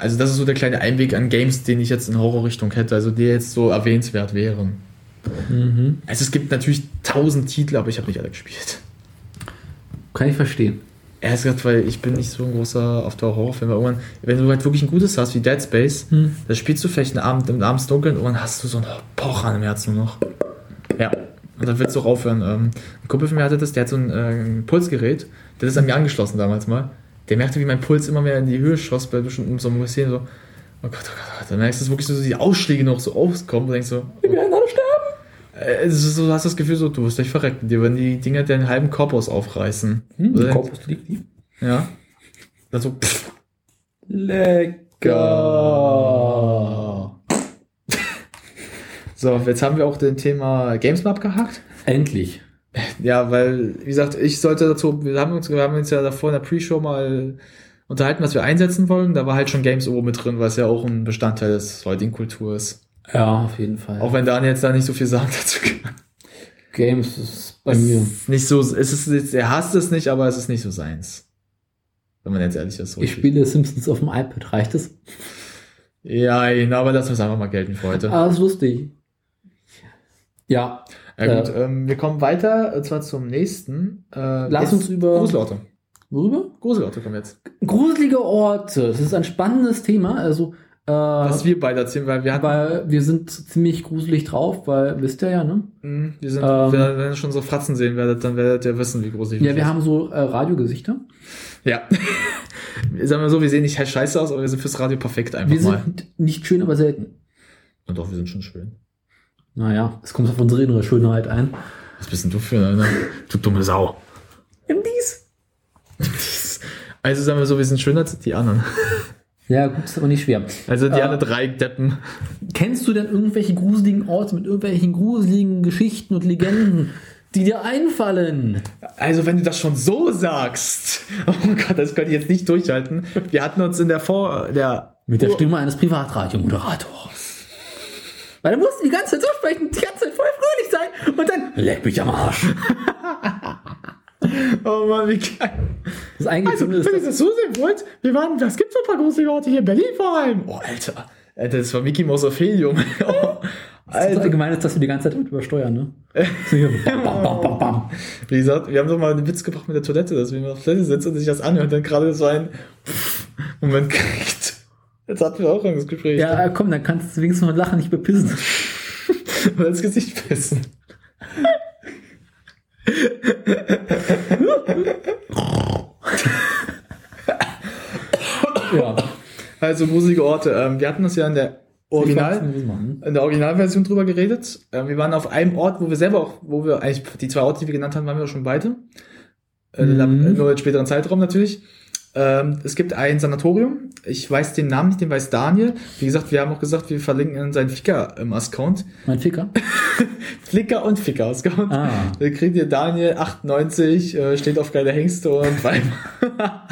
Also das ist so der kleine Einweg an Games, den ich jetzt in Horrorrichtung hätte, also die jetzt so erwähnenswert wären. Mhm. Also es gibt natürlich tausend Titel, aber ich habe nicht alle gespielt. Kann ich verstehen. Erst gesagt, weil ich bin nicht so ein großer auf der Horrorfilm, weil irgendwann, wenn du halt wirklich ein gutes hast wie Dead Space, Hm. da spielst du vielleicht einen Abend im Abends Dunkeln und dann hast du so ein Pochern im Herzen nur noch. Ja. Und dann willst du auch aufhören. Ähm, ein Kumpel von mir hatte das, der hat so ein äh, Pulsgerät, der ist an mir angeschlossen damals mal. Der merkte, wie mein Puls immer mehr in die Höhe schoss bei bestimmten so einem Szenen so, oh Gott, oh Gott, oh Gott. Dann merkst du wirklich so, die Ausschläge noch so aufkommen und denkst so, Wir werden alle sterben. äh, es ist so, du hast das Gefühl so, du wirst gleich verrecken. Dir werden die Dinger deinen halben Korpus aufreißen. Hm, der Korpus liegt die. ja. Dann so, pff, Lecker. [laughs] So, jetzt haben wir auch den Thema Games abgehakt. Endlich. Ja, weil, wie gesagt, ich sollte dazu, wir haben uns, wir haben uns ja davor in der Pre-Show mal unterhalten, was wir einsetzen wollen. Da war halt schon Games oben mit drin, was ja auch ein Bestandteil des heutigen Kulturs. Ja, auf jeden Fall. Auch wenn Daniel jetzt da nicht so viel sagen [laughs] dazu kann. Games ist bei mir. Nicht so, es ist, er hasst es nicht, aber es ist nicht so seins. Wenn man jetzt ehrlich ist. so Ich spiele Simpsons auf dem iPad. Reicht es? Ja, aber lassen wir es einfach mal gelten für heute. Ah, ist lustig. Ja, Ja, gut, ähm, wir kommen weiter, und zwar zum nächsten. Äh, Lass uns über- Gruselorte. worüber? Gruselorte kommen jetzt. Gruselige Orte. Das ist ein spannendes Thema. Also, äh, Was wir beide erzählen, weil wir hatten, weil wir sind ziemlich gruselig drauf, weil, wisst ihr ja, ne? mh, wir sind, Ähm, wenn, wenn ihr schon so Fratzen sehen werdet, dann werdet ihr wissen, wie groß ich Ja, wir haben so äh, Radiogesichter. Ja. [laughs] Sagen wir so, wir sehen nicht halt scheiße aus, aber wir sind fürs Radio perfekt einfach Wir mal. sind nicht schön, aber selten. Und doch, wir sind schon schön. Naja, es kommt auf unsere innere Schönheit ein. Was bist denn du für einer? Du dumme Sau. Im Dies. Also sagen wir so, wir sind schöner als die anderen. Ja, gut, ist aber nicht schwer. Also die Äh, anderen drei Deppen. Kennst du denn irgendwelche gruseligen Orte mit irgendwelchen gruseligen Geschichten und Legenden? die dir einfallen. Also, wenn du das schon so sagst, [laughs] oh Gott, das könnte ich jetzt nicht durchhalten. Wir hatten uns in der Vor, der, Mit der Stimme eines Privatradiomoderators. Weil du musst die ganze Zeit so sprechen, die ganze Zeit voll fröhlich sein und dann leck mich am Arsch. [laughs] oh Mann, wie geil. Das ist eigentlich Also, so, wenn ihr das, das so sehen wollt, wir waren, das gibt so ein paar große Orte hier, in Berlin vor allem. Oh, Alter. Alter, das war Mickey Mouse Ophelium. [laughs] oh, das Alter. allgemein ist, dass wir die ganze Zeit damit übersteuern, ne? So hier, bam, bam, bam, bam, bam. Wie gesagt, wir haben doch mal einen Witz gebracht mit der Toilette, dass wir auf der Toilette sitzen und sich das anhört und dann gerade so ein Moment kriegt. Jetzt hatten wir auch ein Gespräch. Ja, komm, dann kannst du wenigstens mal lachen, nicht bepissen. [laughs] Und ins Gesicht pissen. Ja. Also gruselige Orte. Ähm, wir hatten das ja in der Original, in der Originalversion drüber geredet. Ähm, wir waren auf einem Ort, wo wir selber auch, wo wir eigentlich die zwei Orte, die wir genannt haben, waren wir auch schon beide. Äh, Mhm. Nur in späteren Zeitraum natürlich. Ähm, es gibt ein Sanatorium. Ich weiß den Namen nicht, den weiß Daniel. Wie gesagt, wir haben auch gesagt, wir verlinken seinen Ficker-Account. Mein Ficker? [laughs] Flicker und Ficker-Account. Ah. Da kriegt ihr Daniel 98, äh, steht auf geile Hengste und Weiber. [laughs]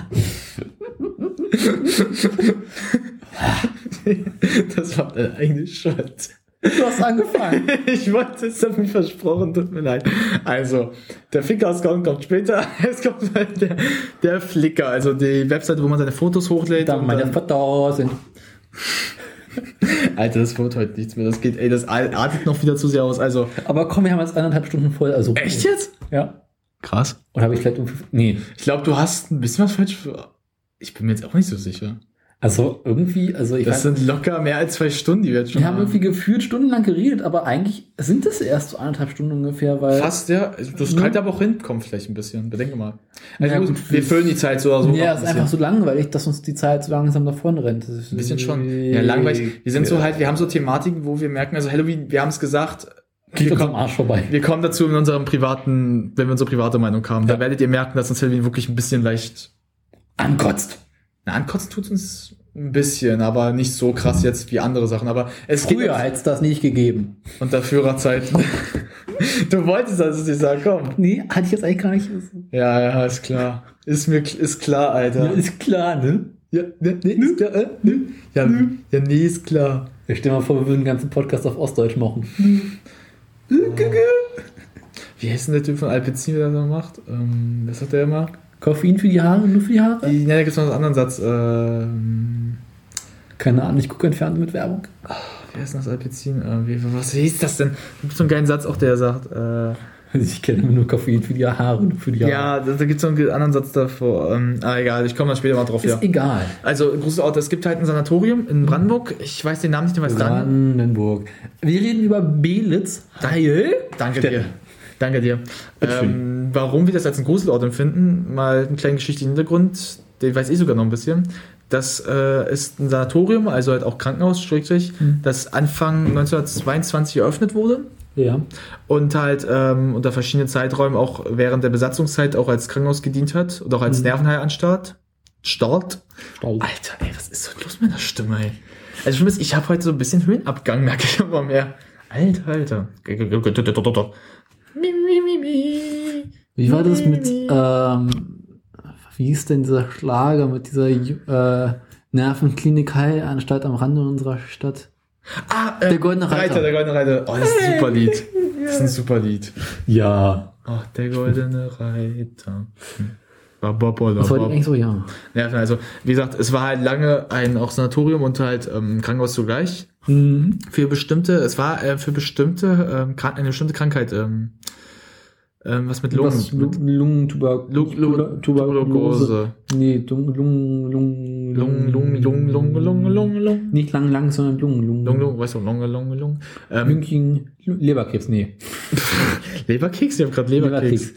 das war deine eigene Schuld. Du hast angefangen. [laughs] Ich wollte es, mich versprochen, tut mir leid. Also, der Ficker-Account kommt später. [laughs] Es kommt halt der, der Flickr, also die Webseite, wo man seine Fotos hochlädt. Dann und meine Fotos sind. [laughs] Alter, das wird heute nichts mehr. Das geht, ey, das artet noch wieder zu sehr aus. Also, Aber komm, wir haben jetzt eineinhalb Stunden voll. Also, echt jetzt? Ja. Krass. Oder habe ich vielleicht um. Nee. Ich glaube, du hast ein bisschen was falsch. Für, ich bin mir jetzt auch nicht so sicher. Also irgendwie, also ich Das weiß, sind locker mehr als zwei Stunden, die wir jetzt schon wir haben irgendwie gefühlt stundenlang geredet, aber eigentlich sind es erst so anderthalb Stunden ungefähr, weil. Fast, ja. Das Ja. könnte aber auch hinkommen, vielleicht ein bisschen. Bedenke mal. Also Ja, gut, gut, wir füllen die Zeit so oder so. ja, noch ist ein einfach so langweilig, dass uns die Zeit so langsam davon rennt. Ein bisschen schon. Ja, langweilig. Wir sind so halt, wir haben so Thematiken, wo wir merken, also Halloween, wir haben es gesagt, Geht wir uns am kommen, Arsch vorbei. wir kommen dazu in unserem privaten, wenn wir unsere private Meinung haben. Da Ja. werdet ihr merken, dass uns Halloween wirklich ein bisschen leicht, Ankotzt. Na, ankotzen tut uns ein bisschen, aber nicht so krass jetzt wie andere Sachen. Aber es Früher hätte es das nicht gegeben. unter Führerzeiten. [laughs] du wolltest das nicht sagen, komm. Nee, hatte ich jetzt eigentlich gar nicht. Ja, ja, ist klar. Ist mir, ist klar, Alter. Ja, ist klar, ne? Ja, ne, ne, ist klar, äh, ne? Ja, ja, nee, ist klar. Ich stell mal vor, wir würden den ganzen Podcast auf Ostdeutsch machen. Wie heißt denn der Typ von Alpecin, der das macht? Ähm, was hat der immer? Koffein für die Haare, nur für die Haare? Ne, da gibt es noch einen anderen Satz. Ähm, Keine Ahnung, ich gucke entfernt mit Werbung. wie heißt denn das Alpecin? Äh, was hieß das denn? Da gibt so einen geilen Satz auch, der sagt, äh, Ich kenne nur Koffein für die Haare, nur für die Haare. ja, da, gibt es noch einen anderen Satz davor. Ähm, ah, egal, ich komme dann später mal drauf, Ist ja. egal. Also, große Orte. Es gibt halt ein Sanatorium in Brandenburg. Ich weiß den Namen nicht, weiß dann. Brandenburg. Wir reden über Belitz. Heil. Danke Städte. dir. Danke dir. Ähm, warum wir das als einen Gruselort empfinden, mal einen kleinen geschichtlichen Hintergrund, den weiß ich sogar noch ein bisschen. Das äh, ist ein Sanatorium, also halt auch Krankenhaus, Schrägstrich, das Anfang 1922 eröffnet wurde Ja. und halt ähm, unter verschiedenen Zeiträumen auch während der Besatzungszeit auch als Krankenhaus gedient hat und auch als Nervenheilanstalt. Start. Alter, ey, was ist so los mit der Stimme, ey? Also schon ich habe heute so ein bisschen Höhenabgang, merke ich immer mehr. Alter, Alter. Mi, mi, mi, mi. Wie war das mit, ähm, wie hieß denn dieser Schlager mit dieser äh, Nervenklinik Heilanstalt am Rande unserer Stadt? Ah, äh, Der Goldene Reiter. Der Goldene Reiter. Oh, das ist ein super Lied. [laughs] Das ist ein super Lied. Ja. Oh, der Goldene Reiter. Hm. Das wollte ich eigentlich so, ja. Ja, also, wie gesagt, es war halt lange ein auch Sanatorium und halt ähm, Krankenhaus zugleich. Mhm. Für bestimmte, es war äh, für bestimmte, ähm, eine bestimmte Krankheit, ähm, ähm, was mit Lungen, Was, Lungentuberkulose. Lu- Lu- Tuberkulose. Nee, Lungen, Lungen, Lungen, Lungen, Lungen, Lungen, Lungen, Lungen, Lungen, Lungen. Nicht lang, lang, sondern Lungen, Lungen. Lungen, Lungen, weißt du, Lunge, Lunge, Lunge. Ähm, Lünking, Leberkrebs, nee. Leberkeks? Ich hab gerade Leberkeks.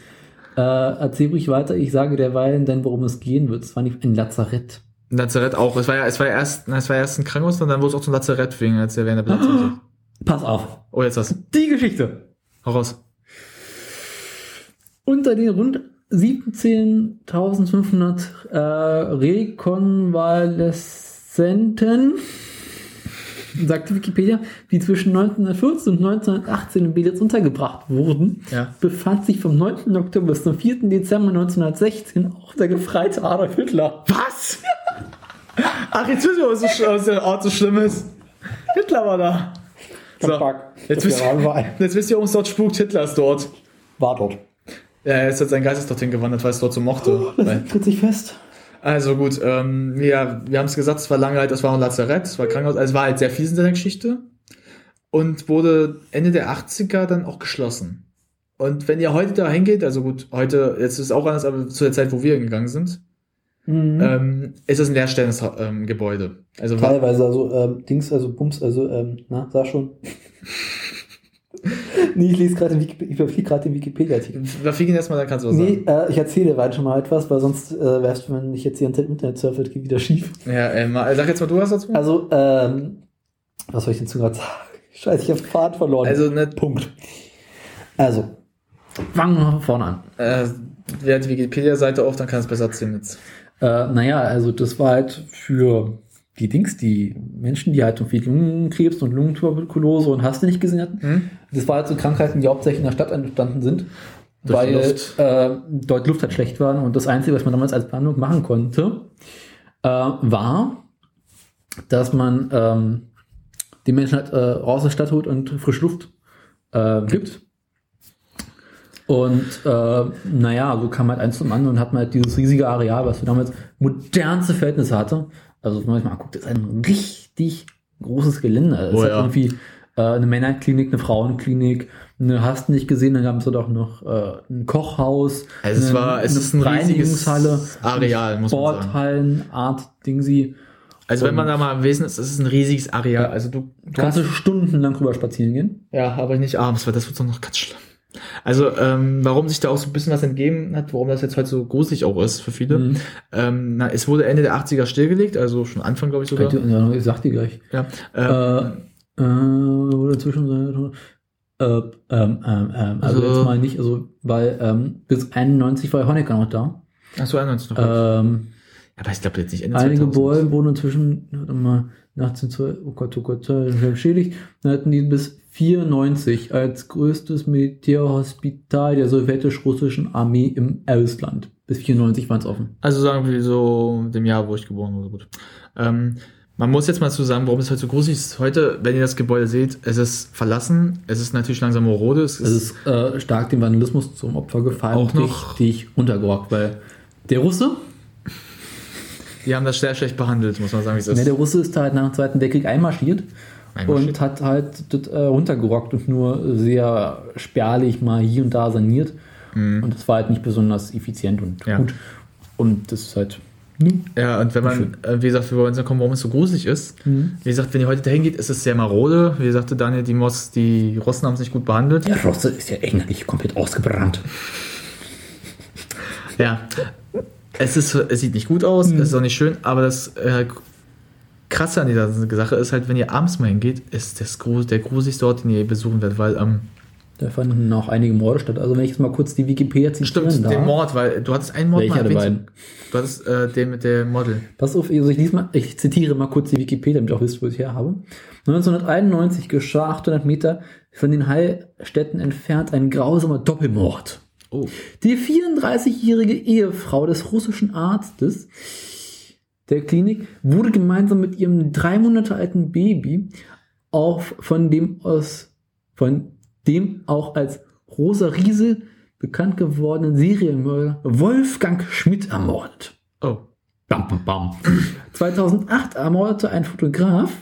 Äh, erzähl ruhig weiter, ich sage derweil dann, worum es gehen wird. Es war nicht ein Lazarett. Ein Lazarett auch. Es war ja, es war ja erst, na, es war erst ein Krankenhaus und dann wurde es auch zum Lazarett wegen, als er während der Besatzung. Pass auf. Oh, jetzt was. Die Geschichte. Hau raus. Unter den rund 17.500 äh, Rekonvaleszenten sagte Wikipedia, die zwischen 1914 und 1918 in Belitz untergebracht wurden, Ja. befand sich vom 9. Oktober bis zum 4. Dezember 1916 auch der gefreite Adolf Hitler. Was? Ach, jetzt wissen wir, was, so, was der Ort so schlimm ist. Hitler war da. So, jetzt, wisst, jetzt wisst ihr, warum es dort spukt. Hitler ist dort. War dort. Ja, er ist jetzt sein Geist ist dorthin gewandert, weil es dort so mochte. Das Weil- tritt sich fest. Also gut, ähm, ja, wir haben es gesagt, es war lange halt, es war ein Lazarett, es war Krankenhaus, also es war halt sehr fies in seiner Geschichte und wurde Ende der 80er dann auch geschlossen. Und wenn ihr heute da hingeht, also gut, heute, jetzt ist es auch anders, aber zu der Zeit, wo wir gegangen sind, Mhm. ähm, ist es ein leerstehendes ähm, Gebäude. Also Teilweise, also ähm, Dings, also Bums, also, ähm, na, sag schon. [laughs] [laughs] nee, ich lese gerade den Wiki- gerade den Wikipedia-Artikel. Rafiki erstmal, dann kannst du was Nee, äh, ich erzähle weiter schon mal etwas, weil sonst äh, wärst du, wenn ich jetzt hier im Internet surfe, geht wieder schief. sagen. Ja, äh, mal, sag jetzt mal du was dazu. Also, ähm, was soll ich denn zu gerade sagen? [laughs] Scheiße, ich habe Fahrt verloren. Also, ne, Punkt. Also, fangen wir von vorne an. äh, wer hat die Wikipedia-Seite auf, dann kann es besser erzählen jetzt. Äh, naja, also das war halt für die Dings, die Menschen, die halt so viel Lungenkrebs und Lungentuberkulose und hast du nicht gesehen hatten. Hm? Das war halt so Krankheiten, die hauptsächlich in der Stadt entstanden sind, Durch weil Luft. äh, dort Luft halt schlecht war und das Einzige, was man damals als Behandlung machen konnte, äh, war, dass man ähm, die Menschen halt äh, raus aus der Stadt holt und frische Luft äh, gibt. Und äh, naja, so kam halt eins zum anderen und hat man halt dieses riesige Areal, was wir damals modernste Verhältnisse hatte. Also wenn man sich mal anguckt, das ist ein richtig großes Gelände. Es Oh hat ja. irgendwie äh, eine Männerklinik, eine Frauenklinik, eine hast du nicht gesehen, dann gab es dort auch noch äh, ein Kochhaus, Also es eine, war, es eine ist ein Reinigungshalle, Areal, muss man sagen. Sporthallen, Art Dingsi. Also wenn man da mal im Wesen ist, es ist ein riesiges Areal. Also du, du Kannst du stundenlang drüber spazieren gehen? Ja, aber nicht abends, weil das wird dann noch ganz schlimm. Also, ähm, warum sich da auch so ein bisschen was entgeben hat, warum das jetzt heute so gruselig auch ist für viele. Mhm. Ähm, na, es wurde Ende der 80er stillgelegt, also schon Anfang, glaube ich sogar. Ja, ich sag dir gleich. Ja. Ähm, Äh, äh, oder zwischen äh, ähm, ähm, also Also- jetzt mal nicht, also weil ähm, bis 91 war Honecker noch da. Achso, 91 noch. Ähm, aber ich glaube jetzt nicht Ende einige 2000. Gebäude wurden inzwischen warte mal, 1812, oh Gott, oh Gott, äh, beschädigt. Dann hatten die bis 94 als größtes Militärhospital der sowjetisch-russischen Armee im Ausland. Bis 94 waren es offen. Also sagen wir so dem Jahr, wo ich geboren wurde. Gut. Ähm, man muss jetzt mal zu sagen, warum es heute so gruselig ist. Heute, wenn ihr das Gebäude seht, es ist verlassen, es ist natürlich langsam marode, es ist, Es ist äh, stark dem Vandalismus zum Opfer gefallen. Auch noch- richtig untergerockt, weil der Russe, die haben das sehr schlecht behandelt, muss man sagen, wie es ist. ne, der Russe ist da halt nach dem Zweiten Weltkrieg einmarschiert, Und hat halt das äh, runtergerockt und nur sehr spärlich mal hier und da saniert. Und das war halt nicht besonders effizient und Mhm. Ja. gut. Und das ist halt. ne, Ja, und wenn man, äh, wie gesagt, wir wollen sagen, warum es so gruselig ist. Mhm. Wie gesagt, wenn ihr heute dahin geht, ist es sehr marode. Wie sagte Daniel, die, Mos, die Russen haben es nicht gut behandelt. Der Russe ist ja innerlich komplett ausgebrannt. Ja. Es, ist, es sieht nicht gut aus, Mhm. es ist auch nicht schön, aber das äh, Krasse an dieser Sache ist halt, wenn ihr abends mal hingeht, ist das Grus, der gruseligste Ort, den ihr besuchen werdet, weil, ähm, Da fanden auch einige Morde statt. Also wenn ich jetzt mal kurz die Wikipedia zitieren stimmt, darf. den Mord, weil du hattest einen Mord Welcher der erwähnt. beiden? Du hattest äh, den mit der Model. Pass auf, also ich, mal, ich zitiere mal kurz die Wikipedia, damit ihr auch wisst, wo ich her habe. 1991 geschah 800 Meter von den Heilstätten entfernt ein grausamer Doppelmord. Oh. Die 34-jährige Ehefrau des russischen Arztes der Klinik wurde gemeinsam mit ihrem drei Monate alten Baby auch von dem aus, von dem auch als Rosa Riese bekannt gewordenen Serienmörder Wolfgang Schmidt ermordet. Oh. Bam, bam, bam. 2008 ermordete ein Fotograf,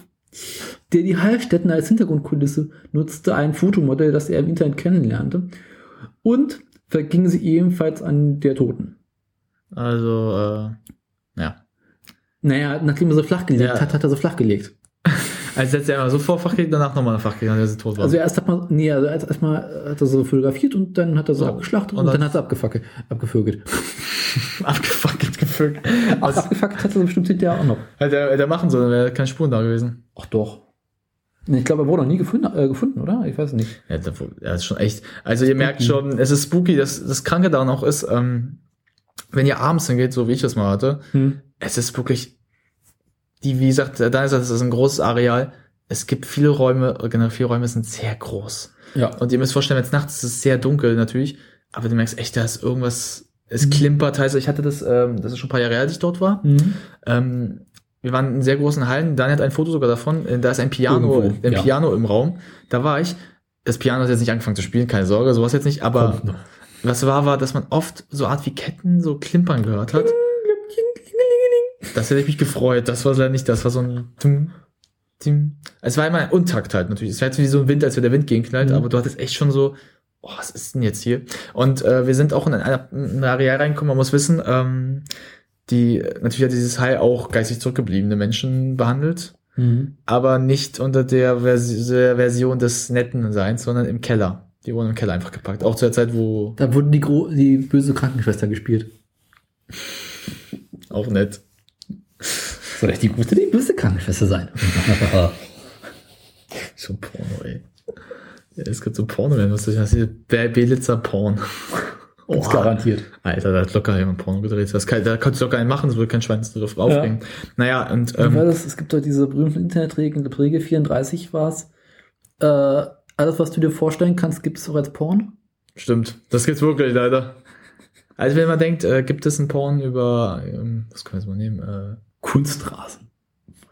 der die Heilstätten als Hintergrundkulisse nutzte, ein Fotomodell, das er im Internet kennenlernte, und verging sie ebenfalls an der Toten. Also, äh. Naja, nachdem er sie flachgelegt Ja. hat, hat er sie flachgelegt. [laughs] Also setzt er einmal so vor Fach gelegt, danach nochmal eine Fach gelegt, als sie tot war. Also erst hat man, nee, also erst erstmal hat er sie fotografiert und dann hat er sie Oh. abgeschlachtet und, Und dann, dann- hat er abgefackelt, abgevögelt. [laughs] abgefuckt, gefügt. [laughs] Ach, abgefackelt hat er sie bestimmt hinterher auch noch. Hätte er, hätte er machen sollen, wäre keine Spuren da gewesen. Ach doch. Ich glaube, er wurde noch nie gefunden, äh, gefunden, oder? Ich weiß nicht. Ja, das ist schon echt. Also ihr merkt schon, es ist spooky. Das, das Kranke daran auch ist, ähm, wenn ihr abends hingeht, so wie ich das mal hatte, Hm. es ist wirklich, die, wie gesagt, da ist das ist ein großes Areal. es gibt viele Räume, generell viele Räume sind sehr groß. Ja. Und ihr müsst vorstellen, wenn es nachts ist, ist es sehr dunkel natürlich, aber du merkst echt, da ist irgendwas, es klimpert. Also ich hatte das, ähm, das ist schon ein paar Jahre her, als ich dort war. Mhm. Ähm, wir waren in sehr großen Hallen. Daniel hat ein Foto sogar davon. Da ist ein Piano, Irgendwo, ein ja. Piano im Raum. Da war ich. Das Piano hat jetzt nicht angefangen zu spielen, keine Sorge, sowas jetzt nicht. Aber. Was war, war, dass man oft so Art wie Ketten so klimpern gehört hat. Das hätte ich mich gefreut. Das war leider nicht, das war so ein. Es war immer ein Untakt halt natürlich. Es war jetzt wie so ein Wind, als wenn der Wind gegenknallt, Mhm. aber du hattest echt schon so, oh, was ist denn jetzt hier? Und äh, wir sind auch in ein, in ein Areal reingekommen, man muss wissen, ähm, die, natürlich hat dieses Hai auch geistig zurückgebliebene Menschen behandelt, Mhm. aber nicht unter der, Vers der Version des netten Seins, sondern im Keller. Die wurden im Keller einfach gepackt. Auch zu der Zeit, wo Da wurde die, gro die böse Krankenschwester gespielt. auch nett. Soll ich die gute, die böse Krankenschwester sein? [laughs] Schon Porno, ey. Ja, es gibt so Porno, wenn du das hast hier Be- Belitzer Porn. [laughs] Oha. garantiert. Alter, da hat locker jemand Porno gedreht. Das kann, da kannst du locker einen machen, das würde kein Schwanz drauf aufregen. Naja, und war ähm, das? Es gibt doch diese berühmten Internetregeln, glaube, Regel 34 war's. Äh, alles, was du dir vorstellen kannst, gibt es auch als Porn. stimmt. Das gibt's wirklich leider. Also wenn man denkt, äh, gibt es einen Porn über, ähm, was können wir jetzt mal nehmen? Äh, Kunstrasen.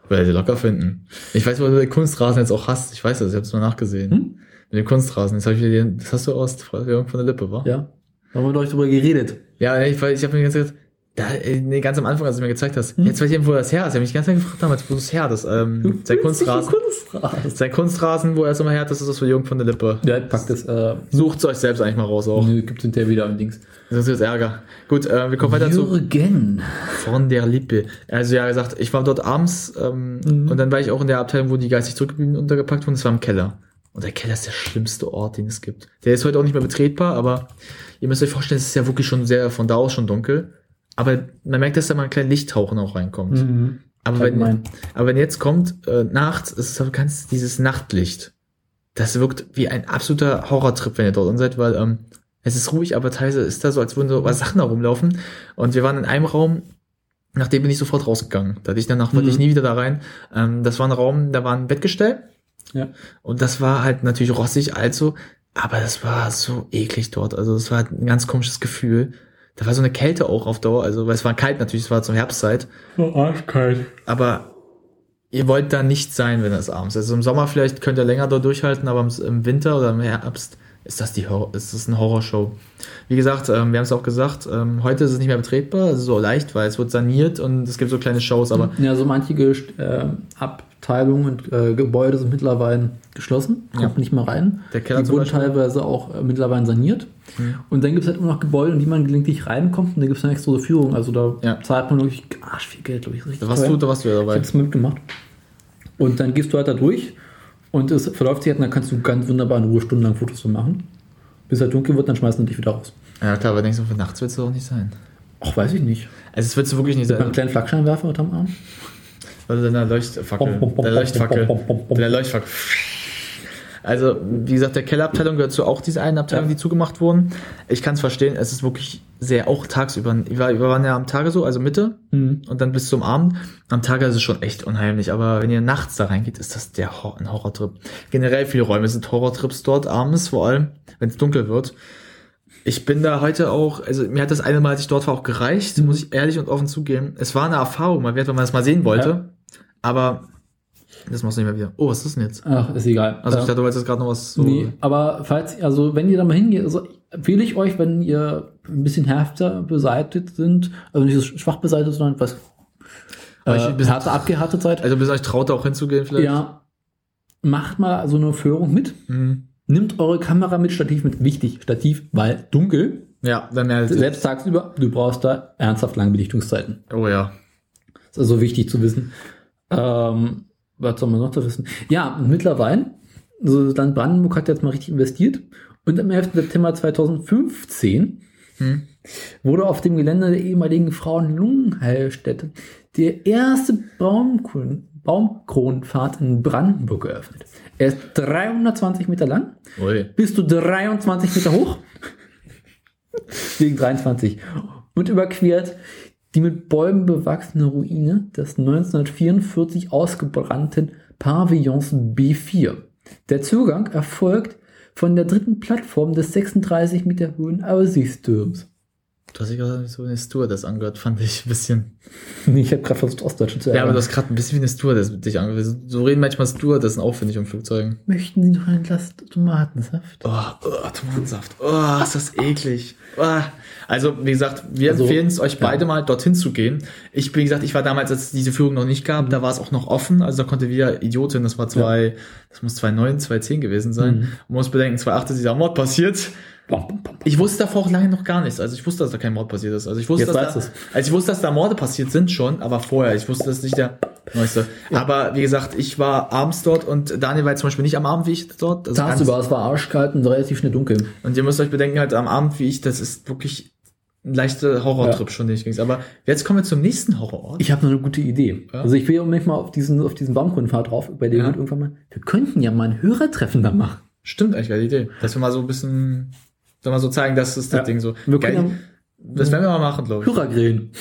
Werdet ihr locker finden. Ich weiß, wo du den Kunstrasen jetzt auch hast. Ich weiß das, ich habe es mal nachgesehen. Hm? Mit dem Kunstrasen. Jetzt hab ich den, das hast du aus von der Lippe, wa? Ja. Da haben wir doch drüber geredet. Ja, ich, weiß- ich habe mir ganz gesagt, da, äh, nee, ganz am Anfang, als du mir gezeigt hast, Hm? jetzt weiß ich, wo das her ist. Ich habe mich ganz lange gefragt damals, wo das her ist. Ähm, sein Kunstrasen. Kunstrasen. Sein Kunstrasen, wo er es immer her hat, das ist das für Jürgen von der Lippe. Ja, packt das. Äh, Sucht euch selbst eigentlich mal raus auch. nö, gibt's hinterher wieder am Dings. Sonst ist Ärger. Gut, äh, wir kommen weiter zu Jürgen. von der Lippe. Also ja, gesagt, ich war dort abends ähm, Mhm. und dann war ich auch in der Abteilung, wo die geistig zurückgeblieben untergepackt wurden. Das war im Keller. Und der Keller ist der schlimmste Ort, den es gibt. Der ist heute auch nicht mehr betretbar, aber ihr müsst euch vorstellen, es ist ja wirklich schon sehr von da aus schon dunkel. Aber man merkt, dass da mal ein kleiner Lichttauchen auch reinkommt. Mhm. Aber, wenn, Allgemein. aber wenn jetzt kommt, äh, nachts, ist es aber ganz dieses Nachtlicht. Das wirkt wie ein absoluter Horrortrip, wenn ihr dort seid, weil ähm, es ist ruhig, aber teilweise ist da so, als würden so was [laughs] Sachen da rumlaufen. Und wir waren in einem Raum, nachdem bin ich sofort rausgegangen. Da hatte ich danach Mhm. ich nie wieder da rein. Ähm, das war ein Raum, da war ein Bettgestell. Ja. Und das war halt natürlich rossig, also, aber das war so eklig dort. Also es war halt ein ganz komisches Gefühl. Da war so eine Kälte auch auf Dauer, also weil es war kalt natürlich, es war zur Herbstzeit. Arschkalt. Aber ihr wollt da nicht sein, wenn es abends ist. Also im Sommer vielleicht könnt ihr länger dort durchhalten, aber im- Winter oder im Herbst ist das die Horror, ist das eine Horrorshow. Wie gesagt, ähm, wir haben es auch gesagt, ähm, heute ist es nicht mehr betretbar, also so leicht, weil es wird saniert und es gibt so kleine Shows, aber Ja, so manche äh, Abteilungen und äh, Gebäude sind mittlerweile geschlossen, kommt Ja. nicht mehr rein. Der Keller die wurden teilweise auch äh, mittlerweile saniert. Mhm. Und dann gibt es halt immer noch Gebäude, in die man gelegentlich reinkommt und da gibt es dann extra Führung. Also da Ja. zahlt man wirklich arsch viel Geld, glaube ich. Richtig da warst teuer. du, da warst du ja Ich dabei. habe es mitgemacht. Und dann gehst du halt da durch und es verläuft sich halt, und dann kannst du ganz wunderbar in Ruhe stundenlang Fotos von machen. Bis halt dunkel wird, dann schmeißen die dich wieder raus. Ja klar, aber denkst du, für nachts wird es auch nicht sein. Ach, weiß ich nicht. Also es wird so wirklich nicht Mit einem sein. kleinen Flaggscheinwerfer unterm Arm. Also deiner Leuchtfackel. Der Leuchtfackel. Der Leuchtfackel. Also, wie gesagt, der Kellerabteilung gehört zu auch diese einen Abteilung, Ja. die zugemacht wurden. Ich kann es verstehen, es ist wirklich sehr, auch tagsüber. Wir waren ja am Tage so, also Mitte Mhm. und dann bis zum Abend. Am Tage ist es schon echt unheimlich, aber wenn ihr nachts da reingeht, ist das der Hor ein Horrortrip. Generell viele Räume sind Horrortrips dort, abends vor allem, wenn es dunkel wird. Ich bin da heute auch, also mir hat das eine Mal, als ich dort war, auch gereicht, Mhm. muss ich ehrlich und offen zugeben. Es war eine Erfahrung mal wert, wenn man das mal sehen wollte. Ja. Aber das machst du nicht mehr wieder. Oh, was ist denn jetzt? Ach, ist egal. Also ich Äh, dachte, du wolltest jetzt gerade noch was so. Nee, aber falls, also wenn ihr da mal hingeht, also empfehle ich euch, wenn ihr ein bisschen härter beseitigt sind, also nicht so schwach beseitigt, sondern was Aber ich- äh, härter abgehärtet seid, Also bis euch traut, auch hinzugehen vielleicht. ja, macht mal so eine Führung mit. Mhm. Nimmt eure Kamera mit, Stativ mit. Wichtig, Stativ, weil dunkel. Ja, dann mehr. Selbst tagsüber, du brauchst da ernsthaft lange Belichtungszeiten. Oh ja. Das ist also wichtig zu wissen. Ähm, was soll man noch zu wissen? Ja, mittlerweile, so das Land Brandenburg hat jetzt mal richtig investiert. Und am 11. September 2015 Hm. wurde auf dem Gelände der ehemaligen Frauen-Lungenheilstätte der erste Baumkron Baumkronpfad in Brandenburg geöffnet. Er ist 320 Meter lang, Ui. bis zu 23 Meter hoch. Wegen 23. Und überquert die mit Bäumen bewachsene Ruine des 1944 ausgebrannten Pavillons B4. Der Zugang erfolgt von der dritten Plattform des 36 Meter hohen Aussichtsturms. Du hast dich gerade so eine Stewardess angehört, fand ich ein bisschen. [laughs] Ich habe gerade versucht, Ostdeutschen zu Ja, aber du hast gerade ein bisschen wie eine Stewardess mit dich angehört. So reden manchmal Stewardessen auch, finde ich, um Flugzeugen. Möchten Sie noch ein Glas Tomatensaft? Oh, oh Tomatensaft. Oh, ist das eklig. Oh. Also, wie gesagt, wir Also, empfehlen es euch ja. beide mal, dorthin zu gehen. Ich, wie gesagt, ich war damals, als es diese Führung noch nicht gab, da war es auch noch offen. Also, da konnte wieder Idiotin, das war zwei, das muss 2009, 2010 gewesen sein. Mhm. Man muss bedenken, 2008 ist dieser Mord passiert. Bom, bom, bom. Ich wusste davor auch lange noch gar nichts. Also ich wusste, dass da kein Mord passiert ist. Also ich wusste, Jetzt dass da, du's. also ich wusste, dass da Morde passiert sind schon, aber vorher. Ich wusste, das ist nicht der neueste. Aber wie gesagt, ich war abends dort und Daniel war jetzt zum Beispiel nicht am Abend, wie ich dort. Also Tagsüber, es war arschkalt und relativ schnell dunkel. und ihr müsst euch bedenken, halt am Abend, wie ich, das ist wirklich ein leichter Horrortrip Ja. schon, den ich ging. Aber jetzt kommen wir zum nächsten Horrorort. Ich habe noch eine gute Idee. Ja? Also ich will unbedingt mal auf diesen, auf diesen Baumkundenfahrt drauf, bei dem Ja. irgendwann mal, wir könnten ja mal ein Hörertreffen da machen. Stimmt eigentlich, geile Idee. Dass wir mal so ein bisschen, wir mal so zeigen, dass das das Ja. Ding so. Wir Geil. das werden wir mal machen, glaube ich. Hörer grillen.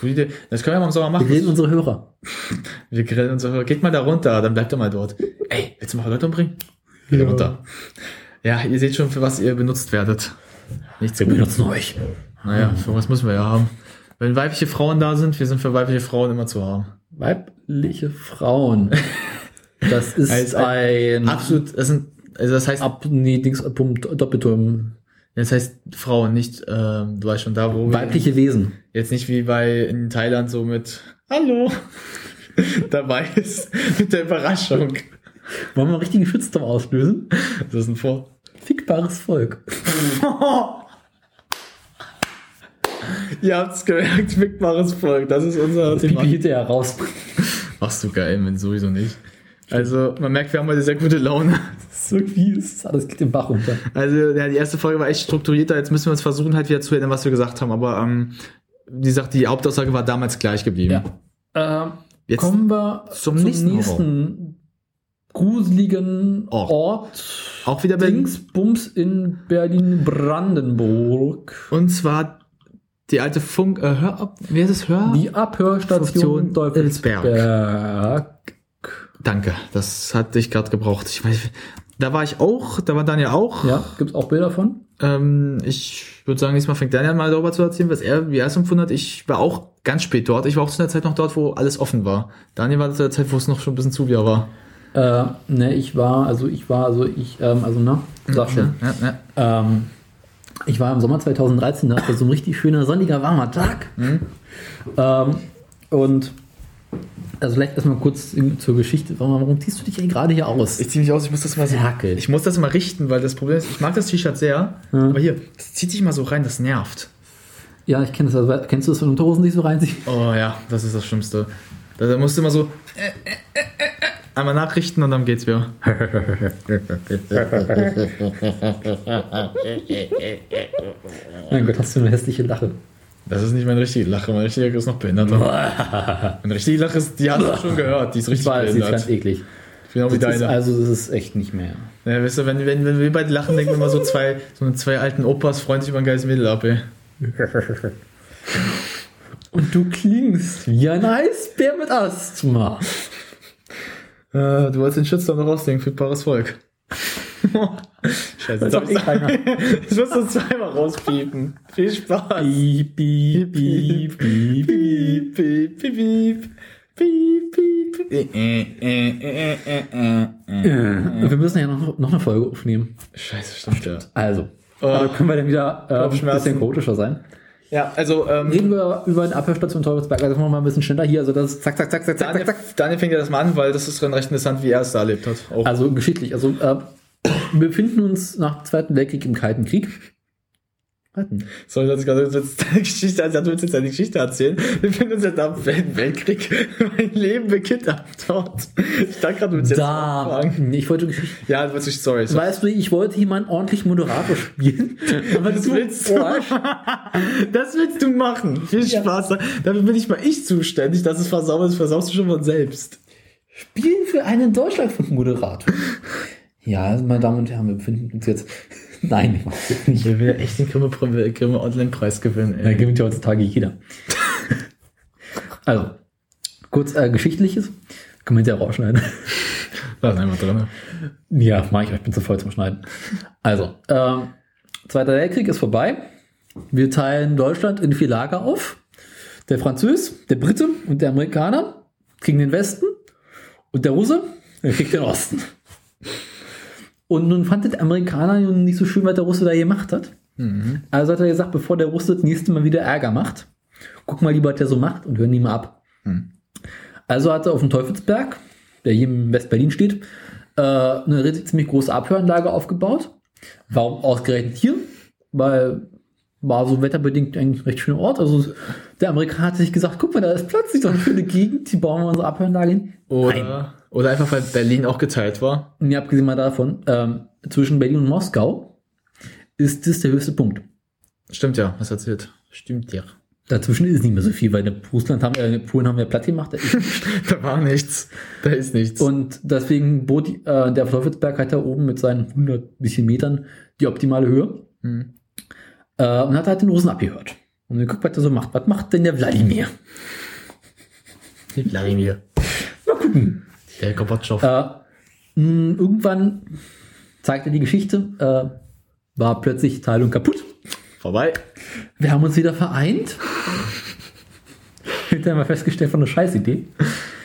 Gute Idee. Das können wir mal im Sommer Wir machen. grillen unsere Hörer. [laughs] Wir grillen und so. Geht mal da runter, dann bleibt er mal dort. Ey, willst du mal Leute umbringen? Geht Ja. runter. Ja, ihr seht schon, für was ihr benutzt werdet. Nichts Wir benutzen euch. Naja, für was müssen wir ja haben. Wenn weibliche Frauen da sind, wir sind für weibliche Frauen immer zu haben. Weibliche Frauen. [laughs] Das ist Als ein Absolut, das sind, also das heißt, Ab, nee, Dings, Pump, Doppelturm. Das heißt Frauen, nicht, ähm, du weißt schon da, wo wir- Weibliche Wesen. jetzt nicht wie bei in Thailand so mit Hallo [laughs] dabei ist, mit der Überraschung. Wollen wir einen richtigen Shitstorm auslösen? Das ist ein Vor. Fickbares Volk. [laughs] Ihr habt's gemerkt, fickbares Volk, das ist unser Thema. Pipi hinterher raus. Machst du geil, wenn sowieso nicht. Also, man merkt, wir haben heute sehr gute Laune. [laughs] Das ist irgendwie, ist alles geht den Bach runter. Also, ja, die erste Folge war echt strukturierter. Jetzt müssen wir uns versuchen, halt wieder zu erinnern, was wir gesagt haben. Aber, ähm, wie gesagt, die Hauptaussage war damals gleich geblieben. Ähm, Jetzt kommen wir zum zum, nächsten nächsten, gruseligen Ort. Ort. Auch wieder Berlin. Dingsbums in Berlin-Brandenburg. Und zwar die alte Funk, äh, Hör ab, wie heißt es? Hör? Die Abhörstation Station Teufelsberg. Danke, das hatte ich gerade gebraucht. Ich weiß, da war ich auch, da war Daniel auch. Ja, gibt's auch Bilder von? Ähm, ich würde sagen, nächstes Mal fängt Daniel mal darüber zu erzählen, was er, wie er es empfunden hat. Ich war auch ganz spät dort. Ich war auch zu der Zeit noch dort, wo alles offen war. Daniel war zu der Zeit, wo es noch schon ein bisschen zu war. Äh, ne, ich war, also ich war, also ich, ähm, also ne, sag schon. Ja, ja. Ähm, ich war im Sommer 2013, da war so ein richtig schöner, sonniger, warmer Tag. Mhm. Ähm, und also vielleicht erstmal kurz zur Geschichte. Warum, ziehst du dich eigentlich gerade hier aus? Ich ziehe mich aus, ich muss das mal so. Ferkel. Ich muss das mal richten, weil das Problem ist, ich mag das T-Shirt sehr, Ja. aber hier, das zieht sich mal so rein, das nervt. Ja, ich kenne das. Also, kennst du das, wenn Unterhosen sich so reinziehen? Oh ja, das ist das Schlimmste. Da, da musst du immer so äh, äh, äh, einmal nachrichten und dann geht's wieder. Mein Gott, hast du eine hässliche Lache. Das ist nicht meine richtige Lache, meine richtige Lache ist noch behindert. [laughs] Meine richtige Lache ist, die hast du schon gehört, die ist Ich richtig weiß, sie ist behindert. ganz eklig. Genau wie ist, deine. also, das ist echt nicht mehr. Ja, weißt du, wenn, wenn, wenn wir beide lachen, denken wir immer so zwei, so zwei alten Opas freuen sich über ein geiles Mädel ab, ey. [laughs] Und du klingst wie ein Eisbär mit Asthma. Äh, du wolltest den Shitstorm noch rausdenken für pares Volk. [laughs] Scheiße, ich's- keiner. Jetzt musst du zweimal rauspiepen. Viel Spaß. Piep, piep, piep, piep, piep. piep, piep, piep. Piep, piep. Wir müssen ja noch, noch eine Folge aufnehmen. Scheiße, stimmt ja. Also, Oh. aber können wir dann wieder äh, ein bisschen chaotischer sein? Ja, also, ähm, Reden wir über eine Abhörstation Teufelsberg. Also machen wir mal ein bisschen schneller hier. Also das zack, zack, zack, zack, Daniel, zack, zack. Daniel fängt ja das mal an, weil das ist dann recht interessant, wie er es da erlebt hat. Auch. Also geschichtlich. Also äh, wir befinden uns nach dem Zweiten Weltkrieg im Kalten Krieg. Warten. Soll ich gerade jetzt [laughs] deine Geschichte, also du willst jetzt deine Geschichte erzählen? Wir befinden uns jetzt am Weltkrieg. [laughs] Mein Leben beginnt ab dort. Ich dachte gerade, du willst jetzt Da. anfangen. Ich wollte Geschichte. Ja, willst nicht, sorry. sorry. Weißt du, ich wollte jemanden ordentlich Moderator spielen. [laughs] Aber Das du willst du. Das willst du machen. Viel Ja. Spaß. Dafür bin ich mal ich zuständig, dass es versaut ist, versaust du schon von selbst. Spielen für einen Deutschlandfunk-Moderator. Ja, also meine Damen und Herren, wir befinden uns jetzt. [laughs] Nein, ich nicht. Will echt den Grimme, Grimme Online-Preis gewinnen, Da gewinnt ja heutzutage jeder. [laughs] also, Kurz äh, Geschichtliches. Können wir ja rausschneiden. [laughs] Lass einfach drin. Ja, mach ich, ich bin zu voll zum Schneiden. Also, ähm, Zweiter Weltkrieg ist vorbei. Wir teilen Deutschland in vier Lager auf. Der Französ, der Brite und der Amerikaner kriegen den Westen und der Russe, kriegt den Osten. Und nun fand der Amerikaner nun nicht so schön, was der Russe da gemacht hat. Also hat er gesagt, bevor der Russe das nächste Mal wieder Ärger macht, guck mal lieber, was der so macht und hören die mal ab. Also hat er auf dem Teufelsberg, der hier in West-Berlin steht, äh, eine richtig ziemlich große Abhöranlage aufgebaut. Warum ausgerechnet hier? Weil war so wetterbedingt eigentlich ein recht schöner Ort. Also der Amerikaner hat sich gesagt, guck mal, da ist plötzlich so eine schöne Gegend, die bauen wir unsere Abhöranlage hin. Nein. Oder, einfach, weil Berlin auch geteilt war. Und ihr habt gesehen mal davon, ähm, zwischen Berlin und Moskau ist das der höchste Punkt. Stimmt ja, was erzählt. Stimmt ja. Dazwischen ist nicht mehr so viel, weil in Russland haben, äh, Polen haben wir platt gemacht. [laughs] Da Da war nichts. Da ist nichts. Und deswegen bot äh, der Teufelsberg halt da oben mit seinen 100 bisschen Metern die optimale Höhe. Hm. Äh, und hat halt den Russen abgehört. Und geguckt, was er so macht. Was macht denn der Wladimir? Wladimir. Mal gucken. Der Gorbatschow. Äh, mh, irgendwann zeigte die Geschichte, äh, war plötzlich Teilung kaputt. Vorbei. Wir haben uns wieder vereint. Hinterher mal festgestellt von einer Scheißidee.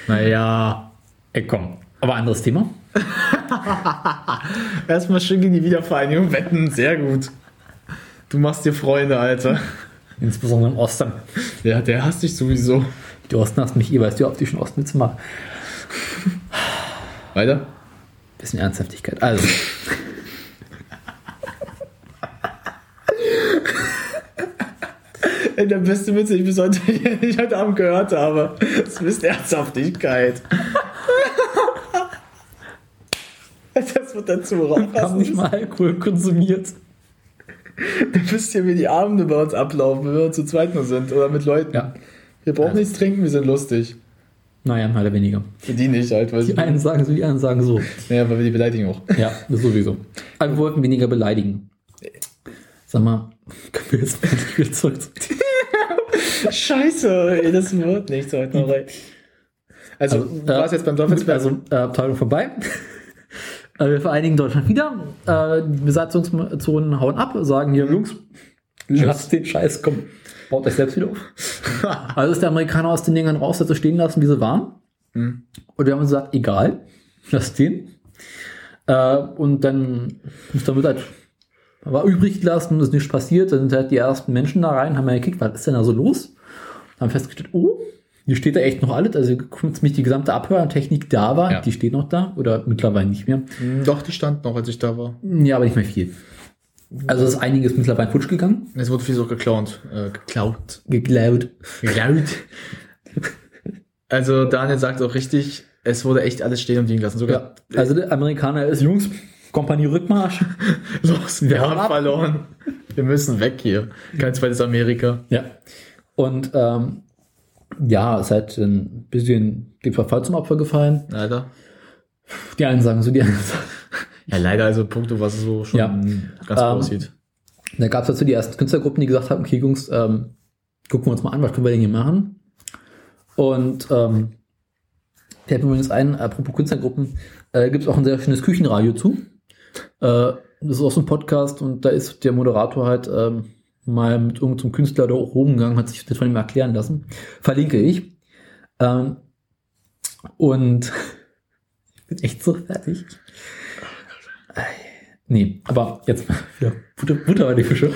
Naja. Ey, komm. Aber anderes Thema. [laughs] Erstmal schön gegen die Wiedervereinigung wetten. Sehr gut. Du machst dir Freunde, Alter. Insbesondere im Osten. Ja, der hasst dich sowieso. Die Osten hast mich eh, weißt du, ob die schon Ostwitze machen. Weiter? Bisschen Ernsthaftigkeit. Also, der beste Witz, den ich bis heute, [laughs] ich heute Abend gehört habe. Das ist Ernsthaftigkeit. [laughs] Das wird dazu raus. wir haben nicht mal Alkohol konsumiert. Du wisst ja, wie die Abende bei uns ablaufen, wenn wir zu zweit nur sind oder mit Leuten. Ja. Wir brauchen Also. nichts trinken, wir sind lustig. Naja, mehr oder weniger. Die nicht halt, weil Die einen sagen so, die anderen sagen so. Naja, weil wir die beleidigen auch. Ja, sowieso. Aber wir wollten weniger beleidigen. Sag mal, können wir jetzt mal wieder zurück zum Thema? Scheiße, ey, das wird nichts heute noch, ey. Also, Also, du warst jetzt beim Teufelsberg. Also, äh, Abteilung vorbei. Äh, wir vereinigen Deutschland wieder. Äh, die Besatzungszonen hauen ab, sagen hier, Jungs, lasst den Scheiß, komm, baut euch selbst wieder auf. [laughs] Also ist der Amerikaner aus den Dingern raus, hat sie stehen lassen, wie sie waren. Mhm. Und wir haben uns gesagt, egal, lass den. Äh, und dann ist damit halt war übrig gelassen, ist nichts passiert. Dann sind halt die ersten Menschen da rein, haben ja gekickt, was ist denn da so los? Haben festgestellt, oh, hier steht da echt noch alles. Also ziemlich die gesamte Abhörtechnik da war, Ja. die steht noch da oder mittlerweile nicht mehr. Hm, Doch, die stand noch, als ich da war. Ja, aber nicht mehr viel. Also ist einiges mittlerweile futsch gegangen, Es wurde viel so geklaut. Äh, geklaut. geklaut. Geklaut. Also, Daniel sagt auch richtig, es wurde echt alles stehen und liegen lassen. Sogar, Ja. Also der Amerikaner ist, Jungs, Kompanie Rückmarsch. [laughs] los, wir, Wir haben ab. verloren. Wir müssen weg hier. Kein zweites Amerika. Ja. Und ähm, ja, es hat ein bisschen dem Verfall zum Opfer gefallen. Leider. Die einen sagen so, die anderen sagen. Ja, leider, also Punkte, was so schon Ja. ganz Ähm, aussieht. Da gab es dazu die ersten Künstlergruppen, die gesagt haben, okay, Jungs, ähm, gucken wir uns mal an, was können wir denn hier machen? Und ähm, der hat übrigens einen, apropos Künstlergruppen, äh, gibt es auch ein sehr schönes Küchenradio zu. Äh, das ist auch so ein Podcast und da ist der Moderator halt ähm, mal mit irgendeinem Künstler da auch rumgegangen, hat sich das von ihm erklären lassen. Verlinke ich. Ähm, und ich [laughs] bin echt so fertig. Nee, aber jetzt mal [laughs] wieder Butter, Butter bei die Fische.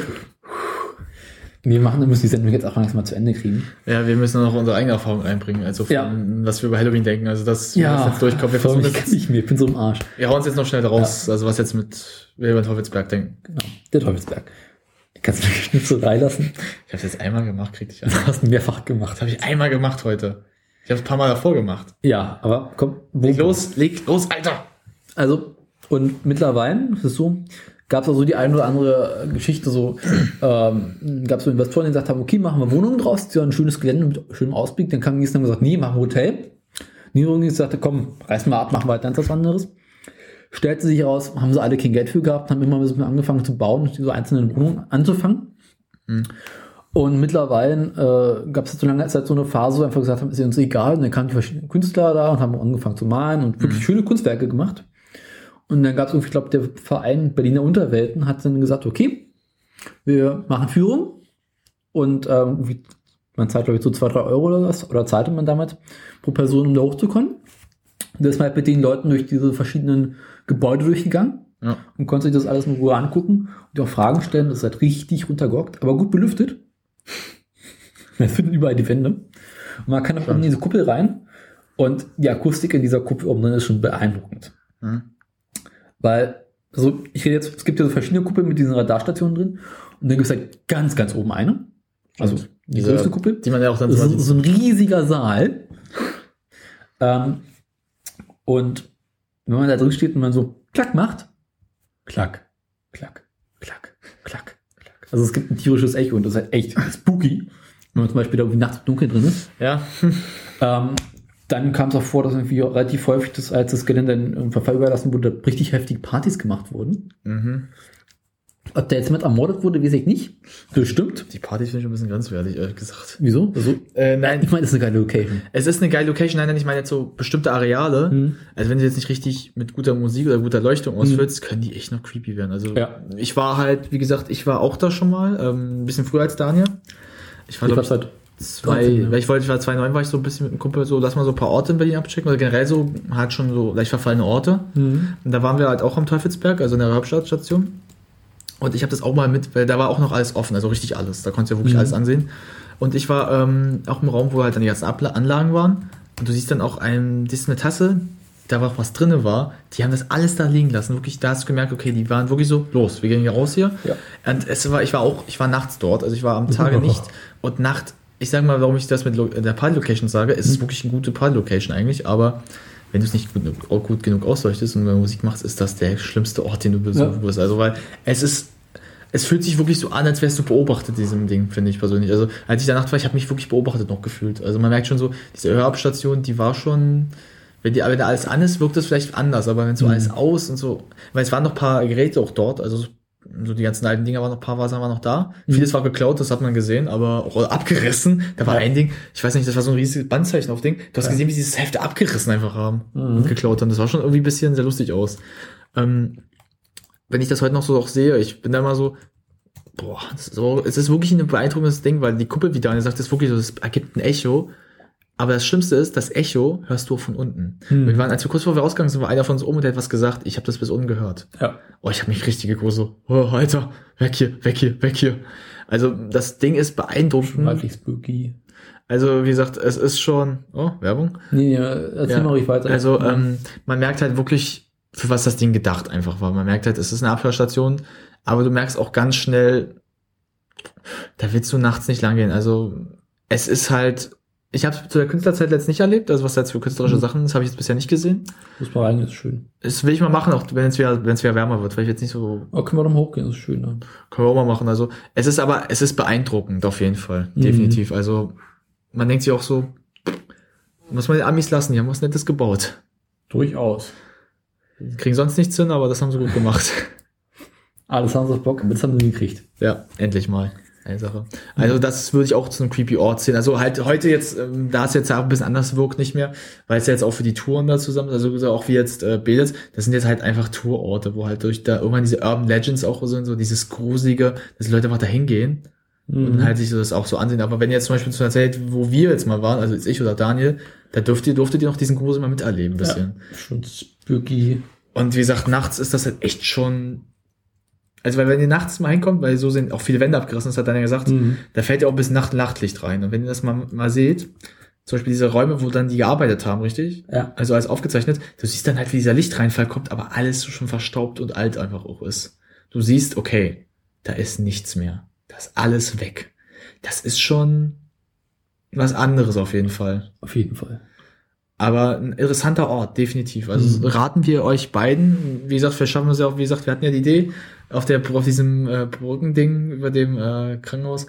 Wir machen, wir müssen die Sendung jetzt auch langsam mal zu Ende kriegen. Ja, wir müssen noch unsere eigene Erfahrung einbringen, also von, Ja. was wir über Halloween denken. Also, dass wir das jetzt durchkommen. Wir versuchen ich jetzt, nicht mehr, ich bin so im Arsch. wir hauen es jetzt noch schnell raus, also was jetzt mit, wir über den Teufelsberg denken. Genau, der Teufelsberg. Kannst du mich nicht so reinlassen? Ich habe es jetzt einmal gemacht, krieg ich [laughs] an. Du hast mehrfach gemacht. Das habe ich einmal gemacht heute. Ich habe es ein paar Mal davor gemacht. Ja, aber komm, Leg los, leg los, Alter! Also, und mittlerweile, das ist so, gab es also die eine oder andere Geschichte, so, ähm, gab es so Investoren, die gesagt haben, okay, machen wir Wohnungen draus, ist ja ein schönes Gelände mit schönem Ausblick. Dann kam die nächste und gesagt, nee, machen wir Hotel. Niederung sagte, komm, reiß mal ab, machen wir halt ganz was anderes. Stellte sich heraus, haben sie alle kein Geld für gehabt, haben immer ein bisschen angefangen zu bauen, so einzelne Wohnungen anzufangen. Und mittlerweile äh, gab es so lange Zeit so eine Phase, wo wir einfach gesagt haben, ist uns egal. Und dann kamen die verschiedenen Künstler da und haben angefangen zu malen und wirklich schöne Kunstwerke gemacht. Und dann gab es irgendwie, ich glaube, der Verein Berliner Unterwelten hat dann gesagt, okay, wir machen Führung und ähm, man zahlt, glaube ich, so zwei, drei Euro oder was, oder zahlte man damit pro Person, um da hochzukommen. Und da ist man halt mit den Leuten durch diese verschiedenen Gebäude durchgegangen Ja. und konnte sich das alles in Ruhe angucken und auch Fragen stellen. Das ist halt richtig runtergehockt, aber gut belüftet. [laughs] Es finden überall die Wände. Und man kann auch in diese Kuppel rein und die Akustik in dieser Kuppel oben drin ist schon beeindruckend. Mhm. Weil, also ich rede jetzt, es gibt ja so verschiedene Kuppeln mit diesen Radarstationen drin und dann gibt es halt ganz, ganz oben eine. Also die Diese- größte Kuppel. Die man ja auch dann so so ein riesiger Saal. Ähm, und wenn man da drin steht und man so klack macht, klack, klack, klack, klack, klack. Also es gibt ein tierisches Echo und das ist halt echt spooky. Wenn man zum Beispiel da irgendwie nachts im Dunkeln drin ist. Ja. Ähm, dann kam es auch vor, dass irgendwie relativ häufig, das, als das Gelände im Verfall überlassen wurde, richtig heftige Partys gemacht wurden. Mhm. Ob der jetzt mit ermordet wurde, weiß ich nicht. Bestimmt. Die Party finde ich ein bisschen grenzwertig, ehrlich gesagt. Wieso? Also, Äh, nein, ich meine, das ist eine geile Location. es ist eine geile Location, nein, nein, ich meine jetzt so bestimmte Areale. Mhm. Also wenn du jetzt nicht richtig mit guter Musik oder guter Leuchtung ausfüllst, können die echt noch creepy werden. Also Ja. ich war halt, wie gesagt, ich war auch da schon mal, ähm, ein bisschen früher als Daniel. Ich war, Ich glaub war's halt zwei, 13, ja. weil ich wollte, ich war 2009, war ich so ein bisschen mit einem Kumpel so, lass mal so ein paar Orte in Berlin abchecken oder generell so, halt schon so leicht verfallene Orte. Mhm. Und da waren wir halt auch am Teufelsberg, also in der Hauptstadtstation. Und ich habe das auch mal mit, weil da war auch noch alles offen, also richtig alles. Da konntest du ja wirklich Mhm. alles ansehen. Und ich war ähm, auch im Raum, wo halt dann die ganzen Abla Anlagen waren. Und du siehst dann auch ein, das ist eine Tasse, da war auch was drinne war. Die haben das alles da liegen lassen. Wirklich, da hast du gemerkt, okay, die waren wirklich so, los, wir gehen hier raus hier. Ja. Und es war, ich war auch, ich war nachts dort, also ich war am Tage [laughs] nicht. Und Nacht, ich sage mal, warum ich das mit Lo der Party-Location sage, es ist wirklich eine gute Party-Location eigentlich, aber wenn du es nicht gut, gut genug ausleuchtest und Musik machst, ist das der schlimmste Ort, den du besuchen Ja. wirst. Also, weil es ist, es fühlt sich wirklich so an, als wärst du beobachtet, diesem Ding, finde ich persönlich. Also, als ich da Nacht war, ich habe mich wirklich beobachtet noch gefühlt. Also, man merkt schon so, diese Hörabstation, die war schon, wenn, die, wenn da alles an ist, wirkt das vielleicht anders, aber wenn so Mhm. alles aus und so, weil es waren noch ein paar Geräte auch dort, also so die ganzen alten Dinger waren noch, ein paar Sachen waren noch da. Vieles war geklaut, das hat man gesehen, aber auch abgerissen. Da war Ja. ein Ding, ich weiß nicht, das war so ein riesiges Bandzeichen auf Ding. Du hast Ja. gesehen, wie sie dieses Hefte abgerissen einfach haben Mhm. und geklaut haben. Das war schon irgendwie ein bisschen sehr lustig aus. Ähm, wenn ich das heute noch so auch sehe, ich bin da mal so, boah, das so, es ist wirklich ein beeindruckendes Ding, weil die Kuppel, wie Daniel sagt, ist wirklich so, es ergibt ein Echo. Aber das Schlimmste ist, das Echo hörst du von unten. Hm. Wir waren, als wir kurz vor wir rausgegangen sind, war einer von uns oben und der hat was gesagt. Ich habe das bis unten gehört. Ja. Oh, ich habe mich richtig so, Oh, Alter, weg hier, weg hier, weg hier. Also das Ding ist beeindruckend. Wirklich spooky. Also wie gesagt, es ist schon. Oh, Werbung. Nee, ja, erzähl Ja. mal ruhig weiter. Also ähm, man merkt halt wirklich, für was das Ding gedacht einfach war. Man merkt halt, es ist eine Abhörstation, aber du merkst auch ganz schnell, da willst du nachts nicht lang gehen. Also es ist halt. Ich habe es zu der Künstlerzeit jetzt nicht erlebt, also was jetzt für künstlerische Mhm. Sachen ist, habe ich jetzt bisher nicht gesehen. Muss mal rein, das ist schön. Das will ich mal machen, auch wenn es wieder, wenn es wieder wärmer wird, weil ich jetzt nicht so Aber können wir doch mal hochgehen, das ist schön. Ne? Können wir auch mal machen. Also es ist aber, es ist beeindruckend auf jeden Fall. Mhm. Definitiv. Also man denkt sich auch so, muss man den Amis lassen, die haben was Nettes gebaut. Durchaus. Kriegen sonst nichts hin, aber das haben sie gut gemacht. [laughs] Alles haben sie auf Bock, das haben sie gekriegt. ja, endlich mal. Eine Sache. Also das würde ich auch zu einem creepy Ort sehen. Also halt heute jetzt, ähm, da es jetzt auch ein bisschen anders wirkt, nicht mehr, weil es ja jetzt auch für die Touren da zusammen, also so auch wie jetzt äh, Belis, das sind jetzt halt einfach Tourorte, wo halt durch da irgendwann diese Urban Legends auch so sind, so dieses gruselige, dass die Leute einfach da hingehen Mhm. und halt sich das auch so ansehen. Aber wenn ihr jetzt zum Beispiel zu einer Zeit, wo wir jetzt mal waren, also jetzt ich oder Daniel, da dürft ihr, durftet ihr noch diesen Grusel mal miterleben, ein bisschen. Ja, schon spooky. Und wie gesagt, nachts ist das halt echt schon, also weil wenn ihr nachts mal hinkommt, weil so sind auch viele Wände abgerissen, das hat Daniel gesagt, Mhm. da fällt ja auch bis Nacht Nachtlicht rein. Und wenn ihr das mal, mal seht, zum Beispiel diese Räume, wo dann die gearbeitet haben, richtig? Ja. Also alles aufgezeichnet, du siehst dann halt, wie dieser Lichtreinfall kommt, aber alles so schon verstaubt und alt einfach auch ist. Du siehst, okay, da ist nichts mehr. Da ist alles weg. Das ist schon was anderes auf jeden Fall. Auf jeden Fall. Aber ein interessanter Ort, definitiv. Also Mhm. raten wir euch beiden. Wie gesagt, wir schaffen es ja auch, wie gesagt, wir hatten ja die Idee auf der auf diesem äh, Brückending über dem äh, Krankenhaus,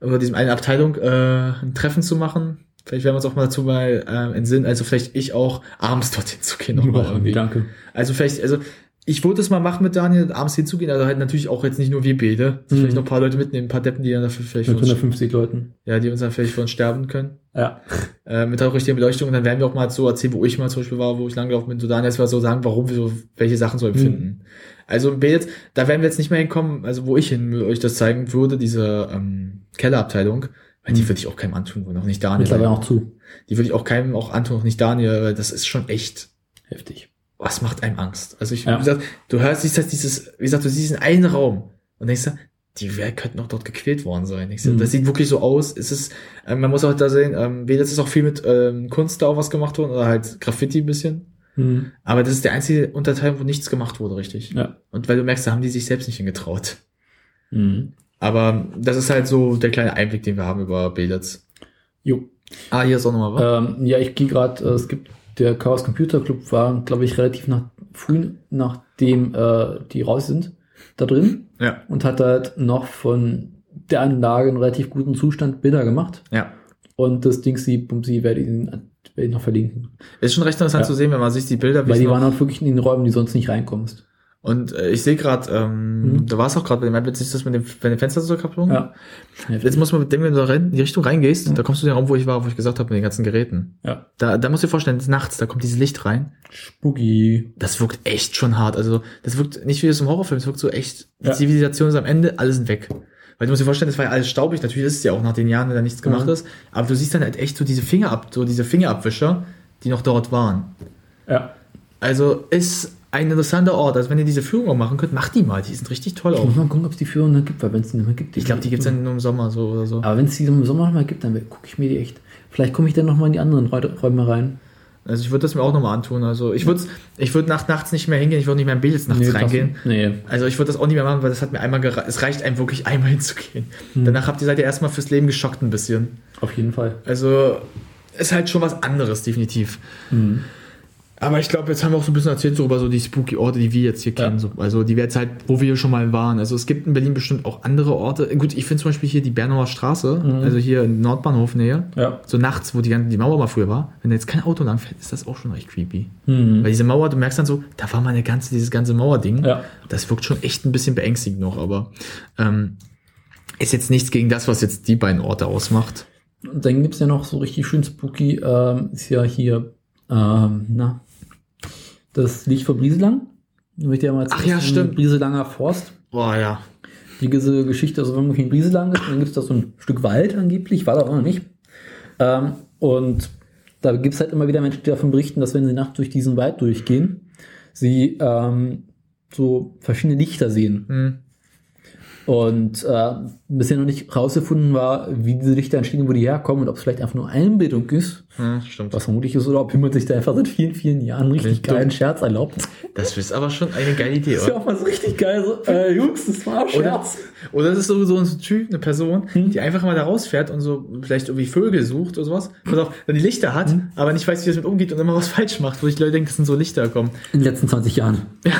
über diesem eine Abteilung äh, ein Treffen zu machen. Vielleicht werden wir uns auch mal dazu mal äh, entsinnen, also vielleicht ich auch abends dorthin zu gehen. noch mal irgendwie. Danke. Also vielleicht, also ich würde es mal machen mit Daniel, abends hinzugehen, also halt natürlich auch jetzt nicht nur wir beide, Mhm. vielleicht noch ein paar Leute mitnehmen, ein paar Deppen, die dann dafür vielleicht Mit uns, 150 Leuten. ja, die uns dann vielleicht für uns sterben können. Ja. Äh, mit der richtigen Beleuchtung. Und dann werden wir auch mal so erzählen, wo ich mal zum Beispiel war, wo ich langgelaufen bin, so Daniel, dass wir so sagen, warum wir so welche Sachen so empfinden. Also im Bild, da werden wir jetzt nicht mehr hinkommen, also wo ich hin euch das zeigen würde, diese ähm, Kellerabteilung, weil die Mhm. würde ich auch keinem antun, und auch nicht Daniel. Mittlerweile auch zu. Die würde ich auch keinem auch antun, auch nicht Daniel, weil das ist schon echt Heftig. Was macht einem Angst? Also ich, Ja. wie gesagt, du hörst, siehst halt dieses, wie gesagt, du siehst in einen Raum und denkst du, die wer könnten noch dort gequält worden sein. Du, Mhm. Das sieht wirklich so aus. Es ist, äh, man muss auch da sehen, ähm, das ist auch viel mit ähm, Kunst da auch was gemacht worden oder halt Graffiti ein bisschen. Mhm. Aber das ist der einzige Unterteil, wo nichts gemacht wurde, richtig. Ja. Und weil du merkst, da haben die sich selbst nicht hingetraut. Mhm. Aber das ist halt so der kleine Einblick, den wir haben über Bildets. Jo. Ah, hier ist auch nochmal was. Ähm, ja, ich gehe gerade, äh, es gibt der Chaos Computer Club war, glaube ich, relativ nach, früh, nachdem äh, die raus sind, da drin Ja, und hat halt noch von der Anlage in relativ guten Zustand Bilder gemacht. ja. Und das Ding, sie, Bumsi, werde ich, Ihnen- werde ich noch verlinken. Ist schon recht interessant Ja. zu sehen, wenn man sich die Bilder Weil die waren halt wirklich in den Räumen, die sonst nicht reinkommst. Und äh, ich sehe gerade, ähm, Mhm. da war es auch gerade bei dem App, ist das mit dem, wenn dem Fenster so kaputt Ja. Jetzt muss man mit dem, wenn du da in die Richtung reingehst, da kommst du in den Raum, wo ich war, wo ich gesagt habe, mit den ganzen Geräten. Ja. Da, da musst du dir vorstellen, es ist nachts, da kommt dieses Licht rein. Spooky. Das wirkt echt schon hart. Also, das wirkt nicht wie das im Horrorfilm, es wirkt so echt, die Ja. Zivilisation ist am Ende, alles sind weg. Weil du musst dir vorstellen, das war ja alles staubig, natürlich ist es ja auch nach den Jahren, wenn da nichts gemacht Mhm. ist, aber du siehst dann halt echt so diese Finger ab, so diese Fingerabwischer, die noch dort waren. Ja. Also, ist ein interessanter Ort. Also, wenn ihr diese Führung auch machen könnt, macht die mal, die sind richtig toll Ich auch. muss mal gucken, ob es die Führung dann gibt, weil wenn es die nicht mehr gibt. Ich glaube, die gibt's dann nur im Sommer so oder so. Aber wenn es die im Sommer noch mal gibt, dann gucke ich mir die echt. Vielleicht komme ich dann noch mal in die anderen Räu- Räume rein. Also ich würde das mir auch nochmal antun. Also ich würde ich würde nach nachts nicht mehr hingehen, ich würde nicht mehr in Bildes nachts Nee, reingehen. das- Nee. Also ich würde das auch nicht mehr machen, weil das hat mir einmal gereicht. Es reicht einem wirklich [laughs] einmal hinzugehen. Danach habt ihr seid ihr erstmal fürs Leben geschockt ein bisschen. Auf jeden Fall. Also ist halt schon was anderes, definitiv. Mhm. Aber ich glaube, jetzt haben wir auch so ein bisschen erzählt so über so die spooky Orte, die wir jetzt hier Ja. kennen. So, also die wir jetzt halt, wo wir schon mal waren. Also es gibt in Berlin bestimmt auch andere Orte. Gut, ich finde zum Beispiel hier die Bernauer Straße, Mhm. also hier in Nordbahnhof Nähe. Ja. So nachts, wo die, ganze- die Mauer mal früher war, wenn da jetzt kein Auto lang fährt, ist das auch schon recht creepy. Mhm. Weil diese Mauer, du merkst dann so, da war mal eine ganze, dieses ganze Mauerding. Ja. Das wirkt schon echt ein bisschen beängstigend noch, aber ähm, ist jetzt nichts gegen das, was jetzt die beiden Orte ausmacht. Und dann gibt's ja noch so richtig schön spooky, ähm, ist ja hier, ähm, na, das Licht vor Brieselang. Ich dir mal Ach ja, stimmt. Brieselanger Forst. Boah, ja. Diese Geschichte, also wenn man in Brieselang ist, dann gibt's da so ein Stück Wald angeblich, war da auch noch nicht. Ähm, und da gibt's halt immer wieder Menschen, die davon berichten, dass wenn sie nachts durch diesen Wald durchgehen, sie ähm, so verschiedene Lichter sehen. Hm. Und äh, bisher noch nicht rausgefunden war, wie diese Lichter entstehen, wo die herkommen und ob es vielleicht einfach nur Einbildung ist, Hm, stimmt. was vermutlich ist, oder ob jemand sich da einfach seit vielen, vielen Jahren einen richtig Dumm. geilen Scherz erlaubt. Das ist aber schon eine geile Idee, Das ist ja oder? auch mal so richtig geil, so, äh, Jungs, das war ein Oder, Scherz. oder das ist so, so ein Typ, eine Person, Hm. die einfach mal da rausfährt und so vielleicht irgendwie Vögel sucht oder sowas. Pass auf, dann die Lichter hat, Hm. aber nicht weiß, wie es mit umgeht und immer was falsch macht, wo ich Leute denken, das sind so Lichter kommen. In den letzten 20 Jahren. [laughs] Ja,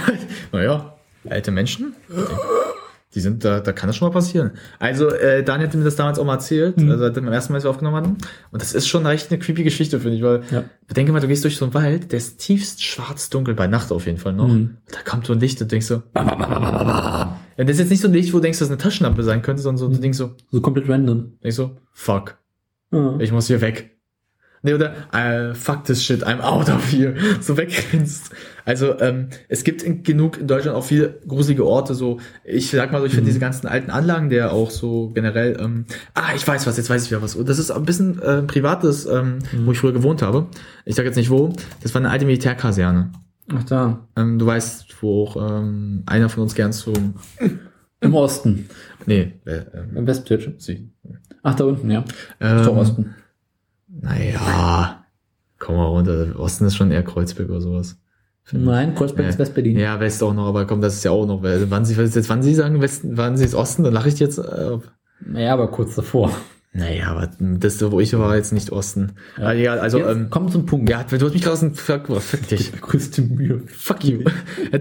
naja, alte Menschen, [laughs] die sind, da, da kann das schon mal passieren. Also, äh, Daniel hatte mir das damals auch mal erzählt, Mhm. also beim ersten Mal, als wir aufgenommen hatten. Und das ist schon echt eine creepy Geschichte, finde ich, weil, Ja. bedenke mal, du gehst durch so einen Wald, der ist tiefst schwarz-dunkel, bei Nacht auf jeden Fall noch. Mhm. Da kommt so ein Licht und denkst so, ja, das ist jetzt nicht so ein Licht, wo du denkst, dass es eine Taschenlampe sein könnte, sondern so, du denkst so, So komplett random. denkst so, fuck, Ja. ich muss hier weg. Nee, oder äh, fuck this shit, I'm out of here. [laughs] So wegrennst. Also, ähm, es gibt in, genug in Deutschland auch viele gruselige Orte. So, ich sag mal so, ich finde diese ganzen alten Anlagen, der auch so generell, ähm, ah, ich weiß was, jetzt weiß ich wieder was. Und das ist ein bisschen äh, privates, ähm, wo ich früher gewohnt habe. Ich sag jetzt nicht wo. Das war eine alte Militärkaserne. Ach da. Ähm, du weißt, wo auch ähm, einer von uns gern so. Im Osten. Nee, äh, Im sie. Ach, da unten, ja. Ähm, Osten. Naja, komm mal runter. Osten ist schon eher Kreuzberg oder sowas. Nein, Kreuzberg Ja. ist West-Berlin. Ja, West auch noch, aber komm, das ist ja auch noch. Wann Sie, jetzt, wann Sie sagen Westen, wann Sie ist Osten, dann lache ich jetzt. Äh, Naja, aber kurz davor. naja, aber das, wo ich war, jetzt nicht Osten. Ja. Aber egal, also, Jetzt ähm, komm zum Punkt. ja, du hast mich gerade aus dem Fuck, oh, fick dich. [laughs] Größte Mühe. Fuck you.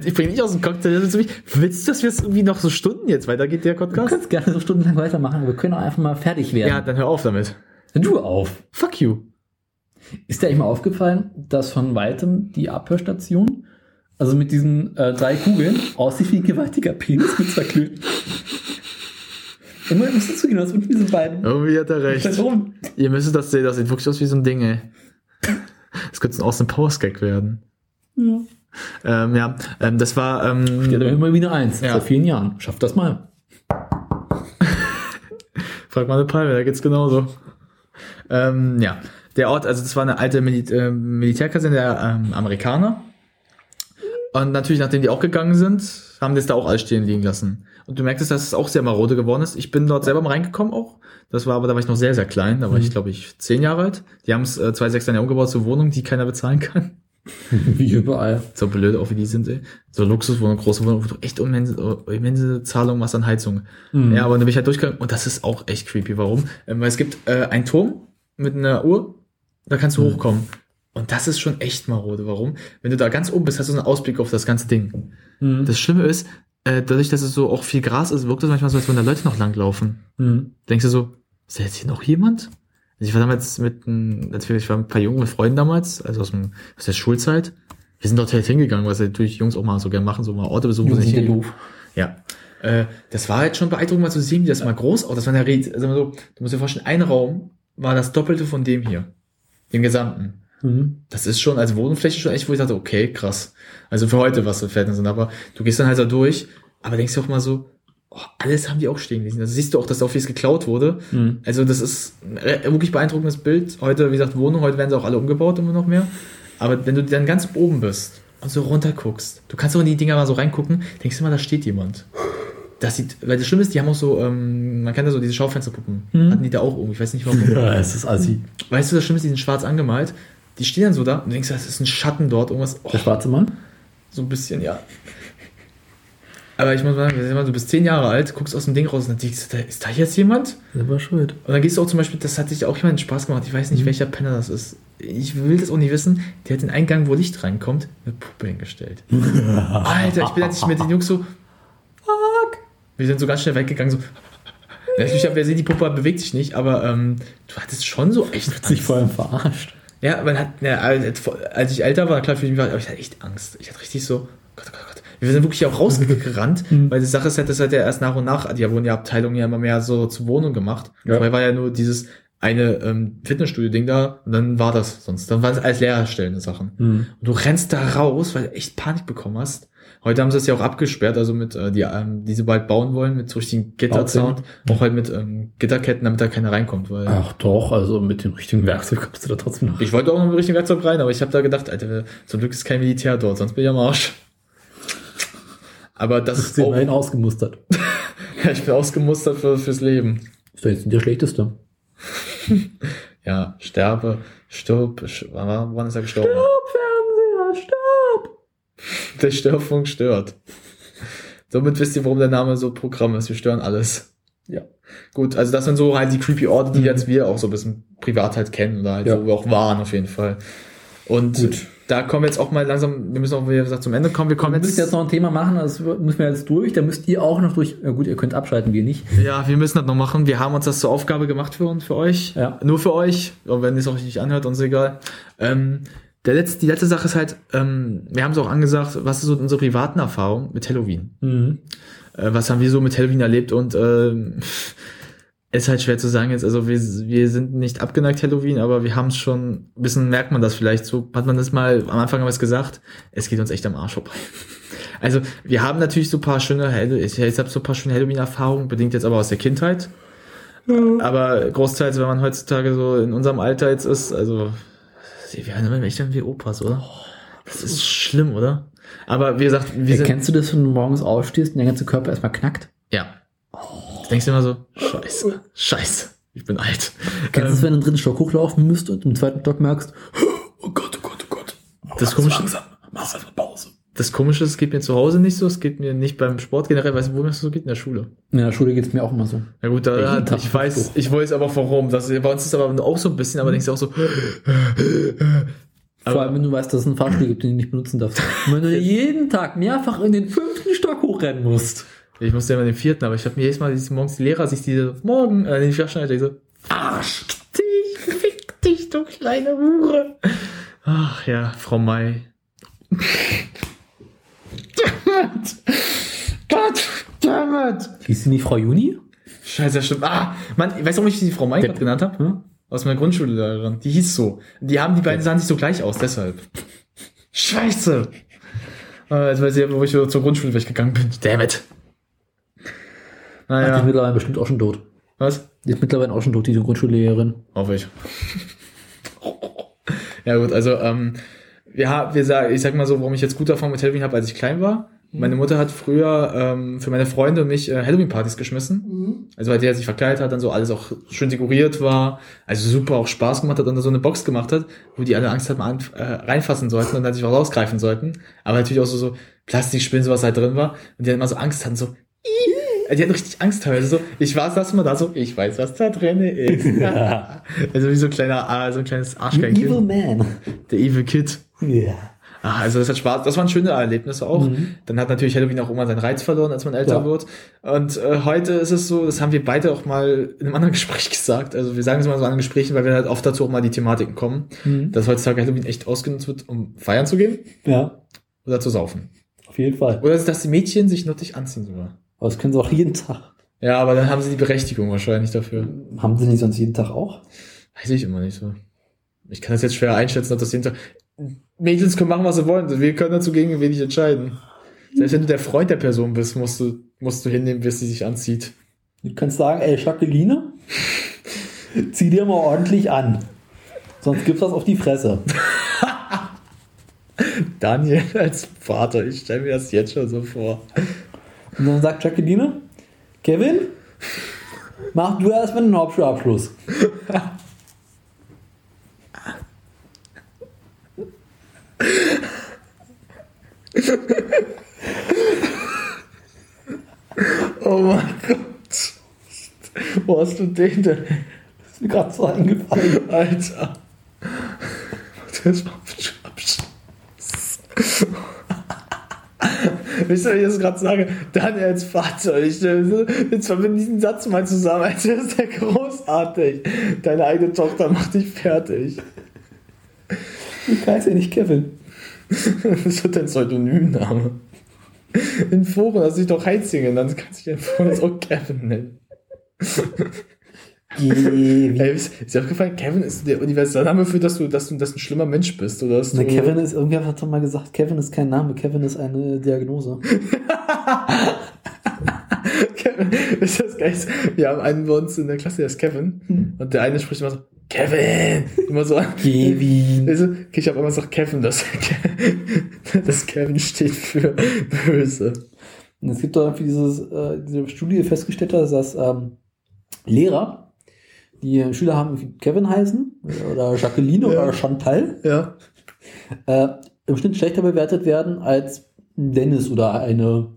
Ich bring dich aus dem Cocktail. Das ist mich- Willst du, dass wir jetzt irgendwie noch so Stunden jetzt weitergeht, der Du Podcast? kannst gerne so stundenlang weitermachen, aber wir können auch einfach mal fertig werden. Ja, dann hör auf damit. Du auf. Fuck you. Ist dir eigentlich mal aufgefallen, dass von weitem die Abhörstation Also mit diesen äh, drei Kugeln aussieht wie ein gewaltiger Penis mit zwei Klöten. Immer musst du zugehen, das sind diese beiden. Irgendwie hat er recht. Warum? Ihr müsstet das sehen, das sieht wirklich aus wie so ein Ding, ey. [laughs] Das könnte ein Austin Powers Gag werden. Ja. Ähm, ja, ähm, das war, ähm, Ja, dann immer wieder eins. Ja. Seit vielen Jahren. Schafft das mal. [laughs] Frag mal eine Palme, da geht's genauso. Ähm, ja, der Ort, also das war eine alte Mil äh, Militärkaserne der ähm, Amerikaner. Und natürlich, nachdem die auch gegangen sind, haben die es da auch alles stehen liegen lassen. Und du merkst, dass es auch sehr marode geworden ist. Ich bin dort selber mal reingekommen auch. Das war aber, da war ich noch sehr, sehr klein. Da war ich, glaube ich, zehn Jahre alt. Die haben es äh, 2006 ja umgebaut zur Wohnung, die keiner bezahlen kann. [laughs] Wie überall. So blöd auch wie die sind, ey. So Luxuswohnung, große Wohnung, wo du echt immense, immense Zahlungen machst an Heizung. Ja, aber dann bin ich halt durchgegangen und das ist auch echt creepy. Warum? Ähm, weil es gibt äh, einen Turm mit einer Uhr, da kannst du hochkommen. Und das ist schon echt marode. Warum? Wenn du da ganz oben bist, hast du so einen Ausblick auf das ganze Ding. Mhm. Das Schlimme ist, äh, dadurch, dass es so auch viel Gras ist, wirkt es manchmal so, als würden da Leute noch langlaufen. Mhm. Denkst du so, ist da jetzt hier noch jemand? Ich war damals mit, wir, ich war ein paar Jungen mit Freunden damals, also aus, dem, aus der Schulzeit. Wir sind dort halt hingegangen, was natürlich Jungs auch mal so gerne machen, so mal Orte besuchen. wo sie Jungs sind ja doof. Ja. Äh, das war halt schon beeindruckend, mal zu sehen, wie das mal groß aussah. Das war eine Red, also so, du musst dir vorstellen, ein Raum war das Doppelte von dem hier. Dem gesamten. Mhm. Das ist schon als Wohnfläche schon echt, wo ich dachte, okay, krass. Also für heute, was so Fetten sind. Aber du gehst dann halt da durch, aber denkst dir auch mal so, oh, alles haben die auch stehen lassen. Da siehst du auch, dass da auch vieles geklaut wurde. Mhm. Also das ist wirklich beeindruckendes Bild. Heute, wie gesagt, Wohnung, heute werden sie auch alle umgebaut, immer noch mehr. Aber wenn du dann ganz oben bist und so runter guckst, du kannst auch in die Dinger mal so reingucken, denkst du mal, da steht jemand. Das sieht, weil das Schlimme ist, die haben auch so, ähm, man kennt ja so diese Schaufensterpuppen. Mhm. Hatten die da auch irgendwie, ich weiß nicht warum. [laughs] Ja, es ist assi. Weißt du, das Schlimme ist, die sind schwarz angemalt. Die stehen dann so da und du denkst, das ist ein Schatten dort, irgendwas. Oh, Der schwarze Mann? so ein bisschen, ja. Aber ich muss mal sagen, du bist zehn Jahre alt, guckst aus dem Ding raus und dann denkst du, ist da jetzt jemand? War schuld. Und dann gehst du auch zum Beispiel, das hat sich auch jemand Spaß gemacht, ich weiß nicht, welcher Penner das ist. Ich will das auch nicht wissen. Der hat den Eingang, wo Licht reinkommt, eine Puppe hingestellt. [laughs] Alter, ich bin jetzt mit den Jungs so, fuck. Wir sind so ganz schnell weggegangen, so. Natürlich, wer sieht, die Puppe bewegt sich nicht, aber ähm, du hattest schon so echt Sich Angst. vor allem verarscht. Ja, man hat, ja, als ich älter war, klar, für mich war, aber ich hatte echt Angst. Ich hatte richtig so, Gott, Gott. Wir sind wirklich auch rausgerannt, weil die Sache ist halt, das hat ja erst nach und nach, die wurden ja Abteilungen ja immer mehr so zu Wohnung gemacht. Ja. Vorher war ja nur dieses eine ähm, Fitnessstudio-Ding da und dann war das sonst. Dann waren es alles leerstellende Sachen. Mhm. Und du rennst da raus, weil du echt Panik bekommen hast. Heute haben sie es ja auch abgesperrt, also mit, äh, die, ähm, die sie bald bauen wollen, mit so richtigen Gitterzaun, auch halt mit ähm, Gitterketten, damit da keiner reinkommt, weil. Ach doch, also mit dem richtigen Werkzeug kommst du da trotzdem noch. Ich wollte auch noch mit dem richtigen Werkzeug rein, aber ich habe da gedacht, Alter, zum Glück ist kein Militär dort, sonst bin ich am Arsch. Aber das Das ist immerhin ausgemustert. [laughs] ja, ich bin ausgemustert für, fürs Leben. Ist doch jetzt nicht der schlechteste. [laughs] Ja, sterbe, stirb, wann ist er gestorben? Fernseher, stopp! [laughs] Der Störfunk stört. Somit wisst ihr, warum der Name so Programm ist. Wir stören alles. Ja. Gut, also das sind so halt die creepy Orte, die jetzt wir auch so ein bisschen privat halt kennen oder halt Ja. wo wir auch waren auf jeden Fall. Und Gut. Da kommen wir jetzt auch mal langsam, wir müssen auch, wie gesagt, zum Ende kommen. Wir Wir kommen müssen jetzt noch ein Thema machen, das müssen wir jetzt durch. Da müsst ihr auch noch durch. Ja gut, ihr könnt abschalten, wir nicht. Ja, wir müssen das noch machen. Wir haben uns das zur Aufgabe gemacht für uns, für euch. Ja. Nur für euch. Und wenn es euch nicht anhört, uns egal. Ähm, der letzte, die letzte Sache ist halt, ähm, wir haben es auch angesagt, was ist so unsere privaten Erfahrungen mit Halloween? Mhm. Äh, was haben wir so mit Halloween erlebt? Und ähm, ist halt schwer zu sagen jetzt. Also wir, wir sind nicht abgeneigt Halloween, aber wir haben es schon, ein bisschen merkt man das vielleicht. So hat man das mal, am Anfang haben wir es gesagt, es geht uns echt am Arsch vorbei. [laughs] Also wir haben natürlich so ein paar schöne, ich, habe so ein paar schöne Halloween-Erfahrungen, bedingt jetzt aber aus der Kindheit. Aber großteils, wenn man heutzutage so in unserem Alter jetzt ist, also wir werden immer echt wie Opas, oder? Das ist schlimm, oder? Aber wie gesagt, wir sind, Kennst du das, wenn du morgens aufstehst und der ganze Körper erstmal knackt? ja. Du denkst immer so, scheiße, scheiße, ich bin alt. Kennst du das, wenn du den dritten Stock hochlaufen müsst und im zweiten Stock merkst, oh Gott, oh Gott, oh Gott. Das komische, mach erstmal Pause. das komische, es geht mir zu Hause nicht so, es geht mir nicht beim Sport generell, weißt du, wo mir das so geht? In der Schule. In der Schule geht's mir auch immer so. Na gut, da, Tag ich weiß, ich weiß aber warum. Das, bei uns ist aber auch so ein bisschen, aber denkst du auch so, Vor allem, wenn du weißt, dass es einen Fahrstuhl gibt, den du nicht benutzen darfst. Und wenn du [laughs] jeden Tag mehrfach in den fünften Stock hochrennen musst. Ich musste ja immer den vierten, aber ich habe mir jedes Mal dieses, morgens die Lehrer sich diese, morgen, äh, den Flaschen, ich so, Arsch, dich, fick dich, du kleine Hure. Ach ja, Frau May. it! God damn it! Hieß sie nicht Frau Juni? Scheiße, stimmt. Ah, Mann, weißt du, warum ich die Frau Minecraft Der- genannt habe? Hm? Aus meiner Grundschullehrerin. Die hieß so. Die haben, die beiden sahen sich so gleich aus, deshalb. Scheiße! Äh, Jetzt weiß ich, wo ich zur Grundschule weggegangen bin. Damn it! Die ist Naja, mittlerweile bestimmt auch schon tot. was? Die ist mittlerweile auch schon tot, diese Grundschullehrerin. Hoffe ich. [laughs] ja gut, also ähm, ja, wir sagen, ich sag mal so, warum ich jetzt gute Erfahrungen mit Halloween habe, als ich klein war. Meine Mutter hat früher ähm, für meine Freunde und mich äh, Halloween-Partys geschmissen. Also weil der sich verkleidet hat, dann so alles auch schön dekoriert war, also super auch Spaß gemacht hat und dann so eine Box gemacht hat, wo die alle Angst hatten, an, äh, reinfassen sollten und dann sich auch rausgreifen sollten. Aber natürlich auch so, so Plastikspinnen, sowas halt drin war. Und die dann immer so Angst hatten, so. Die hatten richtig Angst teilweise so, ich war das mal da so, ich weiß, was da drin ist. [laughs] Also wie so ein kleiner, ah, so ein kleines Arschgeig. Man. Der Evil Kid. Ja. Ah, also das hat Spaß, das waren schöne Erlebnisse auch. Dann hat natürlich Halloween auch irgendwann seinen Reiz verloren, als man älter Ja. wird. Und äh, heute ist es so, das haben wir beide auch mal in einem anderen [laughs] Gespräch gesagt. Also wir sagen es mal so in anderen Gesprächen, weil wir halt oft dazu auch mal die Thematiken kommen, Mhm. dass heutzutage Halloween echt ausgenutzt wird, um feiern zu gehen Ja, oder zu saufen. auf jeden Fall. Oder dass die Mädchen sich nuttig anziehen sogar. Aber das können sie auch jeden Tag. Ja, aber dann haben sie die Berechtigung wahrscheinlich dafür. Haben sie nicht sonst jeden Tag auch? Weiß ich immer nicht so. Ich kann das jetzt schwer einschätzen, ob das jeden Tag. Mädels können machen, was sie wollen. Wir können dazu gegen wenig entscheiden. Selbst wenn du der Freund der Person bist, musst du, musst du hinnehmen, bis sie sich anzieht. Du kannst sagen, ey, Jacqueline, [laughs] zieh dir mal ordentlich an. Sonst gibt's das auf die Fresse. Daniel als Vater, ich stelle mir das jetzt schon so vor. Und dann sagt Jacqueline, Kevin, mach du erstmal den Hauptschulabschluss. Oh mein Gott. Wo hast du den denn? Ist mir gerade so eingefallen. Alter. Das war Wisst ihr, wie ich das gerade sage? Daniel als Vater. Ich, äh, jetzt verbinde diesen Satz mal zusammen, als wäre das der großartig. Deine eigene Tochter macht dich fertig. Du heißt ja nicht Kevin. [laughs] Was wird dein Pseudonymname? In Foren hast du dich doch Heizingen, dann kannst dich in Foren auch Kevin nennen. Kevin. Ey, ist, [laughs] ist dir aufgefallen, Kevin ist der Universallname für, dass du, dass du, dass du ein schlimmer Mensch bist, oder? Dass du, Na, Kevin ist, irgendwer hat mal gesagt, Kevin ist kein Name, Kevin ist eine Diagnose. [laughs] Kevin, ist das geil? Wir haben einen bei uns in der Klasse, der ist Kevin. Und der eine spricht immer so, Kevin! Immer so. Kevin. Also, ich habe immer so Kevin, das, [laughs] das Kevin steht für böse. Und es gibt doch irgendwie dieses, äh, diese Studie festgestellt, dass ähm, Lehrer, die Schüler haben irgendwie Kevin heißen, oder Jacqueline Ja. oder Chantal, Ja. äh, im Schnitt schlechter bewertet werden als Dennis oder eine,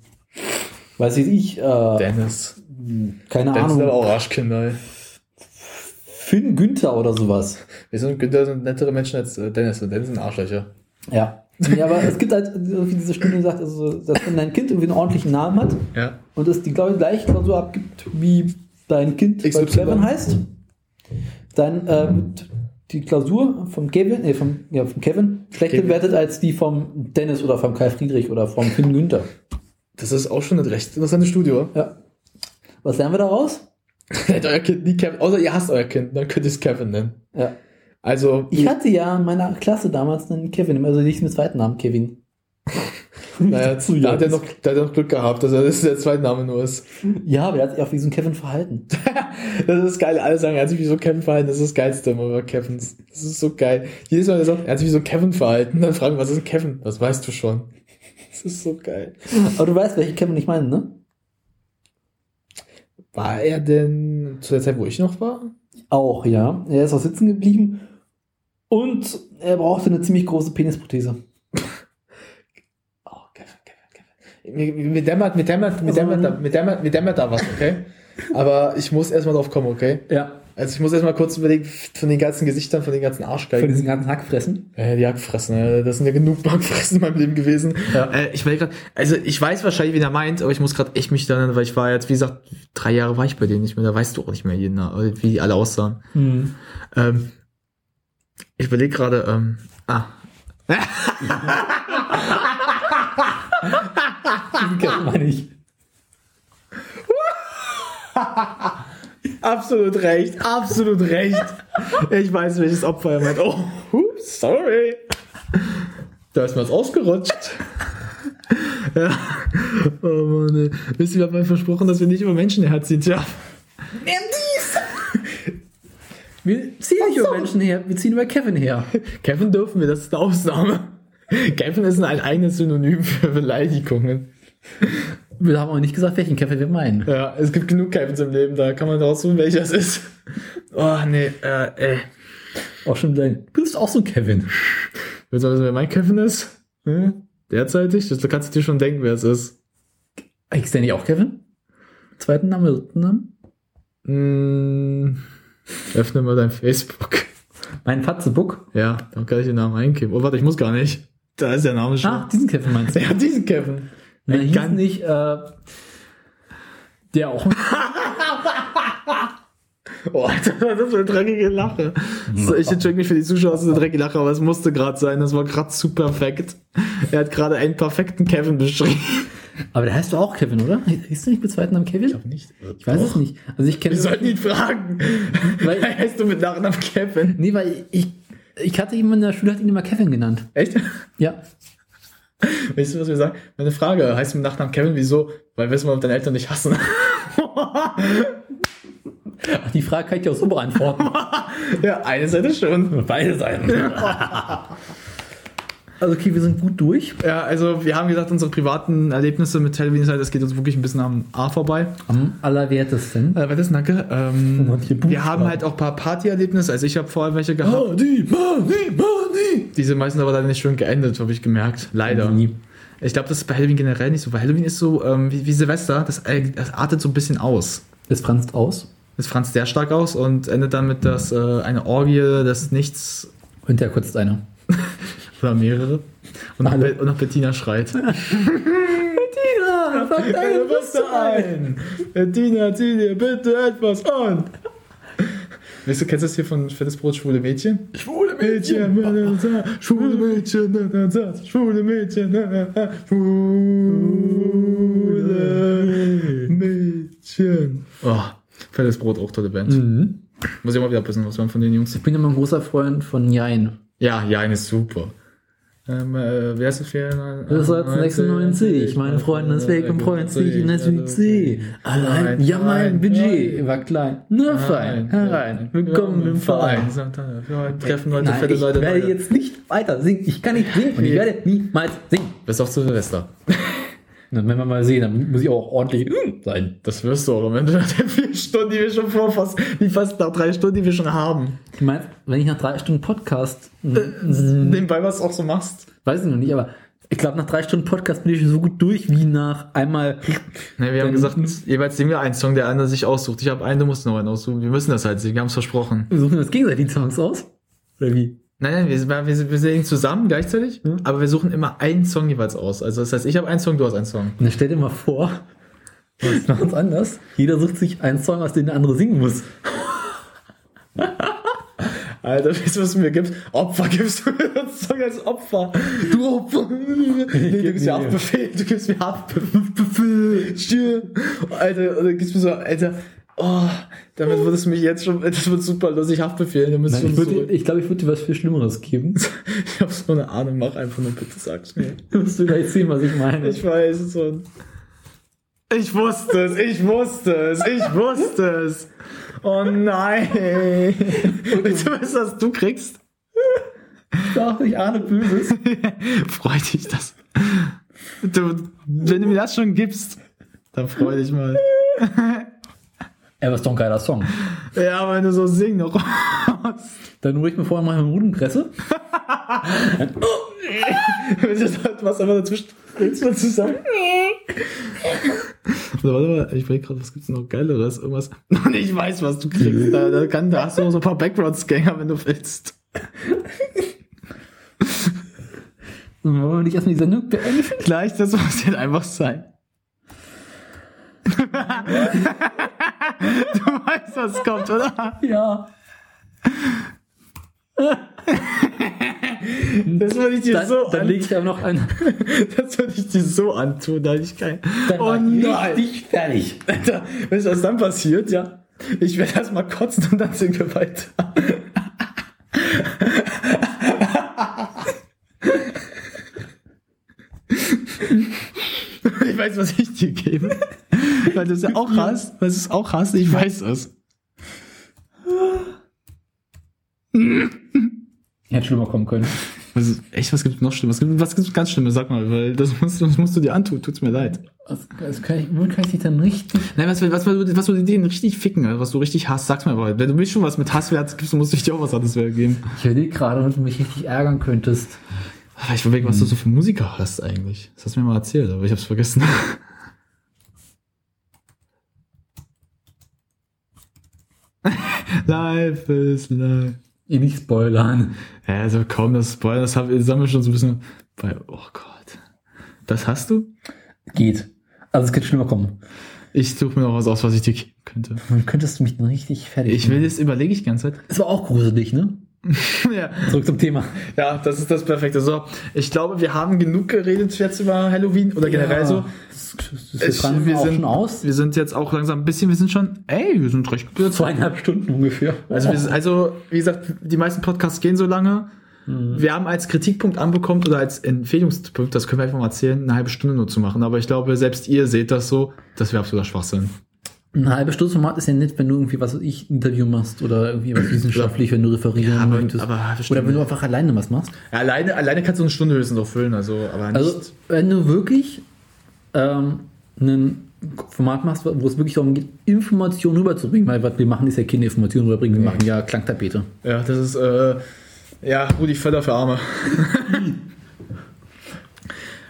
weiß ich nicht, äh, Dennis. keine Dennis sind aber Ahnung, auch Arschkinder, ey. Finn Günther oder sowas. Wir sind, Günther sind nettere Menschen als äh, Dennis. Und Dennis sind Arschlöcher. Ja. Ja, aber es gibt halt, wie diese Studie sagt, also, dass wenn dein Kind irgendwie einen ordentlichen Namen hat Ja. und es die, glaube ich, gleiche Klausur abgibt, wie dein Kind bei XY. Kevin heißt, dann äh, wird die Klausur vom Kevin, nee, vom, ja, vom Kevin schlechter Kevin. bewertet als die vom Dennis oder vom Kai Friedrich oder vom Finn Günther. Das ist auch schon eine recht interessante Studie, oder? Ja. Was lernen wir daraus? [laughs] Nennt euer Kind nie Kevin. Außer ihr hasst euer Kind, dann könnt ihr es Kevin nennen. Ja. Also, Ich hatte ja in meiner Klasse damals einen Kevin, also nicht mit zweiten Namen Kevin. [laughs] naja, [laughs] Zu da hat er noch, da hat er noch Glück gehabt, dass er das der zweite Name nur ist. Ja, aber er hat sich auch wie so ein Kevin verhalten. [laughs] Das ist geil. Alle sagen, er hat sich wie so Kevin verhalten. Das ist das Geilste immer über Kevins. Das ist so geil. Jedes Mal, er sagt, er hat sich wie so Kevin verhalten, dann fragen, was ist ein Kevin? Das weißt du schon. Das ist so geil. Aber du weißt, welche Kevin ich meine, ne? War er denn zu der Zeit, wo ich noch war? Auch, ja. Er ist auch sitzen geblieben und er brauchte eine ziemlich große Penisprothese. Oh, Kevin, Kevin, Kevin. Mir, mir dämmert, mir dämmert, mir Also- dämmert, da, mir dämmert, mir dämmert da was, okay? Aber ich muss erstmal drauf kommen, okay? Ja. Also ich muss erstmal kurz überlegen, von den ganzen Gesichtern, von den ganzen Von Arschgeigen. diesen ganzen Hackfressen. Ja, die Hackfressen, ja. das sind ja genug Hackfressen in meinem Leben gewesen. Ja. Äh, ich gerade, also ich weiß wahrscheinlich, wen er meint, aber ich muss gerade echt mich dann, weil ich war jetzt, wie gesagt, drei Jahre war ich bei denen nicht mehr, da weißt du auch nicht mehr jeden, äh, wie die alle aussahen. Hm. Ähm, ich überlege gerade, ähm, ah. [laughs] Diesen [laughs] Kevin meine ich. Absolut recht, absolut recht. Ich weiß, welches Opfer er meint. Oh, ups, sorry. Da ist mir was ausgerutscht. Ja. Oh Mann, ey. Wisst ihr, wir haben mal versprochen, dass wir nicht über Menschen herziehen. Tja. Nimm dies! Wir ziehen nicht über Menschen her, wir ziehen über Kevin her. Kevin dürfen wir, das ist eine Ausnahme. [laughs] Kevin ist ein eigenes Synonym für Beleidigungen. Wir haben auch nicht gesagt, welchen Kevin wir meinen. Ja, es gibt genug Kevins im Leben, da kann man raussuchen, welcher es ist. Oh, nee, äh, ey. Auch schon dein. Du bist auch so ein Kevin. Willst du wissen, wer mein Kevin ist? Hm? Derzeitig? Das kannst du dir schon denken, wer es ist. Ist der nicht auch Kevin? Zweiten Namen, dritten Namen? Hm, öffne mal dein Facebook. Mein Fatzebuck. Ja, dann kann ich den Namen eingeben. Oh, warte, ich muss gar nicht. Da ist der Name schon. Ah, diesen Kevin meinst du? Ja, diesen Kevin. Na, hieß ganz- nicht, äh, der auch. [laughs] Oh, Alter, das ist eine dreckige Lache. So, ich entschuldige mich für die Zuschauer, das ist eine dreckige Lache, aber es musste gerade sein. Das war gerade zu perfekt. Er hat gerade einen perfekten Kevin beschrieben. Aber der heißt doch auch Kevin, oder? Hieß der nicht mit zweiten Namen Kevin? nicht. Ich weiß es nicht. Also ich kenne. Wir sollten ihn fragen. Weil- heißt du mit Nachnamen Kevin? Nee, weil ich, ich hatte jemanden in der Schule, hat ihn immer Kevin genannt. Echt? Ja. [laughs] Weißt du, was wir sagen? Meine Frage, heißt du mit Nachnamen Kevin? Wieso? Weil wissen wir, ob deine Eltern dich hassen. Ach, die Frage kann ich dir auch so beantworten. [laughs] ja, eine Seite schon. Beide Seiten. [laughs] also okay, wir sind gut durch. Ja, also wir haben gesagt, unsere privaten Erlebnisse mit Television Insight, das geht uns wirklich ein bisschen am A vorbei. Am allerwertesten. Äh, ist Nacke? Ähm, Oh, wir haben halt auch ein paar Partyerlebnisse. Also ich habe vorher welche gehabt. die, die, die. Die sind meistens aber leider nicht schön geendet, habe ich gemerkt. Leider. Nie. Ich glaube, das ist bei Halloween generell nicht so. Weil Halloween ist so ähm, wie, wie Silvester, das, äh, das artet so ein bisschen aus. Das franzt aus. Das franzt sehr stark aus und endet damit, dass äh, eine Orgie, das nichts Und der kotzt einer. [laughs] oder mehrere. Und. Be- und auch Bettina schreit. Tina, fang Deine Brüste ein! Bettina, zieh dir bitte etwas an! Weißt du, kennst du das hier von Fettes Brot, schwule Mädchen? Schwule Mädchen, schwule Mädchen, schwule Mädchen, schwule Mädchen. Oh, Fettes Brot, auch tolle Band. Mhm. Muss ich mal wieder wissen, was man von den Jungs. Ich bin immer ein großer Freund von Jein. Ja, eine ist super. Ähm, äh, wer ist das für Das war 96. Mein Freund ist weg und freut sich in der Südsee. Allein, ja, mein Budget war klein. Nur fein, herein. Willkommen im Verein. Wir treffen heute Nein, fette ich Leute. werde Leute. jetzt nicht weiter singen. Ich kann nicht singen und ich werde niemals singen. Bis auf Silvester. Und wenn wir mal sehen, dann muss ich auch ordentlich mm, sein. Das wirst du auch am Ende der vier Stunden, die wir schon vor fast, die fast nach drei Stunden, die wir schon haben. Ich meine, wenn ich nach drei Stunden Podcast, mm, Nebenbei, was du auch so machst. weiß ich noch nicht, aber ich glaube, nach drei Stunden Podcast bin ich so gut durch wie nach einmal. [laughs] Ne, wir haben gesagt, jeweils singen wir einen Song, der einer sich aussucht. Ich habe einen, du musst noch einen aussuchen. Wir müssen das halt singen, wir haben es versprochen. Wir suchen uns gegenseitig die Songs aus. Oder wie? Nein, nein, wir, wir, wir singen zusammen gleichzeitig, Ja. aber wir suchen immer einen Song jeweils aus. Also das heißt, ich habe einen Song, du hast einen Song. Und dann stell dir mal vor, wir machen es anders. Jeder sucht sich einen Song, aus dem der andere singen muss. [laughs] Alter, weißt du, was du mir gibst? Opfer gibst du mir das Song als Opfer. Du Opfer. [laughs] Nee, du gibst mir. Haftbefehl. Du gibst mir Haftbefehl. Stier. Alter, oder gibst mir so, Alter, oh, damit würdest du mich jetzt schon, das wird super lustig, Haftbefehl. Nein, ich würde- zurück. ich glaube, ich würde dir was viel Schlimmeres geben. [laughs] Ich hab so eine Ahnung, mach einfach nur bitte, sag's mir. Du musst du gleich sehen, was ich meine. Ich weiß es schon. Ich wusste es, ich wusste es, ich wusste es. Oh nein. Weißt du, weißt du, was du kriegst? Doch, ich ahne Böses. [laughs] Freut dich das. Du, wenn du mir das schon gibst, dann freu dich mal. Aber ist doch ein geiler Song. [laughs] Ja, wenn du so singen [laughs] noch. Dann hole ich mir vorher mal eine Nudelpresse. [laughs] Wenn du sagst, was einfach dazwischen willst du zusammen. Also, warte mal, ich überlege gerade, was gibt's noch Geileres? Irgendwas. Und ich weiß, was du kriegst. Da, da, kann, da hast du auch so ein paar Background-Scanger, wenn du willst. Wollen wir nicht erstmal die Sendung beenden. Gleich, das muss jetzt einfach sein. Du weißt, was kommt, oder? Ja. Das würde ich dir Dann, so dann an, lege ich aber noch ein. das würde ich dir so antun, da ich kein. Dann Oh nein! richtig fertig. Alter, weißt du, was dann passiert? Ja. Ich werde erstmal kotzen und dann singen wir weiter. ich weiß, was ich dir gebe. [laughs] Weil du es ja auch hast. Weil du es auch hast. Ich weiß es. Hätte schlimmer kommen können. Was ist, echt, was gibt's noch Schlimmes? Was gibt was gibt's ganz Schlimmes? Sag mal, weil das musst, das musst du dir antun. Tut's mir leid. Das, das kann ich, womit kann ich dich dann richtig. Nein, was, was, was, was du den richtig ficken, also was du richtig hast, sag's mir aber. Wenn du mich schon was mit Hasswert gibst, dann musst du dich dir auch was anderes geben. Ich überlege gerade, ob du mich richtig ärgern könntest. Ich überlege, was du so für Musiker hast eigentlich. Das hast du mir mal erzählt, aber ich hab's vergessen. Life is life. Eh nicht spoilern. Ja, also kaum das Spoiler, das haben das haben wir schon so ein bisschen bei, oh Gott. Das hast du? Geht. Also es könnte schlimmer kommen. Ich suche mir noch was aus, was ich dir geben könnte. Dann könntest du mich dann richtig fertig Ich will das überlege ich die ganze Zeit. Es war auch gruselig, ne? [laughs] ja. Zurück zum Thema. Ja, das ist das Perfekte. So, ich glaube, wir haben genug geredet jetzt über Halloween oder generell so. Das, das, Ich- wir sind- schon aus. Wir sind jetzt auch langsam ein bisschen, wir sind schon, ey, wir sind recht gut. Zweieinhalb Stunden ungefähr. Also, wir, also, wie gesagt, die meisten Podcasts gehen so lange. Wir haben als Kritikpunkt anbekommen oder als Empfehlungspunkt, das können wir einfach mal erzählen, eine halbe Stunde nur zu machen. Aber ich glaube, selbst ihr seht das so, das wäre absoluter Schwachsinn. Ein halbe Stunde Format ist ja nett, wenn du irgendwie was weiß ich ein Interview machst oder irgendwie was [laughs] wissenschaftlich, wenn du referieren aber- möchtest. aber oder wenn du einfach alleine was machst. Ja, alleine, alleine kannst du eine Stunde höchstens auch füllen, also, aber nicht. Also, wenn du wirklich ähm, ein Format machst, wo es wirklich darum geht, Informationen rüberzubringen, weil was wir machen, ist ja keine Informationen rüberbringen, wir machen ja Klangtapete. ja, das ist, äh, ja, Rudi Völler für Arme. [laughs]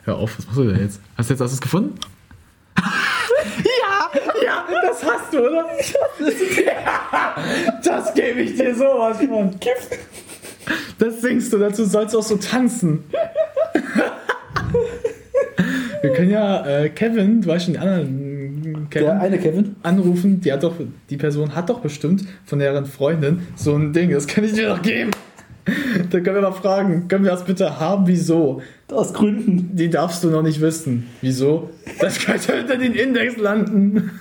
Hör auf, was machst du denn jetzt? Hast du jetzt hast du es gefunden? Das hast du, oder? Ja, [laughs] das gebe ich dir sowas von. Das singst du, dazu sollst du auch so tanzen. Wir können ja äh, Kevin, du weißt schon die anderen Kevin, eine Kevin? anrufen. Die hat doch, die Person hat doch bestimmt von deren Freundin so ein Ding. Das kann ich dir doch geben. Da können wir mal fragen, können wir das bitte haben? Wieso? Aus Gründen. Die darfst du noch nicht wissen. Wieso? Das könnte unter den Index landen. [laughs]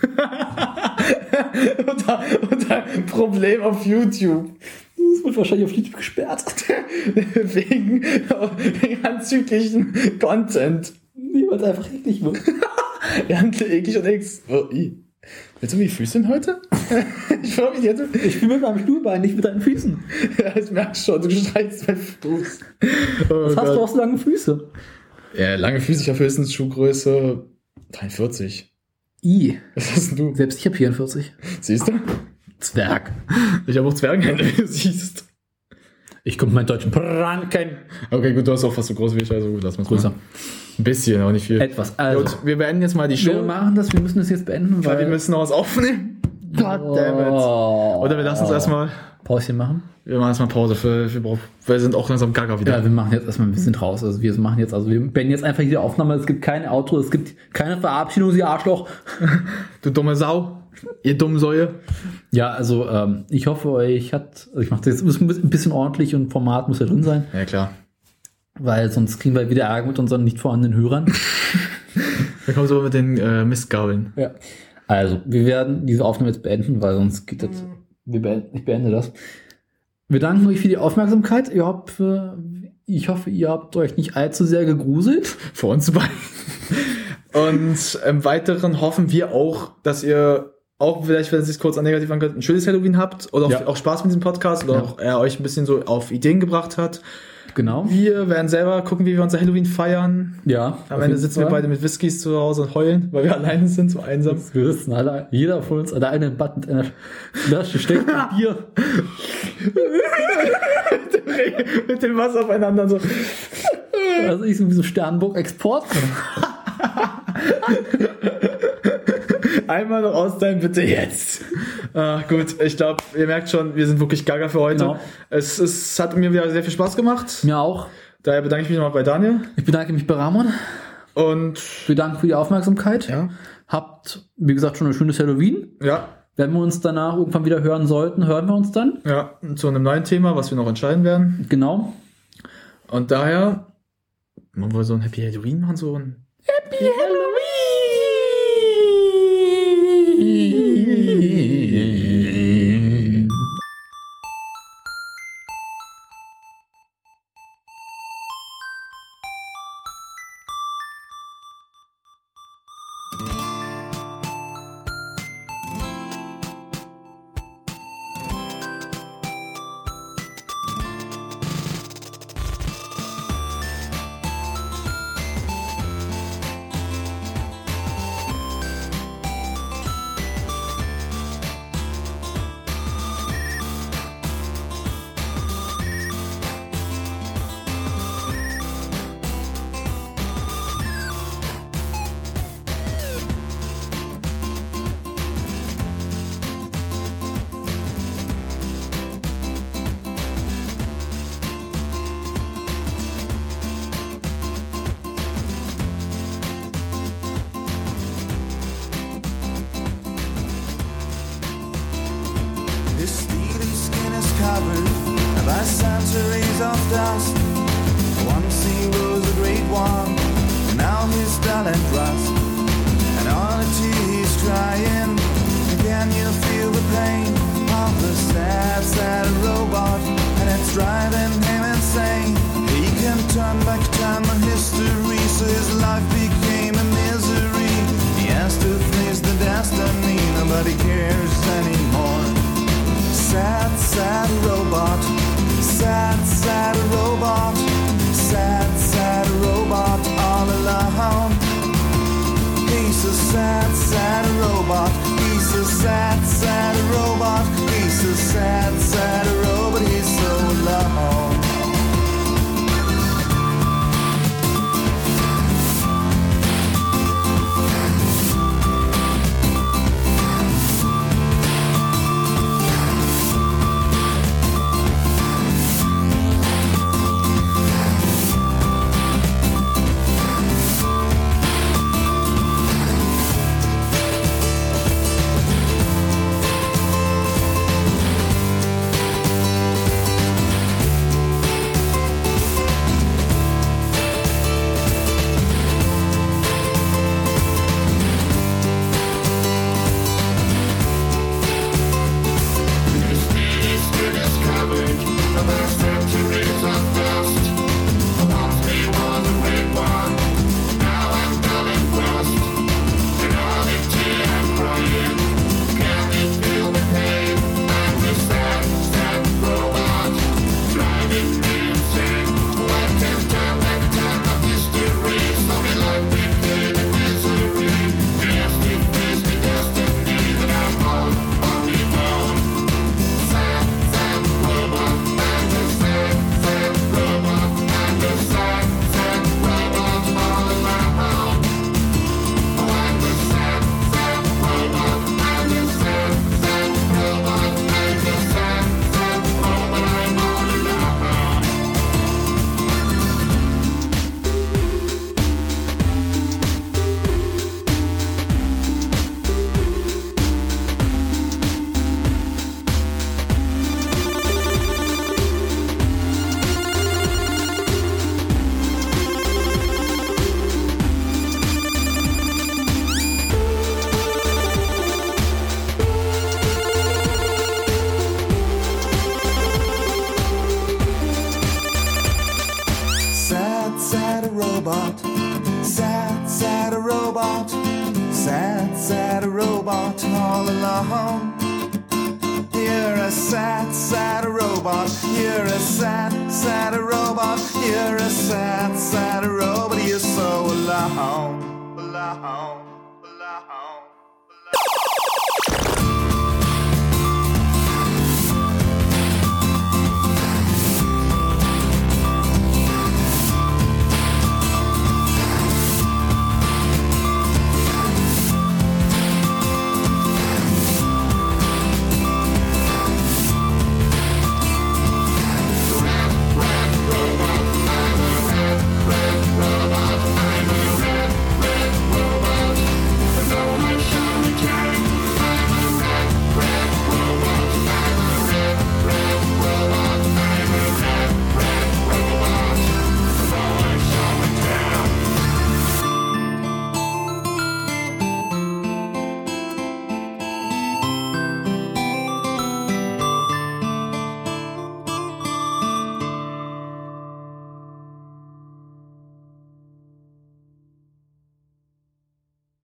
unter, unter Problem auf YouTube. Das wird wahrscheinlich auf YouTube gesperrt. [laughs] wegen, wegen anzüglichen Content. Es einfach eklig wird. [laughs] Ja, eklig und ex. Oh, i. Willst du wie Füße heute? [laughs] ich freue mich jetzt. Ich spiele mit meinem Stuhlbein, nicht mit deinen Füßen. [laughs] Ja, ich merke schon, du streitst mein Fuß. Oh Was hast Gott. du auch so lange Füße? Ja, lange Füße, ich habe höchstens Schuhgröße 43. I. Was hast du? Selbst ich habe 44. Siehst du? Zwerg. Ich habe auch Zwergenhände, [laughs] wie du siehst. Ich komme meinen deutschen Pranken. Okay, gut, du hast auch fast so groß wie ich, also gut, lass mal Größer. Ein bisschen, aber nicht viel. Etwas. Also, Gut, wir beenden jetzt mal die wir Show, machen das, wir müssen das jetzt beenden, weil weil wir müssen noch was aufnehmen. God damn it. Oh. Oder wir lassen es erstmal, Päuschen machen. wir machen erstmal Pause, für, wir, brauchen, wir sind auch langsam gaga wieder. Ja, wir machen jetzt erstmal, wir sind raus. Also wir machen jetzt, also wir beenden jetzt einfach die Aufnahme. Es gibt kein Outro, es gibt keine Verabschiedung, Sie Arschloch. [laughs] Du dumme Sau, ihr dummen Säue. Ja, also ähm, ich hoffe, euch hat, also ich mache das jetzt ein bisschen ordentlich und Format muss ja drin sein, Ja, klar. Weil sonst kriegen wir wieder Ärger mit unseren nicht vorhandenen Hörern. [laughs] Wir kommen so mit den äh, Mistgabeln. Ja. Also, wir werden diese Aufnahme jetzt beenden, weil sonst geht das. Wir beenden, ich beende das. Wir danken euch für die Aufmerksamkeit. Ihr habt, ich hoffe, ihr habt euch nicht allzu sehr gegruselt. [laughs] Für uns beiden. Und im Weiteren hoffen wir auch, dass ihr auch vielleicht, wenn es sich kurz an negativ angehört, ein schönes Halloween habt oder auch, Ja. auch Spaß mit diesem Podcast oder Ja. auch er euch ein bisschen so auf Ideen gebracht hat. Genau. Wir werden selber gucken, wie wir unser Halloween feiern. Ja. Am Ende sitzen wir beide mit Whiskys zu Hause und heulen, weil wir alleine sind, so einsam. Wir sitzen alle, jeder von uns alleine im Bad mit einer Flasche steckt Bier. [laughs] mit dem Wasser aufeinander so. Also ich so wie so Sternburg Export. [laughs] Einmal noch austeilen, bitte jetzt. Ah, gut, ich glaube, ihr merkt schon, wir sind wirklich gaga für heute. Genau. Es, es hat mir wieder sehr viel Spaß gemacht. Mir auch. Daher bedanke ich mich nochmal bei Daniel. Ich bedanke mich bei Ramon. Und Wir danken für die Aufmerksamkeit. ja, Habt, wie gesagt, schon ein schönes Halloween. ja, Wenn wir uns danach irgendwann wieder hören sollten, hören wir uns dann. ja, zu einem neuen Thema, was wir noch entscheiden werden. Genau. Und daher, man wollte so ein Happy Halloween machen, so ein Happy Halloween. Mm.